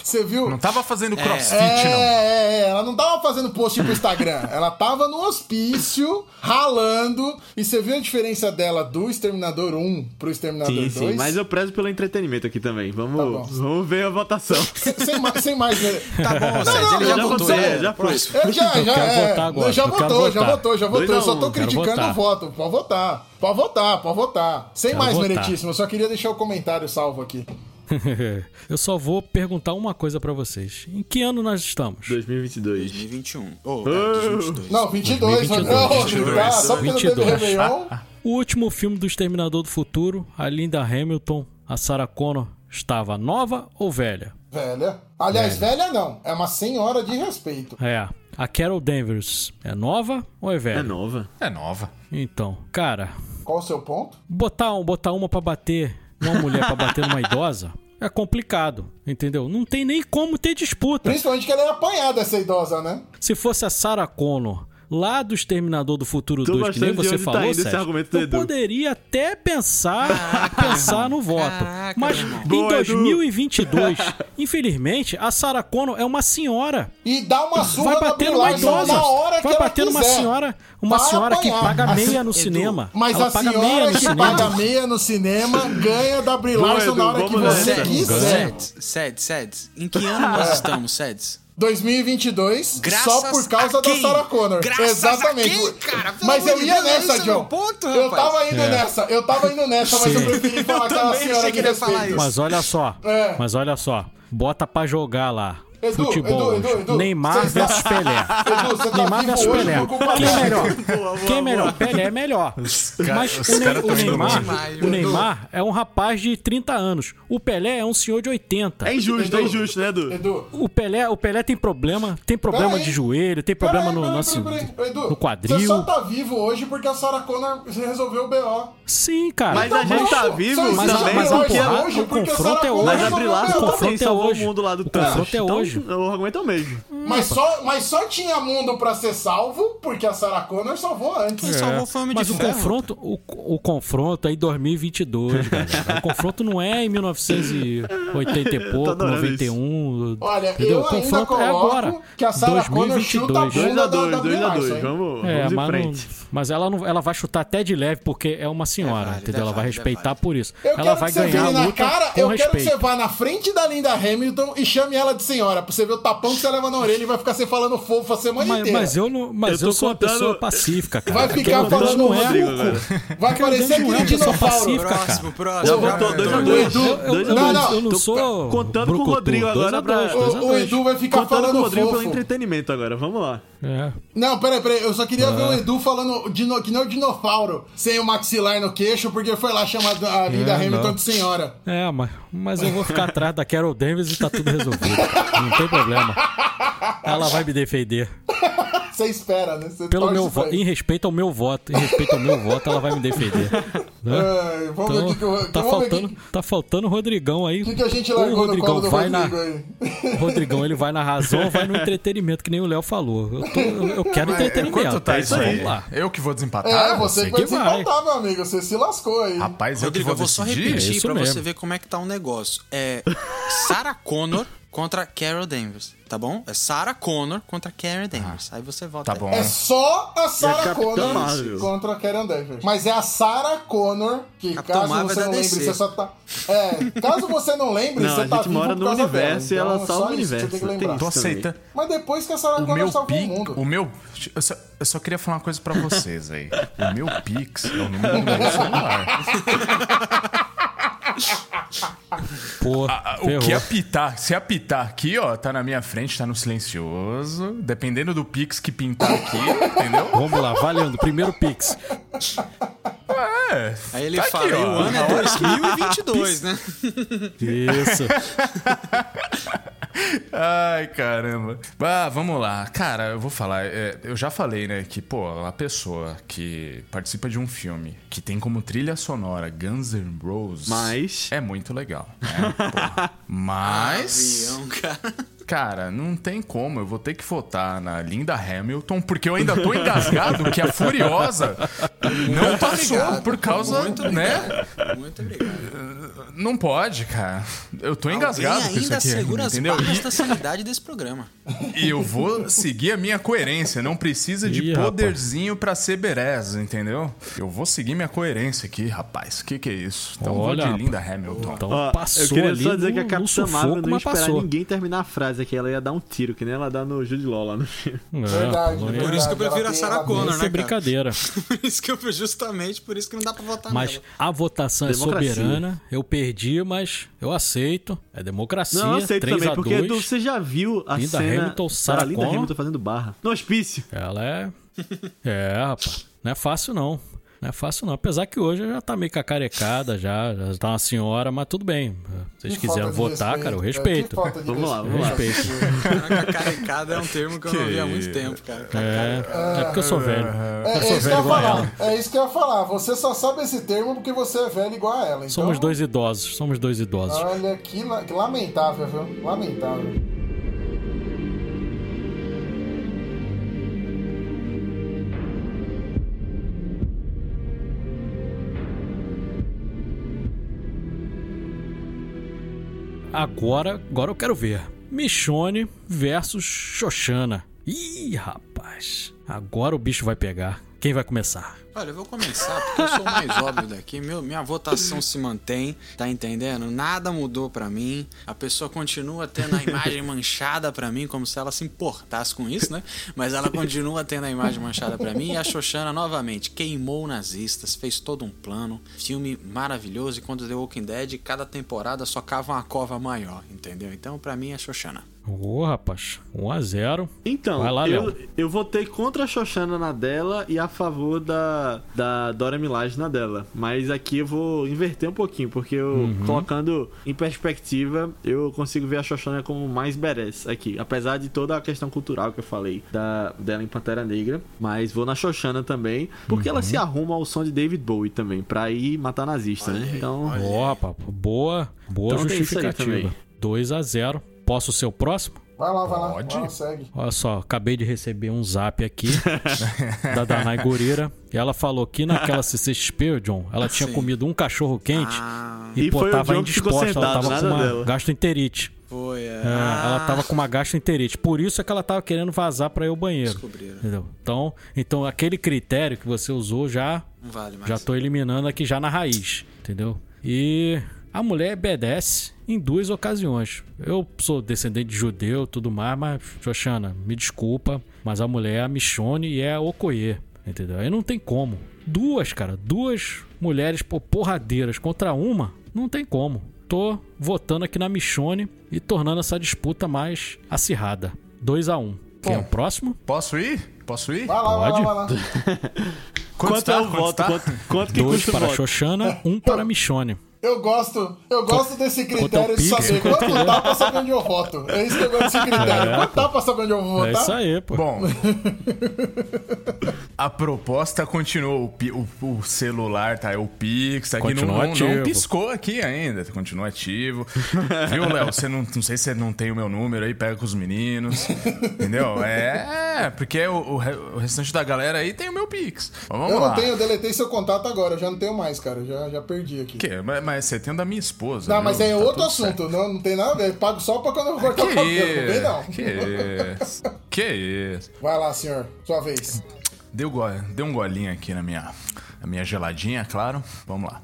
Você viu? Não tava fazendo É. crossfit, É, não. é, é, ela não tava fazendo post pro Instagram. ela tava no hospício, ralando. E você viu a diferença dela do Exterminador 1 pro Exterminador Sim, 2? sim, mas eu prezo pelo entretenimento aqui também. Vamos, Tá vamos ver a votação. Sem, sem mais- sem mais. né? Tá bom, Sérgio, não, ele já já votou. né? já foi. Eu já, já, é, votar agora, já votou, já votou, já votou. Eu só um, tô quero criticando o voto. Pode votar. Pode votar, pode votar. Sem Quero mais, votar. meritíssimo. Eu só queria deixar o comentário salvo aqui. Eu só vou perguntar uma coisa pra vocês. Em que ano nós estamos? 2022. 2021. Ou, é, 2022. Não, 22, 2022. não, tá, só porque não teve 22. Réveillon. O último filme do Exterminador do Futuro, a Linda Hamilton, a Sarah Connor, estava nova ou velha? Velha. Aliás, velha não. É uma senhora de respeito. É. A Carol Danvers é nova ou é velha? É nova. É nova. Então, cara, Qual o seu ponto? botar, um- botar uma pra bater, uma mulher pra bater numa idosa, é complicado, entendeu? Não tem nem como ter disputa. Principalmente que ela é apanhada, essa idosa, né? Se fosse a Sarah Connor lá do Exterminador do Futuro Tô 2, que nem você tá falou, esse Sérgio, eu Edu. poderia até pensar, pensar no voto. Caraca, Mas irmão. em Boa, Edu. 2022, infelizmente, a Sarah Connor é uma senhora. E dá uma surra Vai bater numa idosa. na hora que Vai bater numa senhora, uma senhora que paga Assim, meia no Edu, cinema. Mas Ela a paga meia senhora no que cinema. paga meia no cinema ganha da Brie Larson na hora que você quiser. Seds, Seds, Seds. Em que ano nós estamos, Seds? 2022, Graças só por causa da? Sarah Connor. Graças a Exatamente. quem, cara? Pelo Mas eu ia nessa, é John. ponto, eu tava indo É. nessa, eu tava indo nessa, mas eu Sim. preferi falar Eu aquela senhora que respeito. isso. Mas olha só, É. mas olha só, bota pra jogar lá. Edu, Futebol. Edu, Edu, hoje. Edu, Neymar está- versus Pelé. Edu, você tá Neymar versus hoje Pelé. Quem é melhor? Boa, Quem é boa, melhor? Pelé é melhor. Mas o, Ne- caras o Neymar, demais, o Neymar é um rapaz de 30 anos. O Pelé é um senhor de 80. É injusto, é injusto, né, Edu? Edu, O Pelé, o Pelé tem problema, tem problema Peraí. de joelho, tem problema peraí, no, peraí, nosso-. Edu, no quadril. Você só tá vivo hoje porque a Sarah Connor resolveu o BO. Sim, cara. Mas a gente tá vivo Só mas, também, mas hoje, porque hoje, o confronto é hoje. Mas a o Larson BO. confronto também é salvou hoje. o mundo lá do O Thanos. confronto é Então, hoje. o argumento é o mesmo. Mas só, mas só tinha mundo pra ser salvo porque a Sarah Connor salvou antes. Quem salvou foi o Homem Mas de o Ferro. confronto, o, o confronto é em 2022, galera. O confronto não é em 1900 e... 80 pouco, adorando 91. Olha, entendeu? eu ainda Confronto é coloco agora. que a Sarah Connor chuta a 2022. bunda da, 2x2, da Brie 2x2. Larson, Vamos, É, vamos em mas, não- frente. mas ela não, ela vai chutar até de leve porque é uma senhora, válido, entendeu? é ela vai válido, é respeitar por isso. Eu ela vai ganhar a luta cara, com eu quero que respeito. você vá na frente da Linda Hamilton e chame ela de senhora, pra você ver o tapão que você leva na orelha e vai ficar você falando fofo a semana Mas, inteira. mas eu não, mas Eu eu, sou uma contando- pessoa pacífica, cara. Vai ficar falando não é Rodrigo agora. Vai parecer aquele uma dinossauro. pacífica, Próximo, cara. próximo. Já voltou o 2x2. Edu- Eu, eu, Não, não, não, eu não sou. contando com o. Rodrigo Dois agora a pra- dois, dois a O, o dois. Edu vai ficar Contando com o falando Rodrigo pelo fofo. entretenimento agora, vamos lá. É. Não, peraí, peraí. Eu só queria ver o Edu falando dino, que nem o dinossauro, sem o maxilar no queixo, porque foi lá chamar a Linda É, Hamilton não. de senhora. É, mas, mas eu vou ficar atrás da Carol Davis e tá tudo resolvido. Não tem problema. Ela vai me defender. Você espera, né? Você Pelo meu voto. Em respeito ao meu voto. Em respeito ao meu voto, ela vai me defender. Né? Ai, vamos ver o que, eu- tá, ver o faltando, que, tá faltando o Rodrigão aí. que, que a gente Ou o largou no Rodrigão colo do vai Rodrigo na. aí. Rodrigão, ele vai na razão ou vai no entretenimento, que nem o Léo falou. Eu, tô- eu- eu quero entretenimento. Quanto tá é isso aí? Vamos lá. Eu que vou desempatar? É, você que vai que vai. desempatar, meu amigo. Você se lascou aí. Rapaz, eu Rodrigo, que eu vou só? É repetir isso pra mesmo. você ver como é que tá o negócio. É Sarah Connor contra Carol Danvers, tá bom? É Sarah Connor contra Carol Danvers. Aí você volta. Tá bom. É só a a Sarah Capitã Connor Marvel. contra a Karen Davis. Mas é a Sarah Connor, que Capitã caso Marvel você é não lembre, você só tá. É, caso você não lembre, Não, você a tá gente vivo mora por no causa universo dela. e ela Então, é salva só o isso universo. Você tem que lembrar. Tô isso. aceita. Mas depois que a Sarah O Connor salvou o mundo. O meu. Eu só, eu só queria falar uma coisa pra vocês aí. O meu Pix é o número do meu celular. Pô, O ferrou. que apitar, se apitar aqui, ó, tá na minha frente, tá no silencioso. Dependendo do Pix que pintar aqui, entendeu? Vamos lá, valendo. Primeiro Pix. É. Aí ele tá fala, aqui, ó. o ano é 2022, né? Isso. Ai, caramba. Ah, vamos lá. Cara, eu vou falar. é, eu já falei, né, que, pô, a pessoa que participa de um filme que tem como trilha sonora Guns N' Roses. Mas- É muito legal. Né? Mas. Avião, cara. Cara, não tem como. Eu vou ter que votar na Linda Hamilton, porque eu ainda tô engasgado que a Furiosa não passou por causa, Muito né? obrigado. Muito obrigado. Não pode, cara. Eu tô engasgado Alguém com isso ainda aqui, segura as entendeu? barras E- da sanidade desse programa. E eu vou seguir a minha coerência. Não precisa de Ih, poderzinho pra ser berez, entendeu? Eu vou seguir minha coerência aqui, rapaz. Que que é isso? Então Olha, vou de Linda Hamilton. Então passou eu queria ali só dizer no, que a Capitã Marvel não ia esperar passou. ninguém terminar a frase aqui. Ela ia dar um tiro, que nem ela dá no Jude Law lá no filme. É, Verdade, Por isso que eu verdade, prefiro ela a Sarah Connor, Isso né, é cara? brincadeira. Por isso que eu, justamente por isso que não dá pra votar Mas nela. a votação é Democracia. soberana. Eu perdi, mas eu aceito. É democracia. Não, eu aceito 3 também, a porque 2. Edu, você já viu a Linda cena Hamilton, da Sarah Linda Connor. Hamilton fazendo barra. No hospício. Ela é. É, rapaz. Não é fácil, não. Não é fácil, não. Apesar que hoje já tá meio cacarecada, já, já tá uma senhora, mas tudo bem. Se vocês Que quiserem votar, cara, eu respeito, é, respeito. que falta de Vamos lá, vamos lá. Respeito. Caraca, carecada é um termo que eu não vi há muito tempo, cara. É, é porque eu sou velho. É, Eu é sou isso que eu velho ia igual falar. ela. É isso que eu ia falar. Você só sabe esse termo porque você é velho igual a ela. Então, Somos dois idosos, somos dois idosos. Olha, que, la- que lamentável, viu? Lamentável. Agora, agora eu quero ver. Michone versus Xoxana. Ih, rapaz. Agora o bicho vai pegar. Quem vai começar? Olha, eu vou começar porque eu sou o mais óbvio daqui. Meu, minha votação se mantém, tá entendendo? Nada mudou pra mim. A pessoa continua tendo a imagem manchada pra mim, como se ela se importasse com isso, né? Mas ela continua tendo a imagem manchada pra mim. E a Xoxana, novamente, queimou nazistas, fez todo um plano. Filme maravilhoso. E quando The Walking Dead, cada temporada só cava uma cova maior, entendeu? Então, pra mim, é Xoxana. Ô, rapaz. 1 a 0 Então, Vai lá, eu, eu votei contra a Xoxana na dela e a favor da, da Dora Milaje na dela. Mas aqui eu vou inverter um pouquinho, porque eu, Uhum. colocando em perspectiva, eu consigo ver a Xoxana como mais badass aqui. Apesar de toda a questão cultural que eu falei da, dela em Pantera Negra. Mas vou na Xoxana também, porque ela se Uhum. arruma ao som de David Bowie também, pra ir matar nazista, né? Então, Ó, rapaz. Boa, boa Então isso aí justificativa. também. 2 a 0 Posso ser o próximo? Vai lá, vai lá. Pode. Vai lá, segue. Olha só, acabei de receber um zap aqui da Danai Gurira. E ela falou que naquela CCXP, John, ela tinha Sim. comido um cachorro quente Ah, E, E pô, tava indisposta, ela sentado, tava com uma dela. gastroenterite. Foi, é. É, Ela tava com uma gastroenterite. Por isso é que ela tava querendo vazar pra ir ao banheiro. Descobriram. Entendeu? Então, então, aquele critério que você usou já Não vale mais. já tô eliminando aqui já na raiz, entendeu? E a mulher obedece em duas ocasiões. Eu sou descendente de judeu tudo mais, mas, Xoxana, me desculpa, mas a mulher é a Michone e é a Okoye, entendeu? Aí não tem como. Duas, cara, duas mulheres porradeiras contra uma, não tem como. Tô votando aqui na Michone e tornando essa disputa mais acirrada. 2 a 1 um. Quem é o próximo? Posso ir? Posso ir? Vai lá, Pode? vai lá, vai lá. Quanto tá? é o voto? tá? Quanto, quanto que Dois custa o para voto? Xoxana, um para Michone. Eu gosto, eu gosto desse é critério de saber quanto dá pra saber onde eu voto. É isso que eu gosto desse critério. É, quanto dá pra saber onde eu vou É votar? isso aí, pô. Bom, a proposta continuou. O, o- o celular tá, o Pix, aqui não, Continua não, não ativo. piscou aqui ainda, continua ativo. Viu, Léo? Você não, não sei se você não tem o meu número aí, pega com os meninos. Entendeu? É, porque o, o re- o restante da galera aí tem o meu Pix. Vamos Eu lá. não tenho, eu deletei seu contato agora, eu já não tenho mais, cara. Já, já perdi aqui. Que? Mas, mas você tem da minha esposa. Não, viu? mas é Tá outro assunto. certo. Não, não tem nada a ver. Pago só pra quando eu cortar Que o cabelo. Não vem, não. Que isso? Que isso? Vai lá, senhor. Sua vez. Deu, go... Deu um golinho aqui na minha, na minha geladinha, claro. Vamos lá.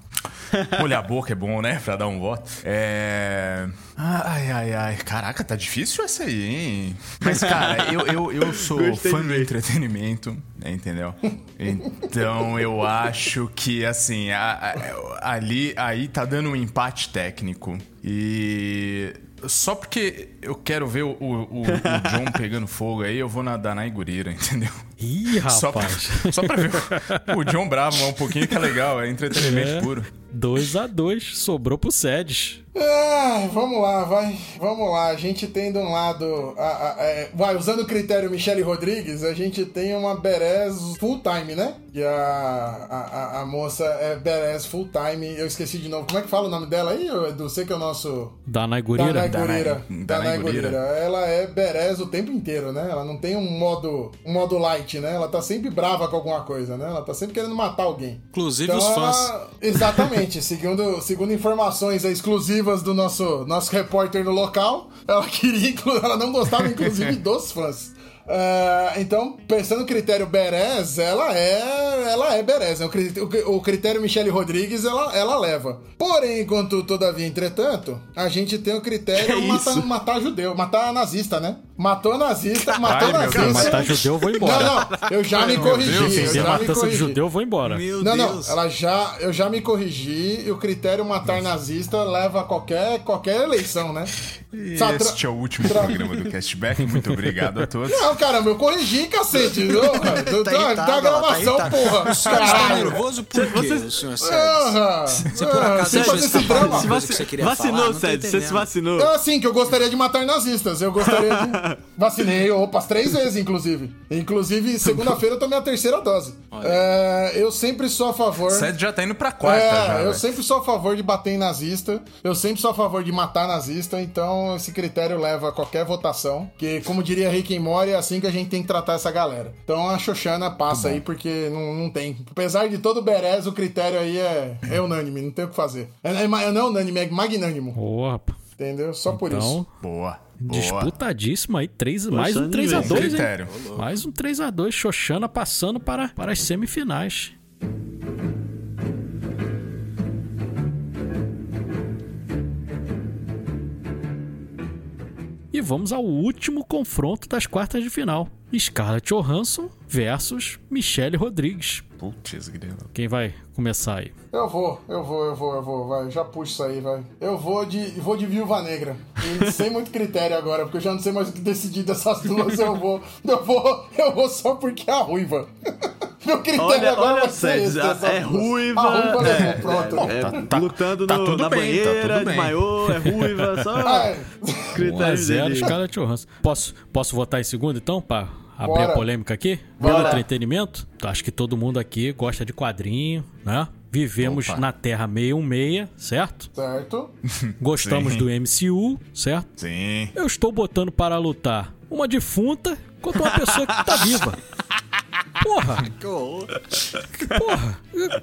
Molhar a boca é bom, né? Pra dar um voto. É. Ai, ai, ai. Caraca, tá difícil essa aí, hein? Mas, cara, eu, eu, eu sou Gostei fã do entretenimento, né, entendeu? Então eu acho que, assim, a- a- ali aí tá dando um empate técnico. E. Só porque eu quero ver o, o, o- John pegando fogo aí, eu vou na Danai Gurira, entendeu? Ih, Só pra, rapaz. só pra ver o, o John Bravo um pouquinho que é legal, é entretenimento É. puro. 2 a 2 sobrou pro Sedes. Ah, vamos lá, vai. Vamos lá. A gente tem de um lado. a- a- é, vai, usando o critério Michele Rodrigues, a gente tem uma Berez full time, né? E a, a, a- a moça é Berez full time. Eu esqueci de novo. Como é que fala o nome dela aí, Edu? Você que é o nosso. Danai Gurira? Danai Gurira. Danai Danai Gurira. Ela é Berez o tempo inteiro, né? Ela não tem um modo, um modo light, né? Ela tá sempre brava com alguma coisa, né? Ela tá sempre querendo matar alguém. Inclusive os Então, fãs. ela- Exatamente. Segundo, segundo informações exclusivas do nosso, nosso repórter no local, ela queria, ela não gostava, inclusive, dos fãs. Ah, então, pensando no critério Berez, ela é ela é Berez. né? O, cri- o cri- o critério Michele Rodrigues, ela, ela leva. Porém, enquanto todavia, entretanto, a gente tem o critério Que matar, matar judeu, matar nazista, né? Matou nazista, matou Ai, nazista. Deus. Matar judeu, eu vou embora. Não, não, eu já me corrigi. Deus, eu já me matança de corrigi. judeu, eu vou embora. Meu Não, Deus. não, ela já, eu já me corrigi e o critério matar nazista leva a qualquer, qualquer eleição, né? E este é o último programa do Castback. Muito obrigado a todos. Não, caramba, eu corrigi, cacete. Não, cara, tá, tá, irritado, tá a tá gravação, porra. O senhor está nervoso por quê, o senhor? Porra. Você por acaso esse drama. que você queria falar? vacinou, tô Sede. Você se vacinou. É assim, que eu gostaria de matar nazistas. Eu gostaria de. Vacinei, opa, três vezes, inclusive. Inclusive, segunda-feira eu tomei a terceira dose. É, eu sempre sou a favor. O Seth já tá indo pra quarta É, já. eu sempre sou a favor de bater em nazista. Eu sempre sou a favor de matar nazista. Então, esse critério leva a qualquer votação. Que, como diria Rick and Morty, assim que a gente tem que tratar essa galera. Então, a Xoxana passa aí, porque não, não tem. Apesar de todo o Berez, o critério aí é, é unânime. Não tem o que fazer. É, é, ma- não é unânime, é magnânimo. Rapaz. Entendeu? Só por Então, isso. Boa. Boa. disputadíssimo aí. Três, mais um ninguém. 3x2, hein? Mais um 3x2. Xoxana passando para, para as semifinais. E vamos ao último confronto das quartas de final. Scarlett Johansson versus Michelle Rodrigues. Putz, grilo. Quem vai começar aí? Eu vou, eu vou, eu vou, eu vou, vai, já puxo isso aí, vai. Eu vou de, vou de Viúva Negra. E sem muito critério agora, porque eu já não sei mais o que decidir dessas duas, eu vou, eu vou, eu vou só porque é a ruiva. Meu critério Olha, agora olha, vai ser esse, É ruiva. Ruiva é, levou, pronto. é, Tá- tá- lutando tá no- tudo na bem, tá banheira, tudo de bem. maiô, é ruiva, só Ai, critério 1x0 dele. Scarlett Johansson. Posso, posso votar em segundo então, pra abrir Bora. a polêmica aqui? Bora. Pelo entretenimento? Acho que todo mundo aqui gosta de quadrinho, né? Vivemos Opa. na Terra 616, certo? certo. Gostamos Sim. do MCU, certo? Sim. Eu estou botando para lutar uma defunta contra uma pessoa que tá viva. Porra, Que porra.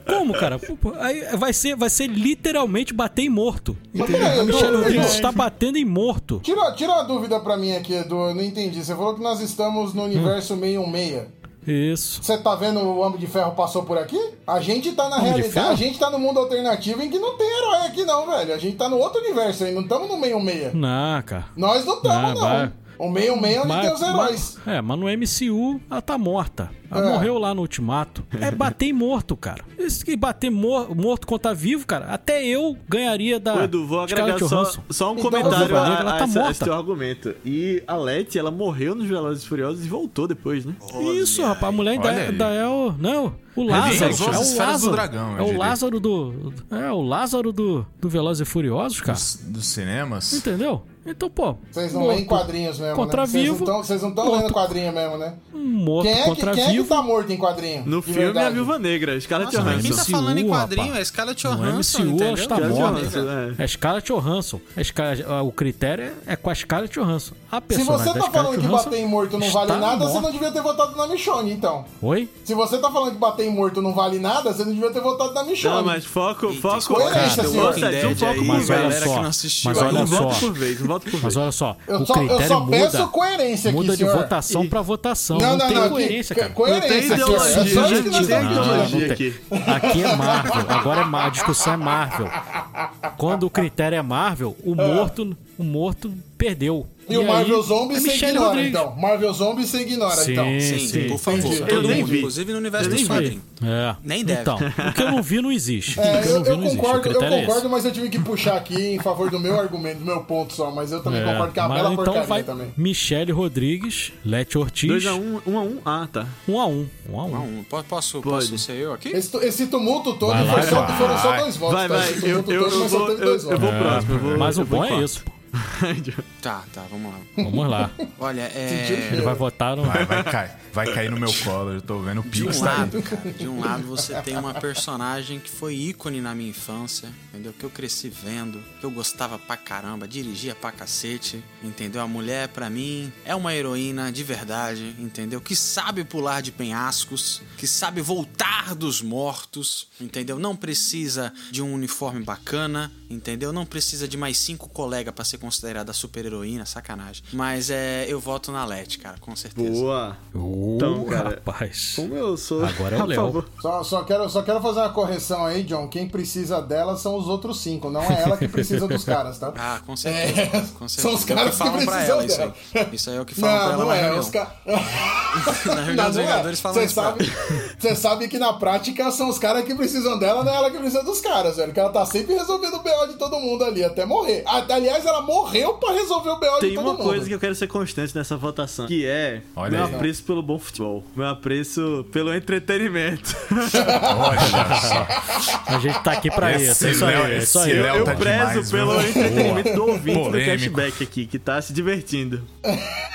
Como, cara? Aí vai ser, vai ser literalmente bater em morto. Entendeu? A Michelle Rodrigues está batendo em morto. Tira, tira uma dúvida pra mim aqui, Edu. Eu não entendi. Você falou que nós estamos no universo 616. Isso. Você tá vendo o Homem de Ferro passou por aqui? A gente tá na Homem realidade. A gente tá no mundo alternativo em que não tem herói aqui, não, velho. A gente tá no outro universo aí. Não estamos no 616. Não, cara. Nós não estamos, Ah, não. O 616 é onde tem os heróis. mas- é, mas no MCU ela tá morta. Ela É. morreu lá no Ultimato. É bater em morto, cara. Isso que bater mor- morto contra vivo, cara. Até eu ganharia da. Edu, vou agregar só, só um Então, comentário ela a, tá a morta. esse teu argumento. E a Letty, ela morreu nos Velozes e Furiosos e voltou depois, né? Isso, rapaz. A mulher ainda, Olha ainda é o. Não, o Lázaro. as É o Lázaro. dragão, é o. Lázaro do. É, o Lázaro do, do Velozes e Furiosos, cara. Dos, dos cinemas. Entendeu? Então, pô. Vocês não morto leem quadrinhos mesmo, contra né? Vivo, não Vocês não estão morto. lendo quadrinho mesmo, né? Morto Quem é, que, contra quem é que vivo. tá morto em quadrinho? No filme, verdade. a Viúva Negra, Scarlett Nossa, mas quem Johansson. tá falando em MCU, quadrinho rapaz. é Scarlett No Johansson, MCU ela entendeu? está Scarlett morta. Johansson, é. É Scarlett Johansson. É ah, O critério é- é com a Scarlett Johansson. A Se você tá Scarlett falando que Johansson bater em morto não vale nada, você não devia ter votado na Michonne, então. Oi? Se você tá falando que bater em morto não vale nada, você não devia ter votado na Michonne. Não, mas foco, Eita, foco. coerência, Cara, senhor. Ô, Sérgio, um Dead foco Mas olha só, que não assistiu mas olha Um voto só. por vez, um voto por vez. Mas olha só, Eu o só- eu critério só muda, peço coerência aqui, muda de senhor. votação pra votação. Não, Não, não, tem não, coerência, que- cara. coerência, Não tem ideologia, É só não, tem. aqui. Aqui é Marvel. Agora é a discussão é Marvel. Quando o critério é Marvel, o morto, o morto perdeu. E, o aí, Marvel Zombie é você ignora, Rodrigues. então. Marvel Zombie você ignora, Sim, então. Sim, sim. por favor. Todo Eu nem mundo, vi. inclusive no universo Eu dos quadrinhos. É. Nem deve. Então, o que eu não vi não existe. É, o eu, eu não existe. O concordo, eu é concordo, mas eu tive que puxar aqui em favor do meu argumento, do meu ponto só. Mas eu também É, concordo que é uma mas bela então porcaria vai também. Michele Rodrigues, Lete Ortiz. 2x1, 1x1. Ah, tá. 1 a 1 1 a 1 Ah, um, po- Posso, Pode. posso ser eu aqui? Esse, esse tumulto todo Vai lá, só- foram só dois votos. Vai, tá? vai. Esse Eu, todo, vou, próximo. Vou, Mas o bom é isso, pô. Tá, tá, vamos lá. Vamos lá. Olha, é. Ele vai votar no. Vai, vai cair. Vai cair no meu colo. Eu tô vendo o De Pix um tá aí. lado, cara, de um lado você tem uma personagem que foi ícone na minha infância, entendeu? Que eu cresci vendo, que eu gostava pra caramba, dirigia pra cacete, entendeu? A mulher, pra mim, é uma heroína de verdade, entendeu? Que sabe pular de penhascos, que sabe voltar dos mortos, entendeu? Não precisa de um uniforme bacana, entendeu? Não precisa de mais cinco colegas pra ser considerada super heroína, sacanagem. Mas é, eu voto na Leti, cara, com certeza. Boa. Uh, Então, cara, rapaz. Como eu sou. Agora é o Léo. Só, só, quero, só quero fazer uma correção aí, John. Quem precisa dela são os outros cinco, não é ela que precisa dos caras, tá? Ah, com certeza. É, com certeza. são os É que caras que falam pra precisam ela isso dela. aí. Isso aí é o que falam pra Não, ela não na é. reunião. Os ca... Na reunião dos Vingadores falam Você isso pra sabe, você sabe que na prática são os caras que precisam dela, não é ela que precisa dos caras, velho. Que ela tá sempre resolvendo o BO de todo mundo ali, até morrer. Ah, Aliás, ela morreu pra resolver o BO de Tem todo uma mundo. coisa que eu quero ser constante nessa votação, que é Olha meu aí. apreço pelo bom futebol, meu apreço pelo entretenimento. Olha só. A gente tá aqui pra Esse isso. É isso. Léo- É isso esse aí. Eu tá prezo demais, pelo viu? entretenimento do ouvinte do Polêmico. cashback aqui, que tá se divertindo.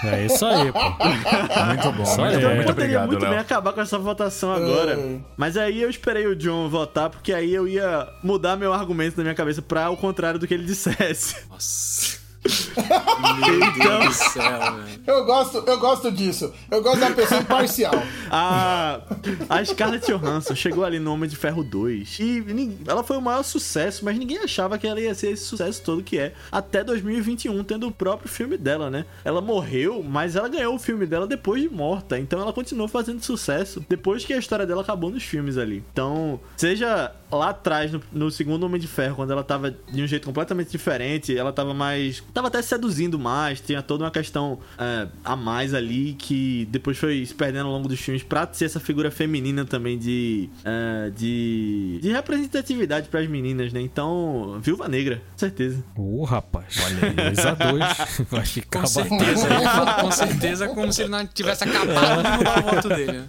É isso aí, pô. Muito bom. Só Muito, bom, muito Poderia obrigado, muito bem acabar com essa votação agora. É. Mas aí eu esperei o John votar, porque aí eu ia mudar meu argumento na minha cabeça pra o contrário do que ele dissesse. Nossa. Meu Deus do céu, velho. Eu gosto, eu gosto disso. Eu gosto da pessoa imparcial. A, a Scarlett Johansson chegou ali no Homem de Ferro 2 e ela foi o maior sucesso, mas ninguém achava que ela ia ser esse sucesso todo que é até 2021, tendo o próprio filme dela, né? Ela morreu, mas ela ganhou o filme dela depois de morta, então ela continuou fazendo sucesso depois que a história dela acabou nos filmes ali. Então, seja lá atrás, no, no segundo Homem de Ferro, quando ela tava de um jeito completamente diferente, ela tava mais. tava até seduzindo mais, tinha toda uma questão é, a mais ali que depois foi se perdendo ao longo dos filmes pra ser essa figura feminina também de. é, de. de representatividade pras meninas, né? Então, Viúva Negra, com certeza. Ô, rapaz. Olha aí. 2x2. Vai ficar Com certeza. Ele fala com certeza como se ele não tivesse acabado de mudar o voto dele. né?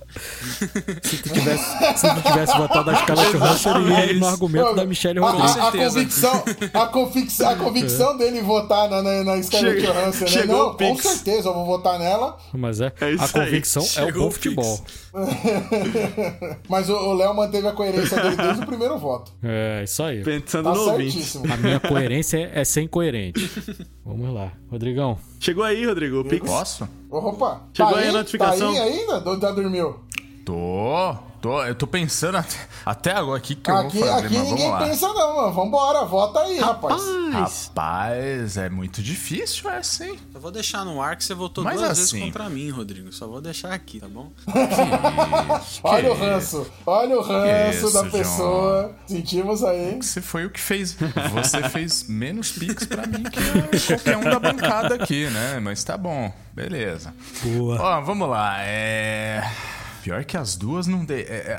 Se tu tivesse, se tu tivesse votado a Scarlett Johansson, ir no argumento da Michelle a, a, Rodrigues. a certeza. convicção, a, convicção, a convicção dele votar na, na, na Scarlett Chegou- Johansson, né? chegou Não, com certeza eu vou votar nela. Mas é, É a aí. convicção é o Chegou bom o futebol. Mas o Léo manteve a coerência dele desde o primeiro voto. É, isso aí. Pensando Tá no ouvinte. A minha coerência é ser incoerente. Vamos lá. Rodrigão. Chegou aí, Rodrigo, o Pix. Posso? Opa, Chegou tá aí a notificação? Tá aí ainda? Ou já dormiu? Tô, tô. Eu tô pensando até, até agora aqui que eu Aqui, vou fazer, aqui mas ninguém pensa não, mano. Vambora, vota aí, rapaz. Rapaz, é muito difícil essa, hein? Eu vou deixar no ar que você votou Mas duas assim- vezes contra mim, Rodrigo. Só vou deixar aqui, tá bom? Olha o Que ranço, olha o ranço isso, da João? pessoa. Sentimos aí. Você foi o que fez. Você fez menos pix pra mim que qualquer um da bancada aqui, né? Mas tá bom, beleza. Boa. Ó, vamos lá. É. Pior que as duas não de... é,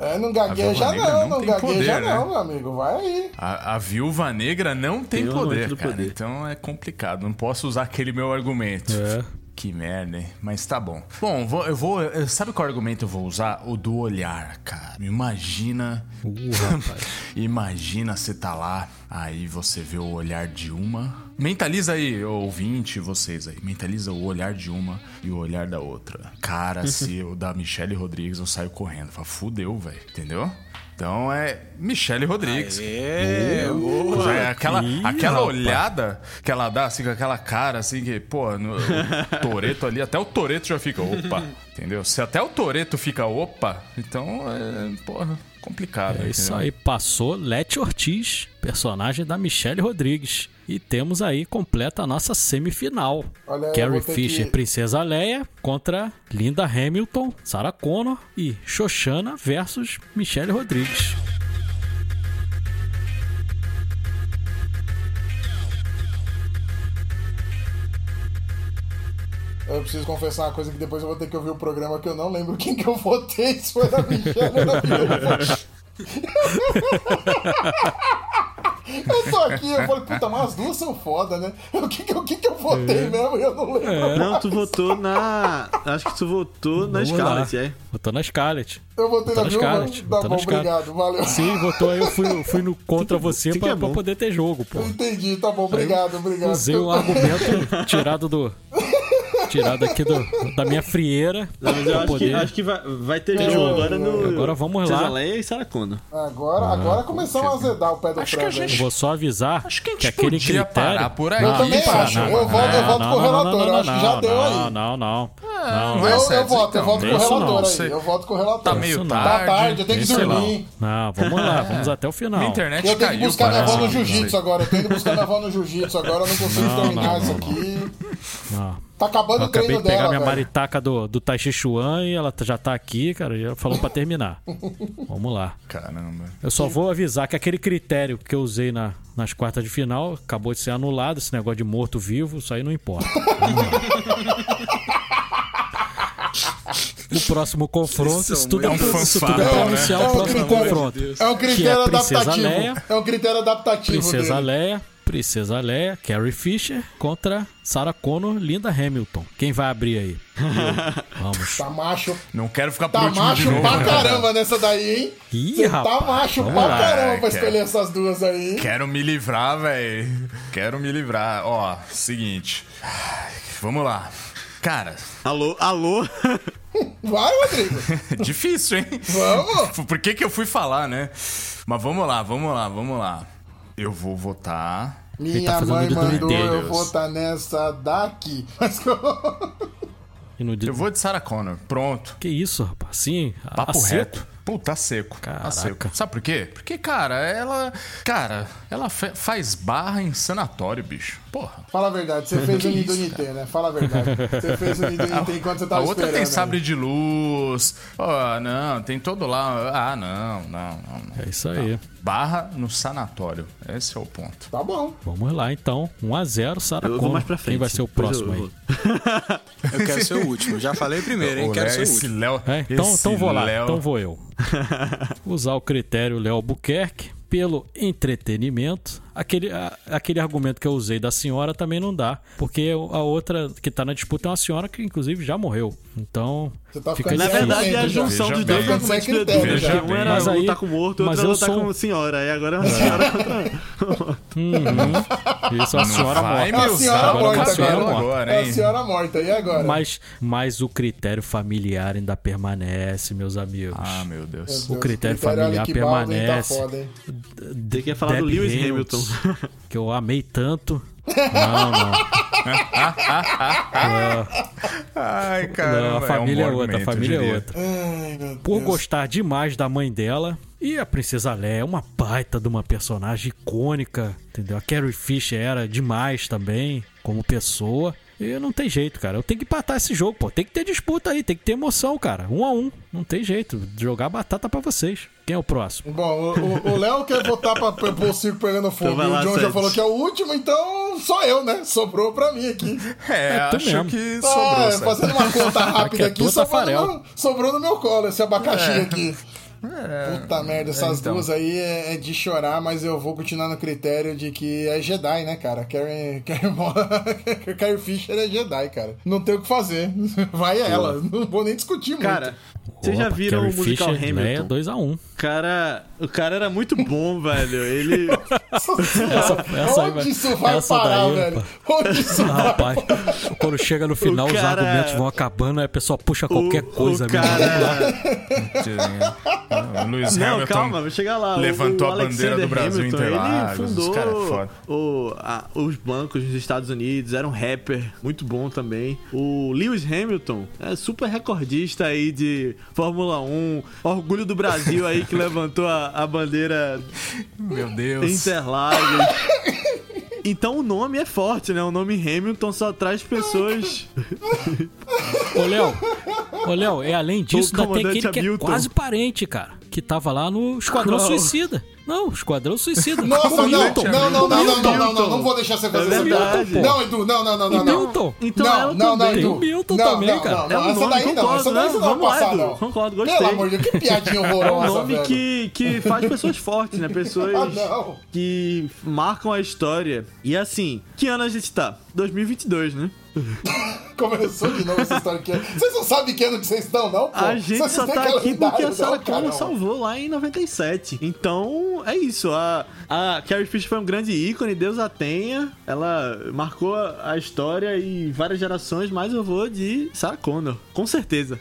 é, É, não gagueja não, não não gagueja poder, né? não, meu amigo. Vai aí. A, a viúva negra não tem poder, cara. poder. Então é complicado. Não posso usar aquele meu argumento. É. Que merda, hein? Mas tá bom. Bom, vou- eu vou. eu- Sabe qual argumento eu vou usar? O do olhar, cara. Imagina. Uh, rapaz. Imagina você tá lá, aí você vê o olhar de uma. Mentaliza aí, ouvinte, vocês aí. Mentaliza o olhar de uma e o olhar da outra. Cara, se o da Michelle Rodrigues eu saio correndo. Fala, fudeu, velho. Entendeu? Então é Michelle Rodrigues. É, Já é aquela, aquela olhada que ela dá, assim, com aquela cara, assim, que, pô, no, o Toreto ali, até o Toreto já fica, opa, entendeu? Se até o Toreto fica, opa, então é, porra, complicado. É isso aí, passou Lete Ortiz, personagem da Michelle Rodrigues. E temos aí completa a nossa semifinal. Olha Carrie Fisher, que- Princesa Leia contra Linda Hamilton, Sarah Connor e Xoxana versus Michelle Rodrigues. Eu preciso confessar uma coisa que depois eu vou ter que ouvir o programa que eu não lembro quem que eu votei, se foi da Michelle ou da Viúva. Eu tô aqui, eu falei, puta, mas as duas são foda, né? O que, que, o que, que eu votei É. mesmo? Eu não lembro. Não, tu votou na. Acho que tu votou na lá. é? Votou na Scarlett. Eu votei Tá na na Viúva. Scarlett, Tá tá bom, obrigado, valeu. Sim, votou aí, eu fui, fui no contra você sim pra, é pra poder ter jogo, pô. Entendi, tá bom, obrigado, obrigado. Usei um argumento tirado do. Tirado aqui do, da minha frieira. Não, mas eu acho poder. que, acho que vai, vai ter É, jogo agora no. agora vamos lá. Leia e Sarah Connor. Agora, agora começamos a azedar o pé do Acho que a gente- Eu vou só avisar Acho que a gente aquele podia critério. parar por aí. Eu também Não, acho. não, Eu voto, eu voto com o relator. Eu acho que já deu aí. Não, não, não. Não, vai Eu, ser, eu voto, eu então. voto com o não, relator aí. Eu voto com o relator. Tá meio não. tarde. Tá tarde, eu tenho que não. dormir. Não, vamos lá, vamos até o final. Minha internet Eu tenho que buscar minha avó no jiu-jitsu agora. Eu tenho que buscar minha avó no jiu-jitsu agora. Eu não consigo Não, terminar não, isso não, aqui. Não. Tá acabando Eu o treino acabei de pegar dela, minha velho. maritaca do, do Tai Chi Chuan e ela já tá aqui, cara, já falou pra terminar. Vamos lá. Caramba. Eu só vou avisar que aquele critério que eu usei na, nas quartas de final acabou de ser anulado, esse negócio de morto-vivo, isso aí não importa. O próximo confronto, isso tudo é, isso tudo é pra né? anunciar É o um próximo confronto. É um é critério Princesa adaptativo. Leia. É um critério adaptativo Princesa dele. Leia, Princesa Leia, Carrie Fisher contra Sarah Connor, Linda Hamilton. Quem vai abrir aí? Vamos. Tá macho. Não quero ficar por Tá último de macho novo. pra caramba nessa daí, hein? Ih, Você rapaz. tá macho pra lá. caramba pra É, escolher essas duas aí. Quero me livrar, velho. Quero me livrar. Ó, seguinte. Vamos lá. Cara, Alô, alô. Vai, Rodrigo. difícil, hein? Vamos. Por que que eu fui falar, né? Mas vamos lá, vamos lá, vamos lá. Eu vou votar. Minha tá mãe no mandou dedo. eu votar nessa daqui. Mas E Eu vou de Sarah Connor. Pronto. Que isso, rapaz? Sim, Papo a seco. reto. Puta, tá seco. Tá Caraca. seco. Sabe por quê? Porque, cara, ela. Cara, ela faz barra em sanatório, bicho. Porra. Fala a verdade, você fez o Nido Nitê, né? Fala a verdade. Você fez o Nido Nitê enquanto você A tava outra esperando. tem né? sabre de luz. Ó, não, tem todo lá. Ah, não, não, não. não. É isso aí. Barra no sanatório. Esse é o ponto. Tá bom. Vamos lá, então. 1x0, Sarah Eu vou mais pra frente. Quem vai ser o próximo eu aí? Eu quero ser o último. Já falei primeiro, hein? Ô, Quero Léo, ser o esse último. Léo. É, então, então vou lá, Léo- então vou eu. Usar o critério Léo Buquerque pelo entretenimento. Aquele, a- aquele argumento que eu usei da senhora também não dá, porque a outra que tá na disputa é uma senhora que inclusive já morreu. Então, Você tá fica Na verdade, é a junção dos dois argumentos do Edu. critério, Veja já. Um era Mas aí- lutar com morto, mas outro era eu lutar sou- com senhora. E agora é uma senhora contra. Uhum. Isso é a senhora morta. É a senhora morta cabelo agora. agora, É a senhora morta. E agora? Mas, mas o critério familiar ainda permanece, meus amigos. Ah, meu Deus. O critério Alec familiar Baldwin permanece. Tá foda, hein? Quer falar do Lewis Reynolds, Hamilton. Que eu amei tanto. Não, não. Ai, cara. Não, a família é, um bom outra, a família é outra. Ai, Por Deus. gostar demais da mãe dela. E a Princesa Leia é uma baita de uma personagem icônica, entendeu? A Carrie Fisher era demais também, como pessoa. E não tem jeito, cara. Eu tenho que empatar esse jogo, pô. Tem que ter disputa aí, tem que ter emoção, cara. Um a um. Não tem jeito. Jogar batata pra vocês. Quem é o próximo? Bom, o- Léo quer votar pra, pra, pro circo pegando fogo. Então e lá, o John já falou que é o último, então sou eu, né? Sobrou pra mim aqui. É, É, tu acho mesmo. que Ah, sobrou. sabe? fazendo uma conta rápida é aqui, sobrou no, sobrou no meu colo esse abacaxi aqui. Puta merda, essas então. duas aí é, é de chorar, mas eu vou continuar no critério de que é Jedi, né, cara? Carrie, Carrie, Carrie Fisher é Jedi, cara. Não tem o que fazer. Vai ela. Não vou nem discutir muito. Cara, vocês já viram Carrie o musical Fisher, Hamilton? 2x1. O cara, o cara era muito bom, velho. Ele. Essa, essa Onde isso vai essa parar, daí, velho? rapaz. Onde isso vai Rapaz, quando chega no final, O os cara- argumentos vão acabando, aí a pessoa puxa qualquer o, coisa. o mesmo. cara. O Lewis Não, Hamilton calma, vou chegar lá. O- levantou o a bandeira do Brasil Hamilton, Interlagos. Ele Esse fundou cara é o- a- os bancos nos Estados Unidos, era um rapper muito bom também. O Lewis Hamilton é super recordista aí de Fórmula 1, orgulho do Brasil aí que levantou a, a bandeira Meu Deus. Interlagos. Então o nome é forte, né? O nome Hamilton só traz pessoas. Ô, Léo, ô, Léo, e além disso, ainda tem aquele que é Hamilton. quase parente, cara. Que tava lá no Esquadrão? Suicida. Não, Esquadrão Suicida. Nossa, O não, Milton. não, não, não, não, não, não, não, não vou deixar você fazer É piada. Não, Edu, não, não, não, não, não. Milton. Então não, ela não, não, Edu. Milton não, também, não, cara. Não, É não, essa daí não, concordo, essa daí né? não vai Vamos lá, passar, Edu. não. Concordo, gostei. Pelo amor de Deus, que piadinha É um horrorosa, nome que, que faz pessoas fortes, né? Pessoas Ah, não. que marcam a história. E assim, que ano a gente tá? 2022, né? Começou de novo essa história aqui. Vocês não sabem que ano que vocês estão, não, pô? A gente Vocês só tá aqui porque a Sarah Connor salvou lá em 97. Então, é isso. A, a Carrie Fisher foi um grande ícone, Deus a tenha. Ela marcou a, a história e várias gerações, mas eu vou de Sarah Connor, com certeza.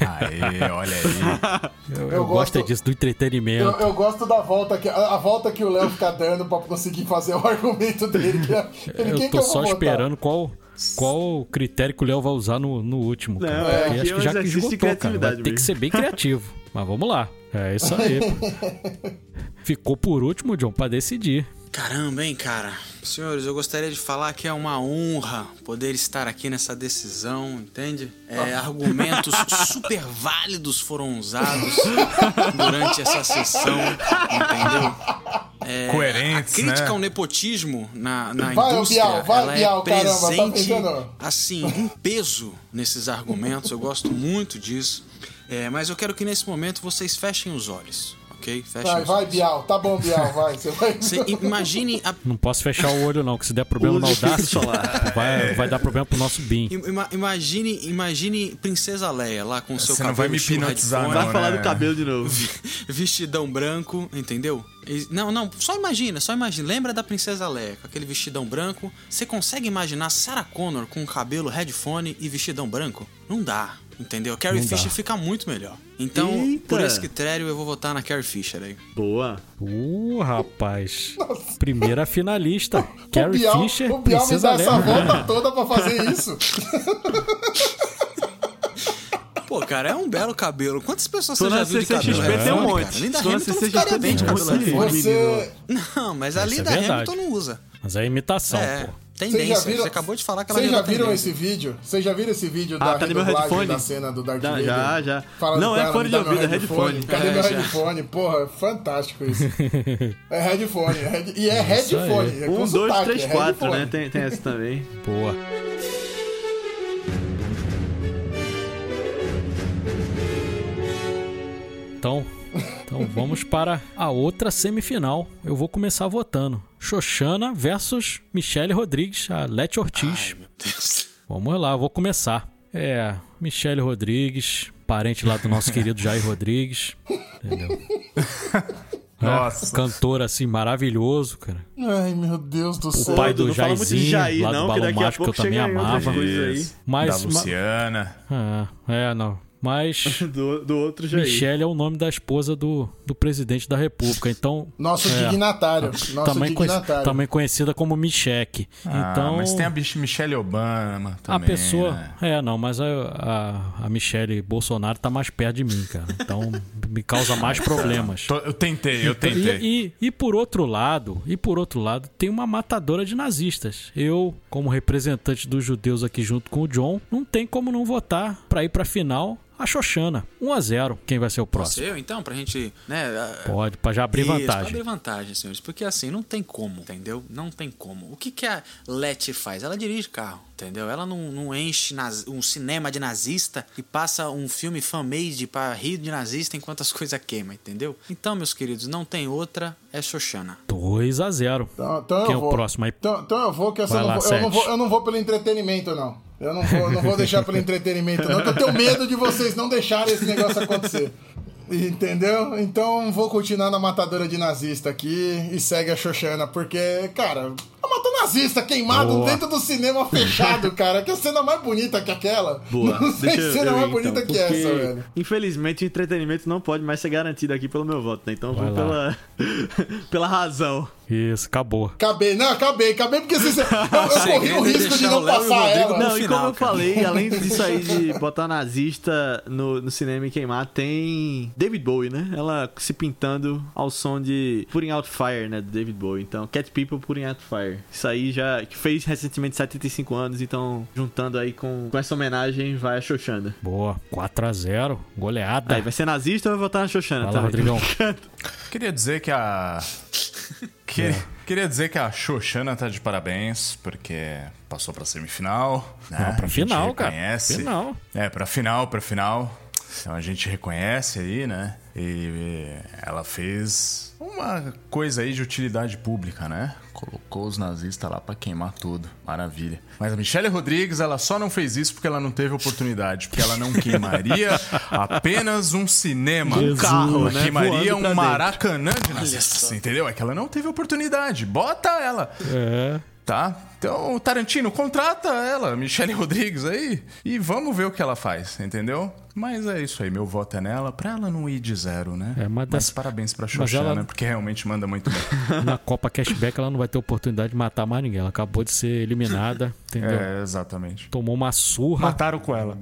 Aê, olha aí. Eu, Eu eu gosto é gosto- disso, do entretenimento. Eu, eu gosto da volta que a, a volta que o Léo fica dando pra conseguir fazer o argumento dele. Que é, ele, Eu que tô eu vou só esperando qual, qual critério que o Léo vai usar no, no último. Cara. Não, é, aqui acho é que um já que esgotou, cara. Vai ter que ser bem criativo. Mas vamos lá. É isso aí. Ficou por último, John, pra decidir. Caramba, hein, cara. Senhores, eu gostaria de falar que é uma honra poder estar aqui nessa decisão, entende? É, argumentos super válidos foram usados durante essa sessão, entendeu? É, Coerentes, a crítica né? ao nepotismo na, na Vai, indústria, Bial, vai, ela Bial, é caramba, tá presente, assim, em peso nesses argumentos. Eu gosto muito disso. É, mas eu quero que nesse momento vocês fechem os olhos, ok? Fechem Vai, vai. Bial. Tá bom, Bial, vai. Você vai. Você imagine a Não posso fechar o olho, não, que se der problema na solar. vai, vai dar problema pro nosso BIM. Ima- imagine, imagine Princesa Leia lá com seu Você não cabelo vai me hipnotizar, headphone, Vai falar né? do cabelo de novo. vestidão branco, entendeu? E- Não, não, só imagina, só imagina. Lembra da Princesa Leia com aquele vestidão branco? Você consegue imaginar Sarah Connor com cabelo headphone e vestidão branco? Não dá, entendeu? Carrie Não dá. Fisher fica muito melhor. Então, Eita. por esse critério, eu vou votar na Carrie Fisher aí. Boa. Uh, rapaz. Primeira finalista. o Carrie Bial, Fisher, o Bial me dá essa volta toda pra fazer isso. Pô, cara, é um belo cabelo. Quantas pessoas Tô você já viu de cabelo tem um headphone, monte. Linda Tô Hamilton não ficaria bem de cabelo. Você. Não, mas a é Linda verdade. Hamilton não usa. Mas é imitação, É, pô. Tendência. já viram, Você acabou de falar que ela Vocês já virou viram tendência. esse vídeo? Vocês já viram esse vídeo Ah, da tá meu headphone? da cena do Darth Já, Vader? já, já. Falando Não, é fone de ouvido, é headphone. Cadê É, meu já. headphone? Porra, fantástico isso. é headphone. é head- E é aí. headphone. É Um, dois, sotaque, três, é quatro, né? Tem, tem essa também. Boa. Então, então vamos para a outra semifinal. Eu vou começar votando. Xoxana versus Michele Rodrigues, a Lete Ortiz. Ai, meu Deus. Vamos lá, vou começar. É, Michele Rodrigues, parente lá do nosso querido Jair Rodrigues. Entendeu? Nossa. É, cantor assim maravilhoso, cara. Ai, meu Deus do O céu. pai Edu, do Jairzinho, Jair, lá do não, que Balão Mágico, que eu também amava. Mas- da Luciana. Ah, é, não. Mas Do, do outro Jair. Michelle é o nome da esposa do, do presidente da república. Então, Nosso É. dignatário. Nosso também, dignatário. também conhecida como Micheque. Ah, então, mas tem a bicha Michelle Obama a também, pessoa. né? É, não, mas a, a, a Michelle Bolsonaro tá mais perto de mim, cara. Então me causa mais problemas. Eu tentei, eu tentei. E, e, e por outro lado, e por outro lado, tem uma matadora de nazistas. Eu, como representante dos judeus aqui junto com o John, não tem como não votar pra ir pra final a Xoxana. 1 a 0 Quem vai ser o próximo? Eu, então, pra gente, né... a- Pode, pra já abrir Isso, pra vantagem. abrir vantagem, senhores. Porque assim, não tem como, entendeu? Não tem como. O que, que a Letty faz? Ela dirige carro, entendeu? Ela não, não enche naz- um cinema de nazista e passa um filme fan-made pra rir de nazista enquanto as coisas queimam, entendeu? Então, meus queridos, não tem outra, é Xoxana. 2 a 0 Então, então Quem eu é o vou. próximo aí? Então, então eu vou, que essa Vai não lá, vou, eu, não vou, eu não vou pelo entretenimento, não. Eu não vou, não vou deixar pelo entretenimento, não, que eu tenho medo de vocês não deixarem esse negócio acontecer. Entendeu? Então vou continuar na matadora de nazista aqui e segue a Xoxana, porque, cara, matou nazista queimado Boa. dentro do cinema fechado, cara. Que a cena mais bonita que aquela. Boa. Não sei Deixa cena eu mais bonita então, que porque, essa, velho. Infelizmente, o entretenimento não pode mais ser garantido aqui pelo meu voto, né? Então vou pela, pela razão. Isso, acabou. Acabei, não, acabei, acabei porque vocês, eu, eu corri o é risco de não passar ela. no Não, e como eu falei, além disso aí de botar nazista no, no cinema e queimar, tem David Bowie, né? Ela se pintando ao som de Putting Out Fire, né? Do David Bowie. Então, Cat People Putting Out Fire. Isso aí já que fez recentemente 75 anos, então juntando aí com, com essa homenagem vai a Xoxana. Boa. 4 a 0 Goleada. Aí, vai ser nazista ou vai votar na Xoxana? Vai lá, também? Rodrigão. Queria dizer que a. Que- É. Queria dizer que a Xoxana tá de parabéns, porque passou pra semifinal. Né? Não, pra A gente final, cara. reconhece. Final. É, pra final, pra final. Então a gente reconhece aí, né? E ela fez uma coisa aí de utilidade pública, né? Colocou os nazistas lá pra queimar tudo. Maravilha. Mas a Michelle Rodrigues, ela só não fez isso porque ela não teve oportunidade. Porque ela não queimaria apenas um cinema. Jesus. carro, Ela né? queimaria um maracanã de nazistas, entendeu? É que ela não teve oportunidade. Bota ela. É. Tá? Então, Tarantino, contrata ela, Michelle Rodrigues aí, e vamos ver o que ela faz, entendeu? Mas é isso aí, meu voto é nela, pra ela não ir de zero, né? É, mas mas, parabéns pra Xoxana, ela- porque realmente manda muito bem. Na Copa Cashback ela não vai ter oportunidade de matar mais ninguém. Ela acabou de ser eliminada, entendeu? é, exatamente. Tomou uma surra. Mataram com ela.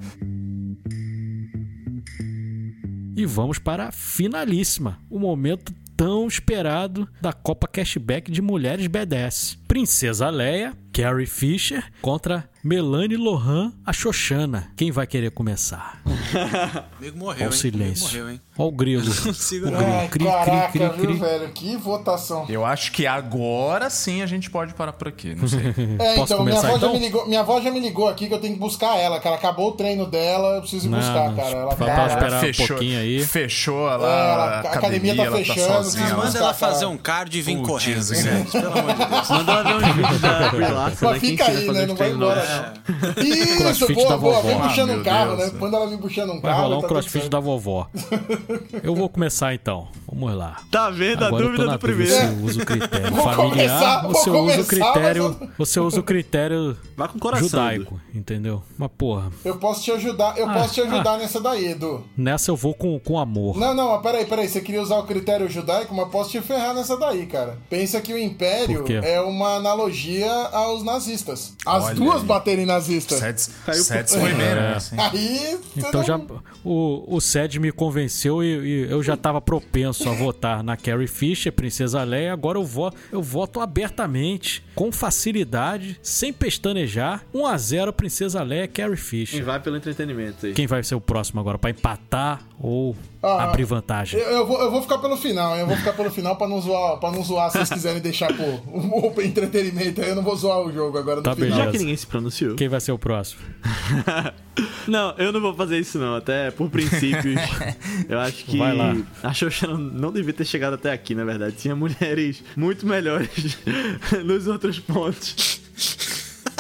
E vamos para a finalíssima. O momento tão esperado da Copa Cashback de Mulheres BDS. Princesa Leia, Carrie Fisher contra Melanie Lohan, a Xoxana. Quem vai querer começar? Amigo morreu, Olha o silêncio. Morreu, hein? Olha o grilo. Não consigo, O grilo. Ai, Cri, caraca, cri, cri, viu, velho? Que votação. Eu acho que agora sim a gente pode parar por aqui, não sei. É, Posso então, minha começar, avó, então? Já me ligou, minha avó já me ligou aqui que eu tenho que buscar ela, cara. Acabou o treino dela, eu preciso ir Não, buscar, não, cara. Ela vai tá- esperar um pouquinho aí. Fechou lá, É, ela- a academia academia, tá ela fechando, tá sozinha. Manda ela buscar, cara. fazer um card e vir Putz, correndo. Pelo amor de Deus. Manda ela ver uns vídeos da Mas né? Fica a aí, né? Não vai embora, não. Isso, boa, boa. vovó. Vem Ah, puxando um carro, né? Quando ela vem puxando um Vai carro. rolar um tá crossfit da vovó. Eu vou começar então. Vamos lá. Tá vendo a Agora tô dúvida do primeiro? eu uso o critério Vou familiar eu uso o critério, mas eu uso o critério Vai com coração. judaico, entendeu? Mas porra, Eu posso te ajudar, eu Ah, posso te ah. ajudar nessa daí, Edu. nessa eu vou com, com amor. Não, não, mas peraí, peraí. Você queria usar o critério judaico, mas posso te ferrar nessa daí, cara. Pensa que o Império é uma analogia aos nazistas. As Olha duas aí. baterem nazistas. Sets, Caiu sets por- foi bem, É. né? assim. Aí. Então não- já o, o Ced me convenceu e, e eu já estava propenso a votar na Carrie Fisher, Princesa Leia. Agora eu voto, eu voto abertamente, com facilidade, sem pestanejar. 1 a 0 Princesa Leia, Carrie E Fisher. vai pelo entretenimento aí. Quem vai ser o próximo agora para empatar ou Ah, abrir vantagem? Eu, eu vou, eu vou ficar pelo final, hein? Eu vou ficar pelo final pra não zoar, pra não zoar se vocês quiserem deixar pô, o, o entretenimento aí. Eu não vou zoar o jogo agora no Tá final. beleza. Já que ninguém se pronunciou. Quem vai ser o próximo? Não, eu não vou fazer isso não, até por princípios. eu acho que Vai lá. a Xoxa não, não devia ter chegado até aqui, na verdade. Tinha mulheres muito melhores nos outros pontos.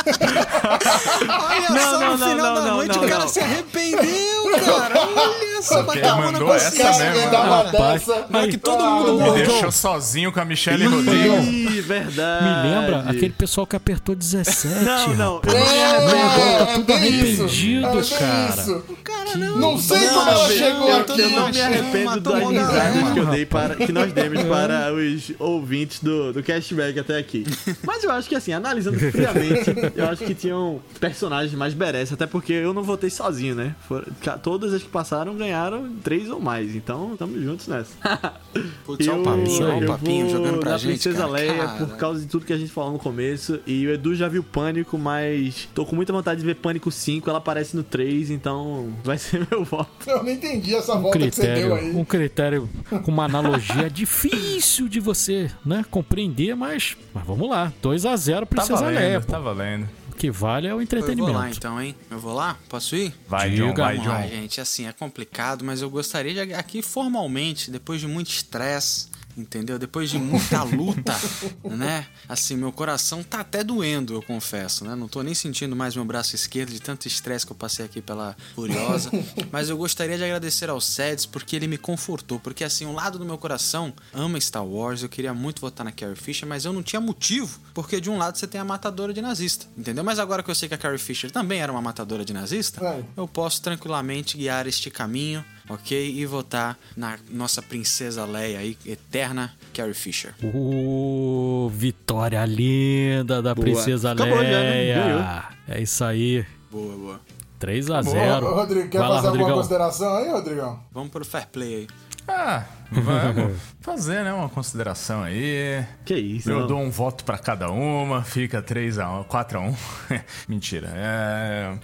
Olha Não, só, não, no não, final não, da não, noite não, o cara não. se arrependeu, cara. Olha só, Porque bateu a mão na essa consciência. Cara, Rapaz, dessa. mas que todo mundo Ah, Me não. deixou sozinho com a Michelle Rodrigues. Ih, verdade. Me lembra aquele pessoal que apertou 17. Não, não. rapaz. Não me É, arrependo. Agora tá é tudo arrependido, É cara. isso. Caralho, aqui. Não sei como ela chegou eu, aqui. eu não me arrependo das risadas que eu dei para que nós demos para os ouvintes do, do cashback até aqui. Mas eu acho que assim, analisando friamente, eu acho que tinham personagens mais beresses, até porque eu não votei sozinho, né? For- todas as que passaram ganharam três ou mais, então estamos juntos nessa. Putz, olha o papinho, olha o eu papinho jogando pra gente. Princesa cara. Leia Cara, por causa de tudo que a gente falou no começo. E o Edu já viu Pânico, mas tô com muita vontade de ver Pânico 5. Ela aparece no 3, então vai ser meu voto. Eu não entendi essa Um volta que você deu critério, aí. um critério com uma analogia difícil de você, né, compreender, mas, mas vamos lá. 2 a 0 Tá Princesa valendo, Leia. tá valendo. O que vale é o Eu vou entretenimento. lá então, hein? Eu vou lá? Posso ir? Vai, Diga. John, vai, Vamos lá, John. gente. Assim, é complicado, mas eu gostaria de aqui formalmente, depois de muito estresse, entendeu? Depois de muita luta, né? Assim, meu coração tá até doendo, eu confesso, né? Não tô nem sentindo mais meu braço esquerdo de tanto estresse que eu passei aqui pela Furiosa. mas eu gostaria de agradecer ao Seds porque ele me confortou. Porque, assim, um lado do meu coração ama Star Wars. Eu queria muito votar na Carrie Fisher, mas eu não tinha motivo. Porque de um lado você tem a matadora de nazista, entendeu? Mas agora que eu sei que a Carrie Fisher também era uma matadora de nazista, É. eu posso tranquilamente guiar este caminho, ok? E votar na nossa princesa Leia aí, eterna Carrie Fisher. Uh, vitória linda da Boa. Princesa Acabou? Leia. É isso aí. Boa, boa. 3 a Ô, 0 ô, Rodrigo, quer Vai lá, fazer alguma Rodrigão. consideração aí, Rodrigão? Vamos pro fair play aí. Ah, vamos fazer, né, uma consideração aí. Que isso, Eu não. dou um voto pra cada uma, fica 3 a 1, 4 a 1. Mentira. É...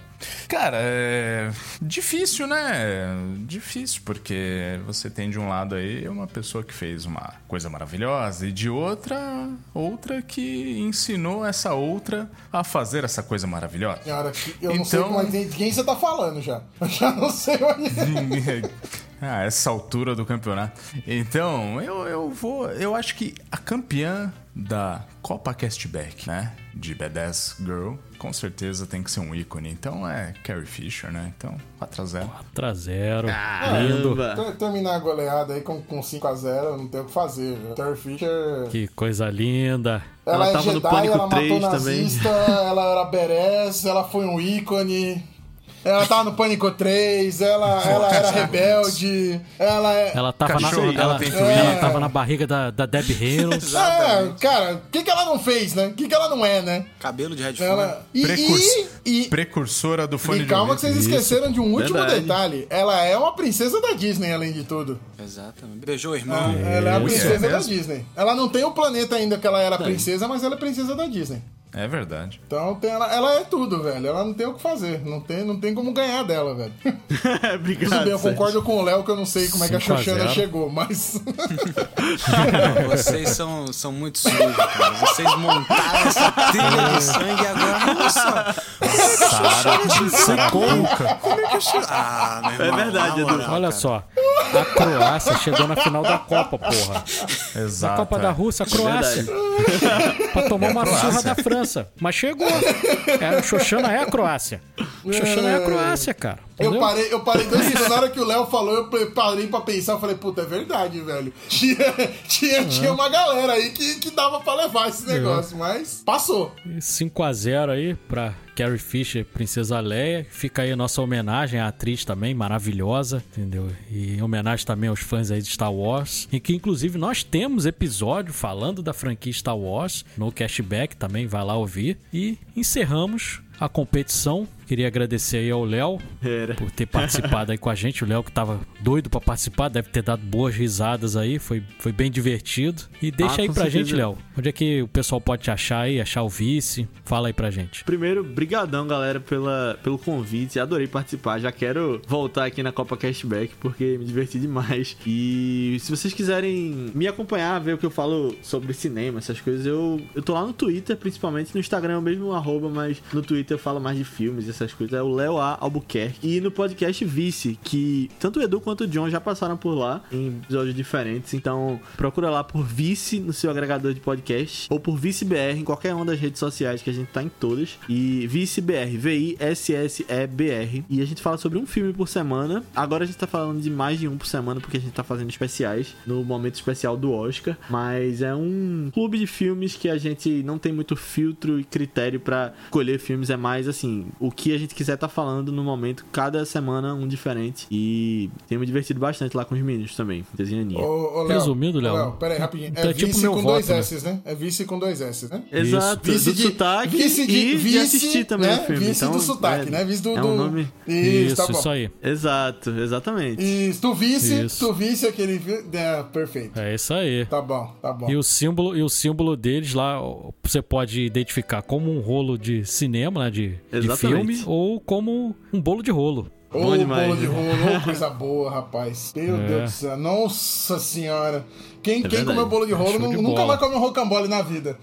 Cara, é difícil, né? Difícil, porque você tem de um lado aí uma pessoa que fez uma coisa maravilhosa e de outra, outra que ensinou essa outra a fazer essa coisa maravilhosa. Que- eu não sei Então- como é- de quem você tá falando já. Eu já não sei onde. Ah, essa altura do campeonato. Então, eu, eu vou. Eu acho que a campeã da Copa Castback, né? De B10 Girl, com certeza tem que ser um ícone. Então é Carrie Fisher, né? Então, 4x0. 4 a 0 Ah, Lindo. Terminar a goleada aí com, com 5x0, não tem o que fazer. viu? Terry Fisher. Que coisa linda. Ela, Ela é tava no Jedi, Pânico ela 3 matou também. nazista, ela era Beres, ela foi um ícone. Ela tava no Pânico 3, ela, ela era rebelde, ela é. Ela tava, na, ela, ela twin. tava na barriga da, da Debbie Reynolds. É, cara, o que, que ela não fez, né? O que, que ela não é, né? Cabelo de Red Ela. E, Precurs- e, e, Precursora do fone e de calma que vocês esqueceram de um último Verdade. detalhe. Ela é uma princesa da Disney, além de tudo. Exatamente. Beijou o irmão. Ela é a Isso, princesa é da? Disney. Ela não tem o planeta ainda que ela era princesa, mas ela é princesa da Disney. É verdade. Então tem, ela, ela é tudo, velho. Ela não tem o que fazer. Não tem, não tem como ganhar dela, velho. Obrigado. Tudo bem, eu concordo com o Léo que eu não sei como é que a 5 a Xoxana 0. chegou, mas. Vocês são, são muito sujos, cara. Vocês montaram essa trilha de sangue e agora. Nossa! Sara, Como é que eu che- Ah, meu irmão. É verdade, na Edu. Olha cara. só. A Croácia chegou na final da Copa, porra. Na Exato. Copa da é. Rússia, a Croácia. pra tomar uma surra da França. Mas chegou. É, a Xoxana é a Croácia. Xoxana é a Croácia, cara. Eu parei, eu parei dois segundos. Na hora que o Léo falou, eu parei pra pensar. Eu falei, puta, é verdade, velho. Tinha, tinha, tinha uma galera aí que, que dava pra levar esse negócio, mas passou. 5x0 aí pra Carrie Fisher, Princesa Leia. Fica aí a nossa homenagem à atriz também, maravilhosa, entendeu? E em homenagem também aos fãs aí de Star Wars. E que inclusive nós temos episódio falando da franquia Star Wars no Cashback, também vai lá ouvir. E encerramos a competição. Queria agradecer aí ao Léo por ter participado aí com a gente. O Léo que tava doido pra participar, deve ter dado boas risadas aí, foi, foi bem divertido. E deixa Ah, aí pra certeza. gente, Léo, onde é que o pessoal pode te achar aí, achar o vice? Fala aí pra gente. Primeiro, brigadão, galera, pela, pelo convite. Adorei participar. Já quero voltar aqui na Copa Cashback, porque me diverti demais. E se vocês quiserem me acompanhar, ver o que eu falo sobre cinema, essas coisas, eu, eu tô lá no Twitter, principalmente. No Instagram é o mesmo arroba, mas no Twitter eu falo mais de filmes, essas coisas. É o Léo A. Albuquerque. E no podcast Vice, que tanto o Edu quanto o John já passaram por lá, em episódios diferentes. Então, procura lá por Vice no seu agregador de podcast, ou por Vice BR em qualquer uma das redes sociais que a gente tá em todas. E Vice BR, V-I-S-S-E-B-R. E a gente fala sobre um filme por semana. Agora a gente tá falando de mais de um por semana, porque a gente tá fazendo especiais no momento especial do Oscar. Mas é um clube de filmes que a gente não tem muito filtro e critério pra escolher filmes. É mais assim, o que a gente quiser tá falando no momento, cada semana um diferente. E temos divertido bastante lá com os meninos também, desenhaninha. Ô, ô, Léo, Resumindo, Léo, rapidinho. então É é tipo vice meu com voto, dois né? S, né? É vice com dois S, né? Exato, Vice do de- sotaque vice de- e de vice, assistir também né? o filme. Vice então, do sotaque, é, né? Vice do... É um nome... Isso, tá Isso, bom. isso aí. Exato, exatamente. Isso, tu visse, Isso. tu visse aquele... vi- É, perfeito. É isso aí. Tá bom, tá bom. E o símbolo, e o símbolo deles lá, você pode identificar como um rolo de cinema, né, de, de Exatamente. ou como um bolo de rolo. Ô, Bom demais. bolo de rolo, ô, coisa boa, rapaz. Meu É. Deus do céu. Nossa senhora. Quem, quem verdade. comeu bolo de rolo Show nu- de nunca bola. vai comer um rocambole na vida.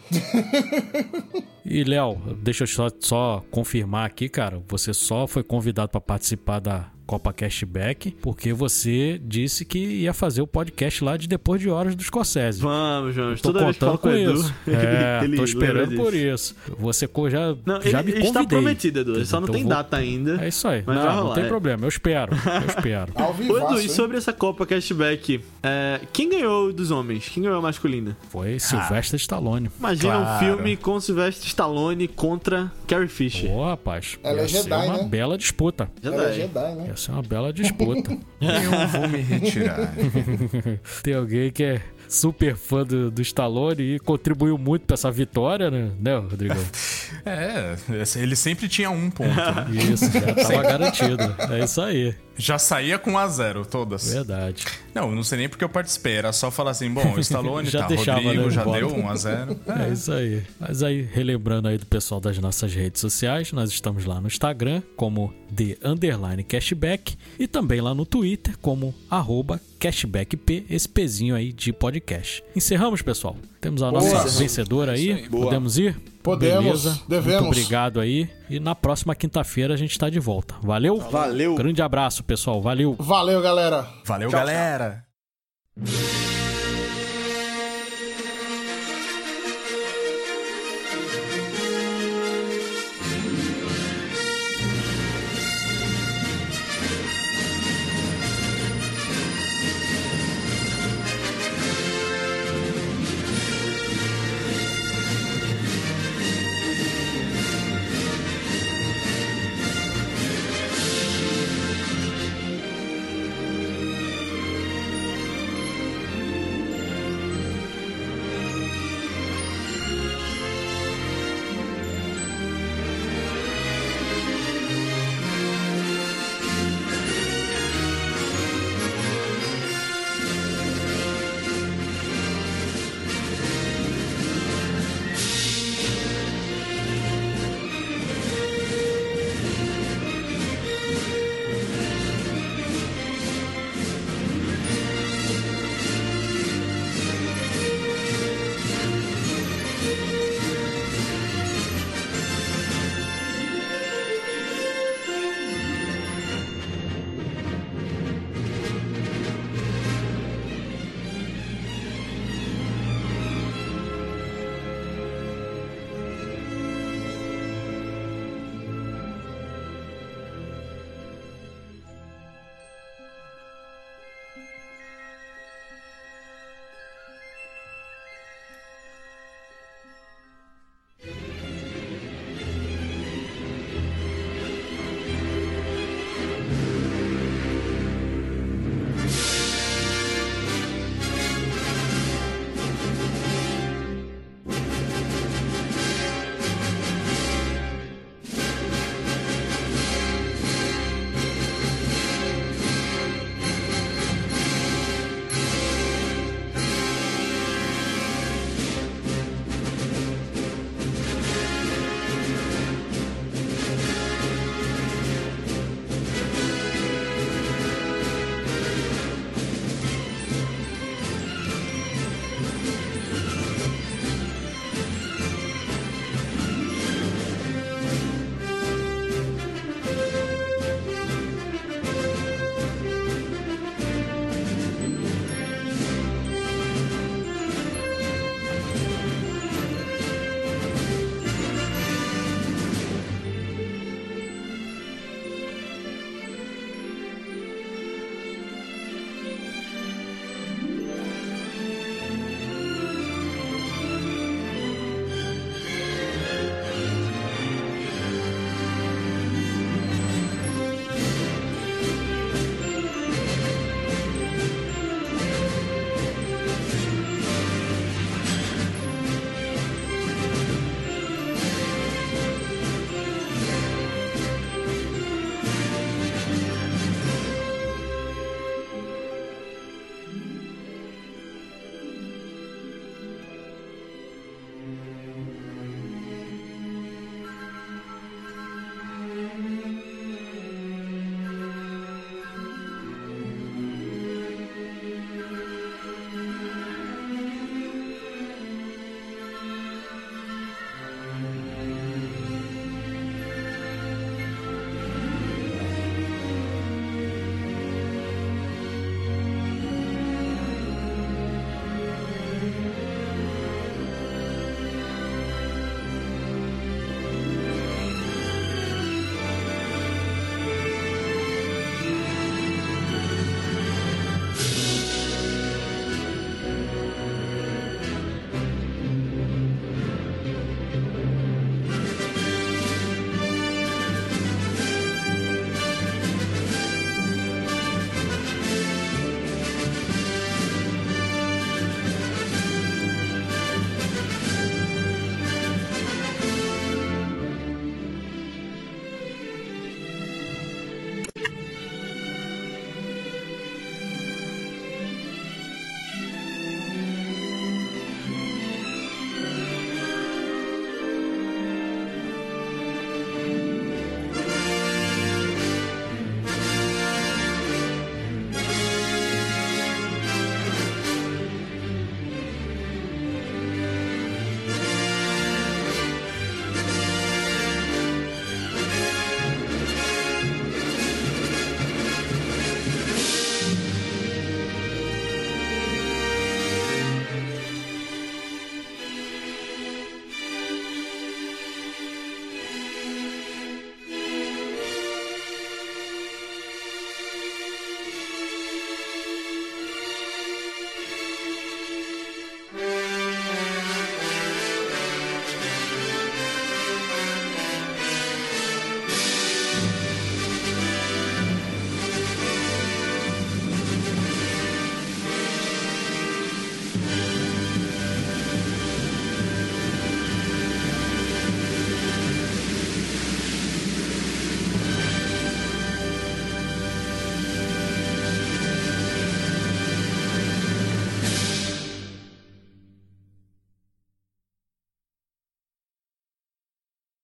E, Léo, deixa eu só, só confirmar aqui, cara. Você só foi convidado para participar da Copa Cashback porque você disse que ia fazer o podcast lá de Depois de Horas do Scorsese. Vamos, vamos. Tô Toda contando com Edu, isso. ele- É, ele tô esperando por isso. Você já, Não, já ele, me ele convidei. está prometido, Edu. Ele só não Então tem vou- data ainda. É isso aí. Mas não, não tem é. problema. Eu espero. Eu espero. Ô, Edu, e sobre essa Copa Cashback, é, quem ganhou dos homens? Quem ganhou a masculina? Foi Sylvester Stallone. Imagina um Claro. filme com Sylvester Stallone contra Carrie Fisher. Pô, rapaz. Ela é Jedi, uma né? bela disputa. Já Ela é? Jedi, né? Ia ser uma bela disputa. Eu vou me retirar. Tem alguém que é super fã do, do Stallone e contribuiu muito pra essa vitória, né, né Rodrigo? É, ele sempre tinha um ponto. né? Isso, já tava garantido. É isso aí. Já saía com a zero todas. Verdade. Não, não sei nem porque eu participei. Era só falar assim, bom, o Stallone Já tá, deixava, Rodrigo né, já deu 1 a 0 É isso aí. Mas aí, relembrando aí do pessoal das nossas redes sociais, nós estamos lá no Instagram como The Underline Cashback e também lá no Twitter como arroba CashbackP, esse pezinho aí de podcast. Encerramos, pessoal. Temos a nossa Boa. vencedora aí. Aí. Podemos ir? Podemos, Beleza. devemos. Muito obrigado aí. E na próxima quinta-feira a gente tá de volta. Valeu? Valeu. Grande abraço, pessoal. Valeu. Valeu, galera. Valeu, Tchau, galera.